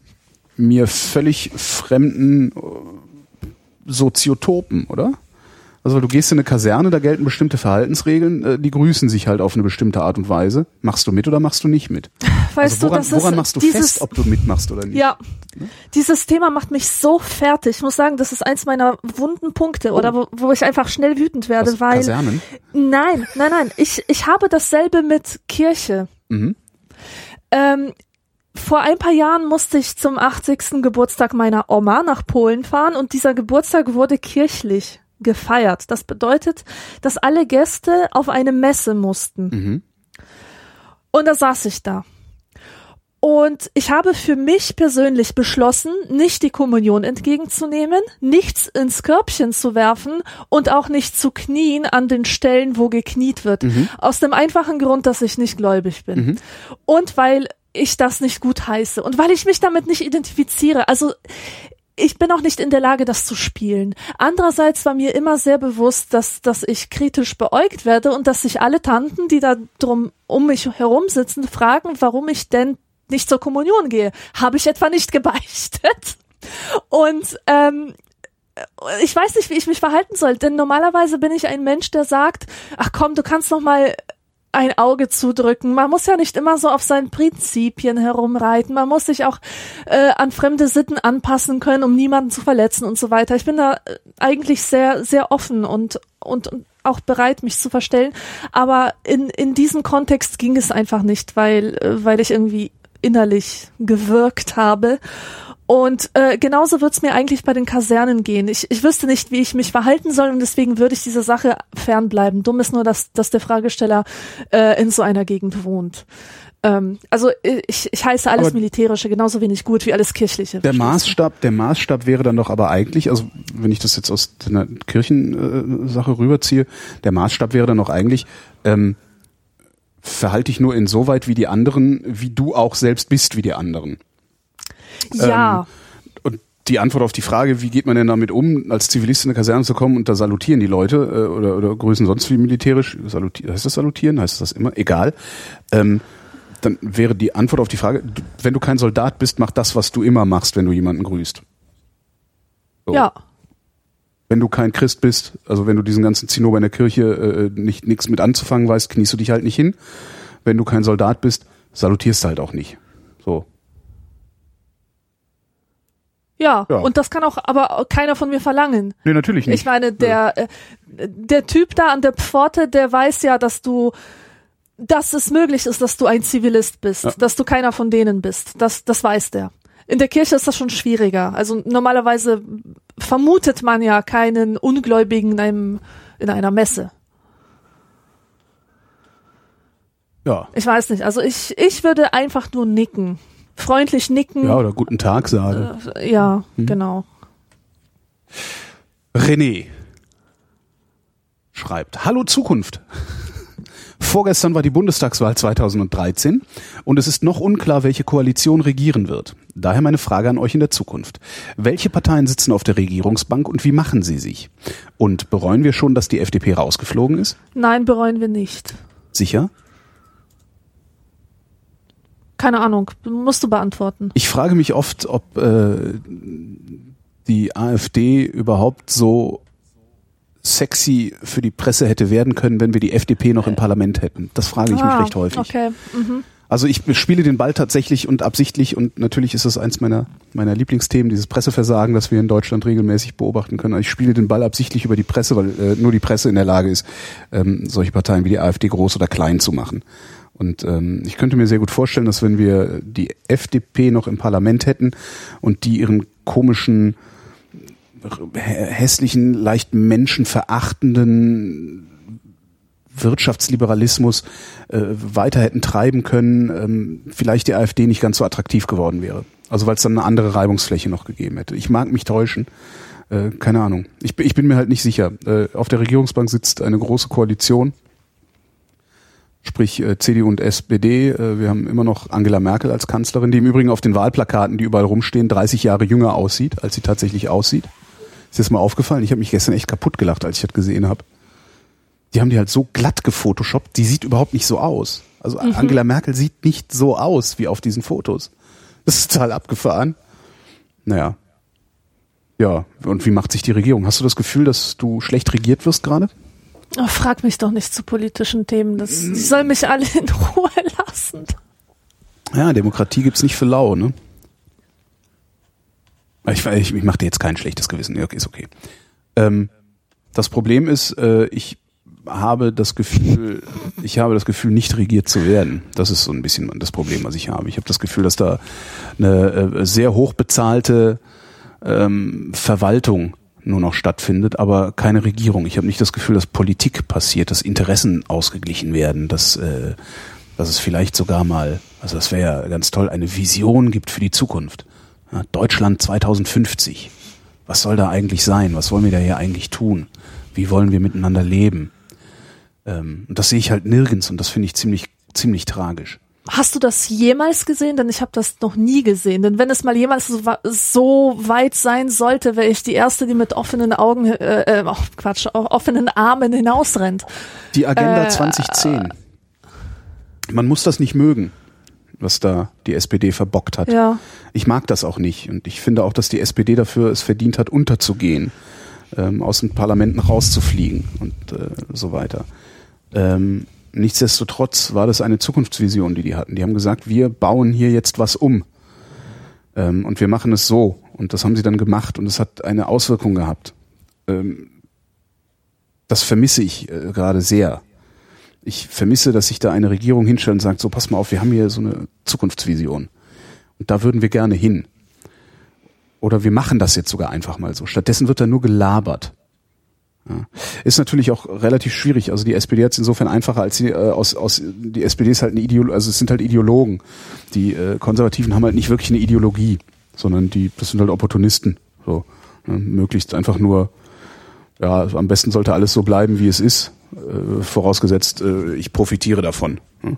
mir völlig fremden äh, Soziotopen, oder? Also du gehst in eine Kaserne, da gelten bestimmte Verhaltensregeln, äh, die grüßen sich halt auf eine bestimmte Art und Weise. Machst du mit oder machst du nicht mit? *laughs* Weißt also woran, du, das woran ist machst du dieses, fest, ob du mitmachst oder nicht? Ja, dieses Thema macht mich so fertig. Ich muss sagen, das ist eins meiner wunden Punkte oder wo, wo ich einfach schnell wütend werde, Was, weil Kasernen? nein, nein, nein, ich ich habe dasselbe mit Kirche. Mhm. Ähm, vor ein paar Jahren musste ich zum 80. Geburtstag meiner Oma nach Polen fahren und dieser Geburtstag wurde kirchlich gefeiert. Das bedeutet, dass alle Gäste auf eine Messe mussten. Mhm. Und da saß ich da. Und ich habe für mich persönlich beschlossen, nicht die Kommunion entgegenzunehmen, nichts ins Körbchen zu werfen und auch nicht zu knien an den Stellen, wo gekniet wird. Aus dem einfachen Grund, dass ich nicht gläubig bin. Und weil ich das nicht gut heiße und weil ich mich damit nicht identifiziere. Also ich bin auch nicht in der Lage, das zu spielen. Andererseits war mir immer sehr bewusst, dass, dass ich kritisch beäugt werde und dass sich alle Tanten, die da drum um mich herum sitzen, fragen, warum ich denn nicht zur Kommunion gehe. Habe ich etwa nicht gebeichtet? Und ähm, ich weiß nicht, wie ich mich verhalten soll, denn normalerweise bin ich ein Mensch, der sagt, ach komm, du kannst noch mal ein Auge zudrücken. Man muss ja nicht immer so auf seinen Prinzipien herumreiten. Man muss sich auch äh, an fremde Sitten anpassen können, um niemanden zu verletzen und so weiter. Ich bin da äh, eigentlich sehr, sehr offen und, und, und auch bereit, mich zu verstellen. Aber in, in diesem Kontext ging es einfach nicht, weil, äh, weil ich irgendwie innerlich gewirkt habe. Und äh, genauso wird's mir eigentlich bei den Kasernen gehen. Ich, ich wüsste nicht, wie ich mich verhalten soll und deswegen würde ich dieser Sache fernbleiben. Dumm ist nur, dass, dass der Fragesteller äh, in so einer Gegend wohnt. Ähm, also ich, ich heiße alles Aber Militärische genauso wenig gut wie alles Kirchliche. Der? Maßstab, der Maßstab wäre dann doch aber eigentlich, also wenn ich das jetzt aus einer Kirchensache rüberziehe, der Maßstab wäre dann doch eigentlich, ähm, verhalte dich nur insoweit wie die anderen, wie du auch selbst bist wie die anderen. Ja, Und die Antwort auf die Frage, wie geht man denn damit um, als Zivilist in eine Kaserne zu kommen und da salutieren die Leute äh, oder, oder grüßen sonst wie militärisch, salutieren, heißt das salutieren, heißt das immer, egal, ähm, dann wäre die Antwort auf die Frage, wenn du kein Soldat bist, mach das, was du immer machst, wenn du jemanden grüßt. So. ja. Wenn du kein Christ bist, also wenn du diesen ganzen Zinnober in der Kirche äh, nicht nichts mit anzufangen weißt, kniest du dich halt nicht hin. Wenn du kein Soldat bist, salutierst du halt auch nicht. So. Ja, Ja. und das kann auch aber keiner von mir verlangen. Nee, natürlich nicht. Ich meine, der, äh, der Typ da an der Pforte, der weiß ja, dass du, dass es möglich ist, dass du ein Zivilist bist, Ja. dass du keiner von denen bist. Das, das weiß der. In der Kirche ist das schon schwieriger. Also normalerweise vermutet man ja keinen Ungläubigen in einem, in einer Messe. ja. Ich weiß nicht. Also ich, ich würde einfach nur nicken. Freundlich nicken. Ja, oder guten Tag sagen. Äh, ja, genau. René schreibt, Hallo Zukunft. *laughs* Vorgestern war die Bundestagswahl 2013 und es ist noch unklar, welche Koalition regieren wird. Daher meine Frage an euch in der Zukunft. Welche Parteien sitzen auf der Regierungsbank und wie machen sie sich? Und bereuen wir schon, dass die FDP rausgeflogen ist? Nein, bereuen wir nicht. Sicher? Keine Ahnung, musst du beantworten. Ich frage mich oft, ob äh, die AfD überhaupt so sexy für die Presse hätte werden können, wenn wir die FDP noch im Parlament hätten. Das frage ich mich ah, recht häufig. Okay. Mhm. Also ich spiele den Ball tatsächlich und absichtlich und natürlich ist das eins meiner, meiner Lieblingsthemen, dieses Presseversagen, das wir in Deutschland regelmäßig beobachten können. Also ich spiele den Ball absichtlich über die Presse, weil äh, nur die Presse in der Lage ist, ähm, solche Parteien wie die AfD groß oder klein zu machen. Und ähm, ich könnte mir sehr gut vorstellen, dass wenn wir die FDP noch im Parlament hätten und die ihren komischen hässlichen, leicht menschenverachtenden Wirtschaftsliberalismus äh, weiter hätten treiben können, ähm, vielleicht die AfD nicht ganz so attraktiv geworden wäre. Also weil es dann eine andere Reibungsfläche noch gegeben hätte. Ich mag mich täuschen. Äh, keine Ahnung. Ich, ich bin mir halt nicht sicher. Äh, auf der Regierungsbank sitzt eine große Koalition, sprich äh, CDU und SPD. Äh, wir haben immer noch Angela Merkel als Kanzlerin, die im Übrigen auf den Wahlplakaten, die überall rumstehen, 30 Jahre jünger aussieht, als sie tatsächlich aussieht. Ist das mal aufgefallen? Ich habe mich gestern echt kaputt gelacht, als ich das gesehen habe. Die haben die halt so glatt gefotoshoppt, die sieht überhaupt nicht so aus. Also mhm. Angela Merkel sieht nicht so aus wie auf diesen Fotos. Das ist total abgefahren. Naja. Ja, und wie macht sich die Regierung? Hast du das Gefühl, dass du schlecht regiert wirst gerade? Oh, frag mich doch nicht zu politischen Themen. Das, die soll mich alle in Ruhe lassen. Ja, Demokratie gibt's nicht für lau, ne? Ich, ich, ich mache dir jetzt kein schlechtes Gewissen. Okay, ist okay. Ähm, das Problem ist, äh, ich habe das Gefühl, ich habe das Gefühl, nicht regiert zu werden. Das ist so ein bisschen das Problem, was ich habe. Ich habe das Gefühl, dass da eine äh, sehr hochbezahlte ähm, Verwaltung nur noch stattfindet, aber keine Regierung. Ich habe nicht das Gefühl, dass Politik passiert, dass Interessen ausgeglichen werden, dass, äh, dass es vielleicht sogar mal, also das wäre ja ganz toll, eine Vision gibt für die Zukunft. Ja, Deutschland 2050. Was soll da eigentlich sein? Was wollen wir da hier eigentlich tun? Wie wollen wir miteinander leben? Ähm, und das sehe ich halt nirgends und das finde ich ziemlich, ziemlich tragisch. Hast du das jemals gesehen? Denn ich habe das noch nie gesehen. Denn wenn es mal jemals so, so weit sein sollte, wäre ich die Erste, die mit offenen Augen, äh, äh, oh, Quatsch, offenen Armen hinausrennt. Die Agenda äh, 2010. Man muss das nicht mögen was da die SPD verbockt hat. Ja. Ich mag das auch nicht und ich finde auch, dass die SPD dafür es verdient hat, unterzugehen, ähm, aus den Parlamenten rauszufliegen und äh, so weiter. Ähm, nichtsdestotrotz war das eine Zukunftsvision, die die hatten. Die haben gesagt, wir bauen hier jetzt was um ähm, und wir machen es so und das haben sie dann gemacht und es hat eine Auswirkung gehabt. Ähm, das vermisse ich äh, gerade sehr ich vermisse, dass sich da eine Regierung hinstellt und sagt, so pass mal auf, wir haben hier so eine Zukunftsvision. Und da würden wir gerne hin. Oder wir machen das jetzt sogar einfach mal so. Stattdessen wird da nur gelabert. Ja. Ist natürlich auch relativ schwierig. Also die SPD hat es insofern einfacher als die, äh, aus, aus die SPD ist halt eine Ideologie, also es sind halt Ideologen. Die äh, Konservativen haben halt nicht wirklich eine Ideologie, sondern die, das sind halt Opportunisten. So, ne? möglichst einfach nur, ja, am besten sollte alles so bleiben, wie es ist äh, vorausgesetzt, äh, ich profitiere davon. Ne?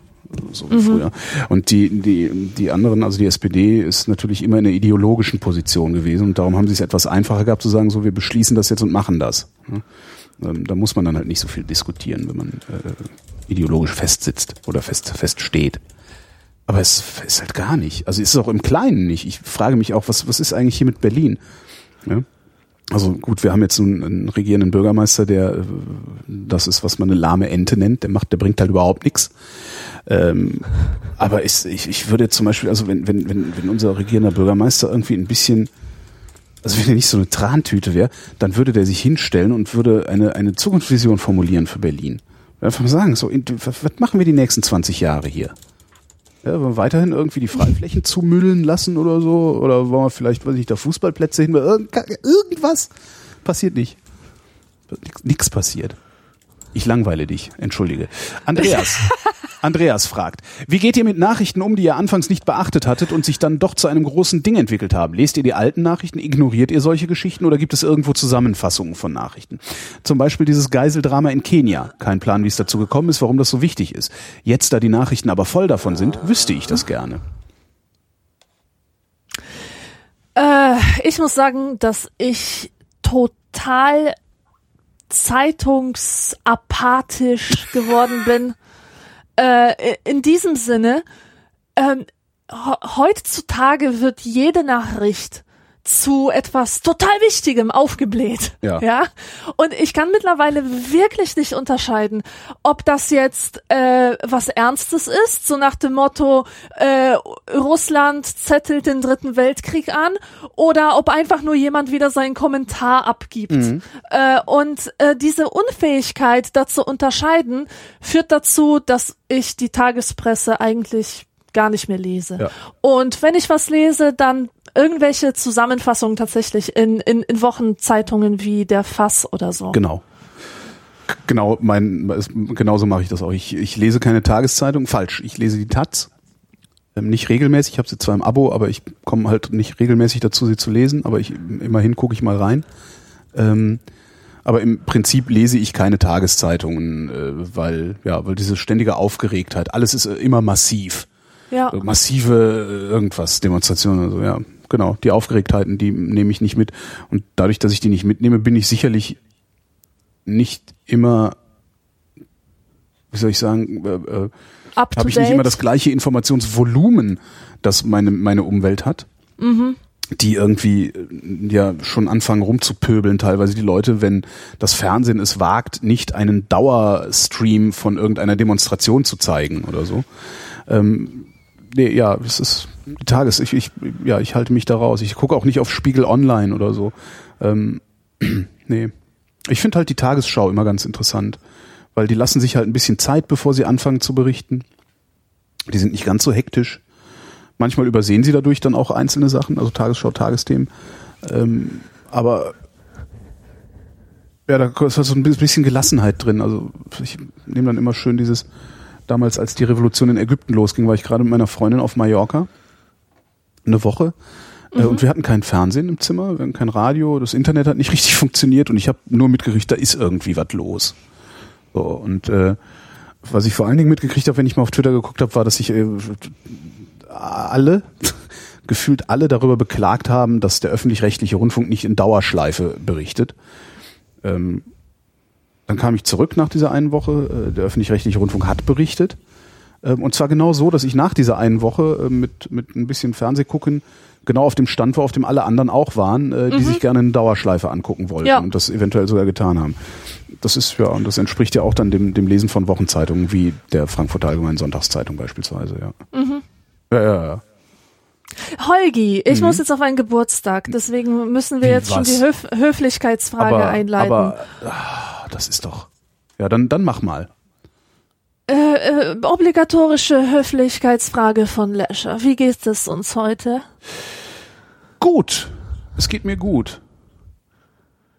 So wie mhm. früher. Und die, die, die anderen, also die SPD, ist natürlich immer in einer ideologischen Position gewesen und darum haben sie es etwas einfacher gehabt zu sagen, so wir beschließen das jetzt und machen das. Ne? Ähm, da muss man dann halt nicht so viel diskutieren, wenn man äh, ideologisch festsitzt oder fest, feststeht. Aber es ist halt gar nicht. Also es ist auch im Kleinen nicht. Ich frage mich auch, was, was ist eigentlich hier mit Berlin? Ja? Also gut, wir haben jetzt einen, einen regierenden Bürgermeister, der äh, das ist, was man eine lahme Ente nennt, der macht, der bringt halt überhaupt nichts. Ähm, aber ist, ich, ich würde zum Beispiel, also wenn, wenn, wenn, wenn unser regierender Bürgermeister irgendwie ein bisschen, also wenn er nicht so eine Trantüte wäre, dann würde der sich hinstellen und würde eine, eine Zukunftsvision formulieren für Berlin. Einfach mal sagen, so, was machen wir die nächsten 20 Jahre hier? Ja, wollen wir weiterhin irgendwie die Freiflächen zumüllen lassen oder so? Oder wollen wir vielleicht, weiß ich, da Fußballplätze hin? Irgendwas passiert nicht. Nichts passiert. Ich langweile dich, entschuldige. Andreas. *laughs* Andreas fragt, wie geht ihr mit Nachrichten um, die ihr anfangs nicht beachtet hattet und sich dann doch zu einem großen Ding entwickelt haben? Lest ihr die alten Nachrichten, ignoriert ihr solche Geschichten oder gibt es irgendwo Zusammenfassungen von Nachrichten? Zum Beispiel dieses Geiseldrama in Kenia. Kein Plan, wie es dazu gekommen ist, warum das so wichtig ist. Jetzt, da die Nachrichten aber voll davon sind, wüsste ich das gerne. Äh, ich muss sagen, dass ich total zeitungsapathisch geworden bin. *laughs* Äh, in diesem Sinne, ähm, heutzutage wird jede Nachricht zu etwas total Wichtigem aufgebläht. Ja. ja. Und ich kann mittlerweile wirklich nicht unterscheiden, ob das jetzt äh, was Ernstes ist, so nach dem Motto, äh, Russland zettelt den dritten Weltkrieg an, oder ob einfach nur jemand wieder seinen Kommentar abgibt. Mhm. Äh, und äh, diese Unfähigkeit, da zu unterscheiden, führt dazu, dass ich die Tagespresse eigentlich gar nicht mehr lese. Ja. Und wenn ich was lese, dann irgendwelche Zusammenfassungen tatsächlich in, in, in Wochenzeitungen wie der Fass oder so. Genau. Genau, mein, genauso mache ich das auch. Ich, ich lese keine Tageszeitung, falsch. Ich lese die Taz. Ähm, nicht regelmäßig, ich habe sie zwar im Abo, aber ich komme halt nicht regelmäßig dazu, sie zu lesen, aber ich immerhin gucke ich mal rein. Ähm, aber im Prinzip lese ich keine Tageszeitungen, äh, weil, ja, weil diese ständige Aufgeregtheit, alles ist äh, immer massiv. Ja. Massive äh, irgendwas, Demonstrationen oder so, ja genau, die Aufgeregtheiten, die nehme ich nicht mit. Und dadurch, dass ich die nicht mitnehme, bin ich sicherlich nicht immer, wie soll ich sagen, äh, äh, habe ich nicht immer das gleiche Informationsvolumen, das meine, meine Umwelt hat. Mhm. Die irgendwie äh, ja schon anfangen rumzupöbeln, teilweise die Leute, wenn das Fernsehen es wagt, nicht einen Dauerstream von irgendeiner Demonstration zu zeigen oder so. Ähm, nee, ja, es ist Tages, ich, ich, ja, ich halte mich da raus. Ich gucke auch nicht auf Spiegel Online oder so. Ähm, *clears throat* nee. Ich finde halt die Tagesschau immer ganz interessant, weil die lassen sich halt ein bisschen Zeit, bevor sie anfangen zu berichten. Die sind nicht ganz so hektisch. Manchmal übersehen sie dadurch dann auch einzelne Sachen, also Tagesschau, Tagesthemen. Ähm, aber ja, da ist halt so ein bisschen Gelassenheit drin. Also ich nehme dann immer schön dieses, damals als die Revolution in Ägypten losging, war ich gerade mit meiner Freundin auf Mallorca eine Woche. Äh, mhm. Und wir hatten kein Fernsehen im Zimmer, wir hatten kein Radio, das Internet hat nicht richtig *laughs* funktioniert und ich habe nur mitgekriegt, da ist irgendwie was los. So, und äh, was ich vor allen Dingen mitgekriegt habe, wenn ich mal auf Twitter geguckt habe, war, dass sich äh, alle, *laughs* gefühlt alle darüber beklagt haben, dass der öffentlich-rechtliche Rundfunk nicht in Dauerschleife berichtet. Ähm, dann kam ich zurück nach dieser einen Woche. Äh, der öffentlich-rechtliche Rundfunk hat berichtet. Ähm, und zwar genau so, dass ich nach dieser einen Woche äh, mit, mit ein bisschen Fernsehgucken genau auf dem Stand war, auf dem alle anderen auch waren, äh, die mhm. sich gerne eine Dauerschleife angucken wollten ja. und das eventuell sogar getan haben. Das ist ja, und das entspricht ja auch dann dem, dem Lesen von Wochenzeitungen wie der Frankfurter Allgemeinen Sonntagszeitung beispielsweise, ja. Mhm. Ja, ja, ja. Holgi, ich mhm. muss jetzt auf einen Geburtstag, deswegen müssen wir jetzt Was? schon die Höf Höflichkeitsfrage aber, einleiten. Aber ah, das ist doch. Ja, dann, dann mach mal. Äh, äh, obligatorische Höflichkeitsfrage von Lescher. Wie geht es uns heute? Gut. Es geht mir gut.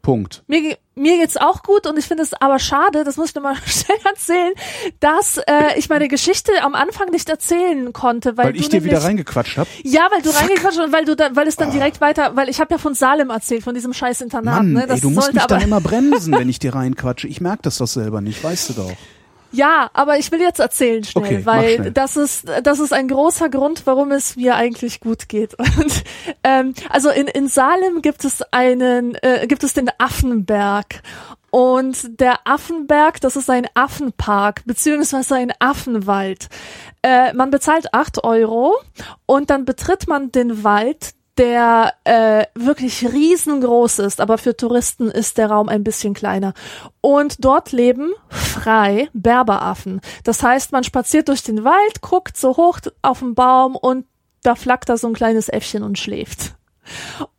Punkt. Mir, mir geht's auch gut und ich finde es aber schade, das muss ich nochmal *laughs* schnell erzählen, dass äh, ich meine Geschichte am Anfang nicht erzählen konnte, weil, weil ich dir wieder reingequatscht habe. Ja, weil du Fuck. reingequatscht und weil du dann, weil es dann oh. direkt weiter, weil ich habe ja von Salem erzählt, von diesem scheiß Internat. Mann, ne? das ey, du musst mich dann immer bremsen, wenn ich dir reinquatsche. Ich merk das doch selber nicht, weißt du doch. Ja, aber ich will jetzt erzählen schnell, okay, weil schnell. das ist das ist ein großer Grund, warum es mir eigentlich gut geht. *laughs* Und ähm, also in in Salem gibt es einen äh, gibt es den Affenberg und der Affenberg, das ist ein Affenpark beziehungsweise ein Affenwald. Äh, man bezahlt acht Euro und dann betritt man den Wald der äh, wirklich riesengroß ist, aber für Touristen ist der Raum ein bisschen kleiner. Und dort leben frei Berberaffen. Das heißt, man spaziert durch den Wald, guckt so hoch auf den Baum und da flackt da so ein kleines Äffchen und schläft.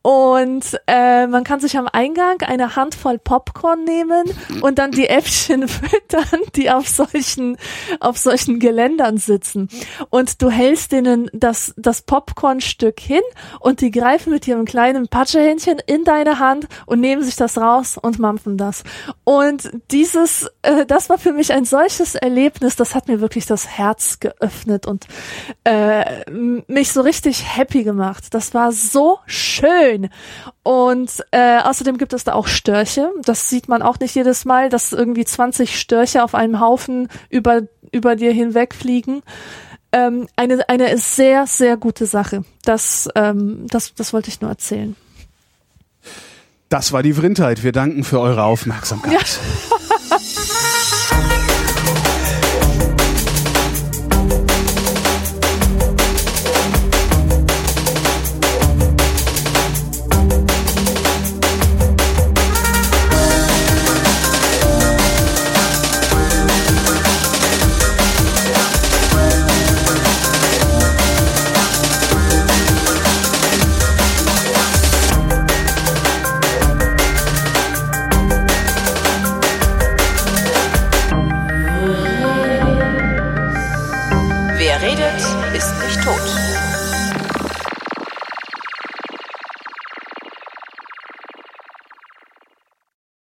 Und äh, man kann sich am Eingang eine Handvoll Popcorn nehmen und dann die Äffchen *laughs* füttern, die auf solchen, auf solchen Geländern sitzen. Und du hältst denen das, das Popcornstück hin und die greifen mit ihrem kleinen Patschehändchen in deine Hand und nehmen sich das raus und mampfen das. Und dieses, äh, das war für mich ein solches Erlebnis, das hat mir wirklich das Herz geöffnet und äh, mich so richtig happy gemacht. Das war so schön schön. Und äh, außerdem gibt es da auch Störche. Das sieht man auch nicht jedes Mal, dass irgendwie 20 Störche auf einem Haufen über, über dir hinwegfliegen. Ähm, eine, eine sehr, sehr gute Sache. Das, ähm, das, das wollte ich nur erzählen. Das war die Vrindheit. Wir danken für eure Aufmerksamkeit. Ja. *laughs*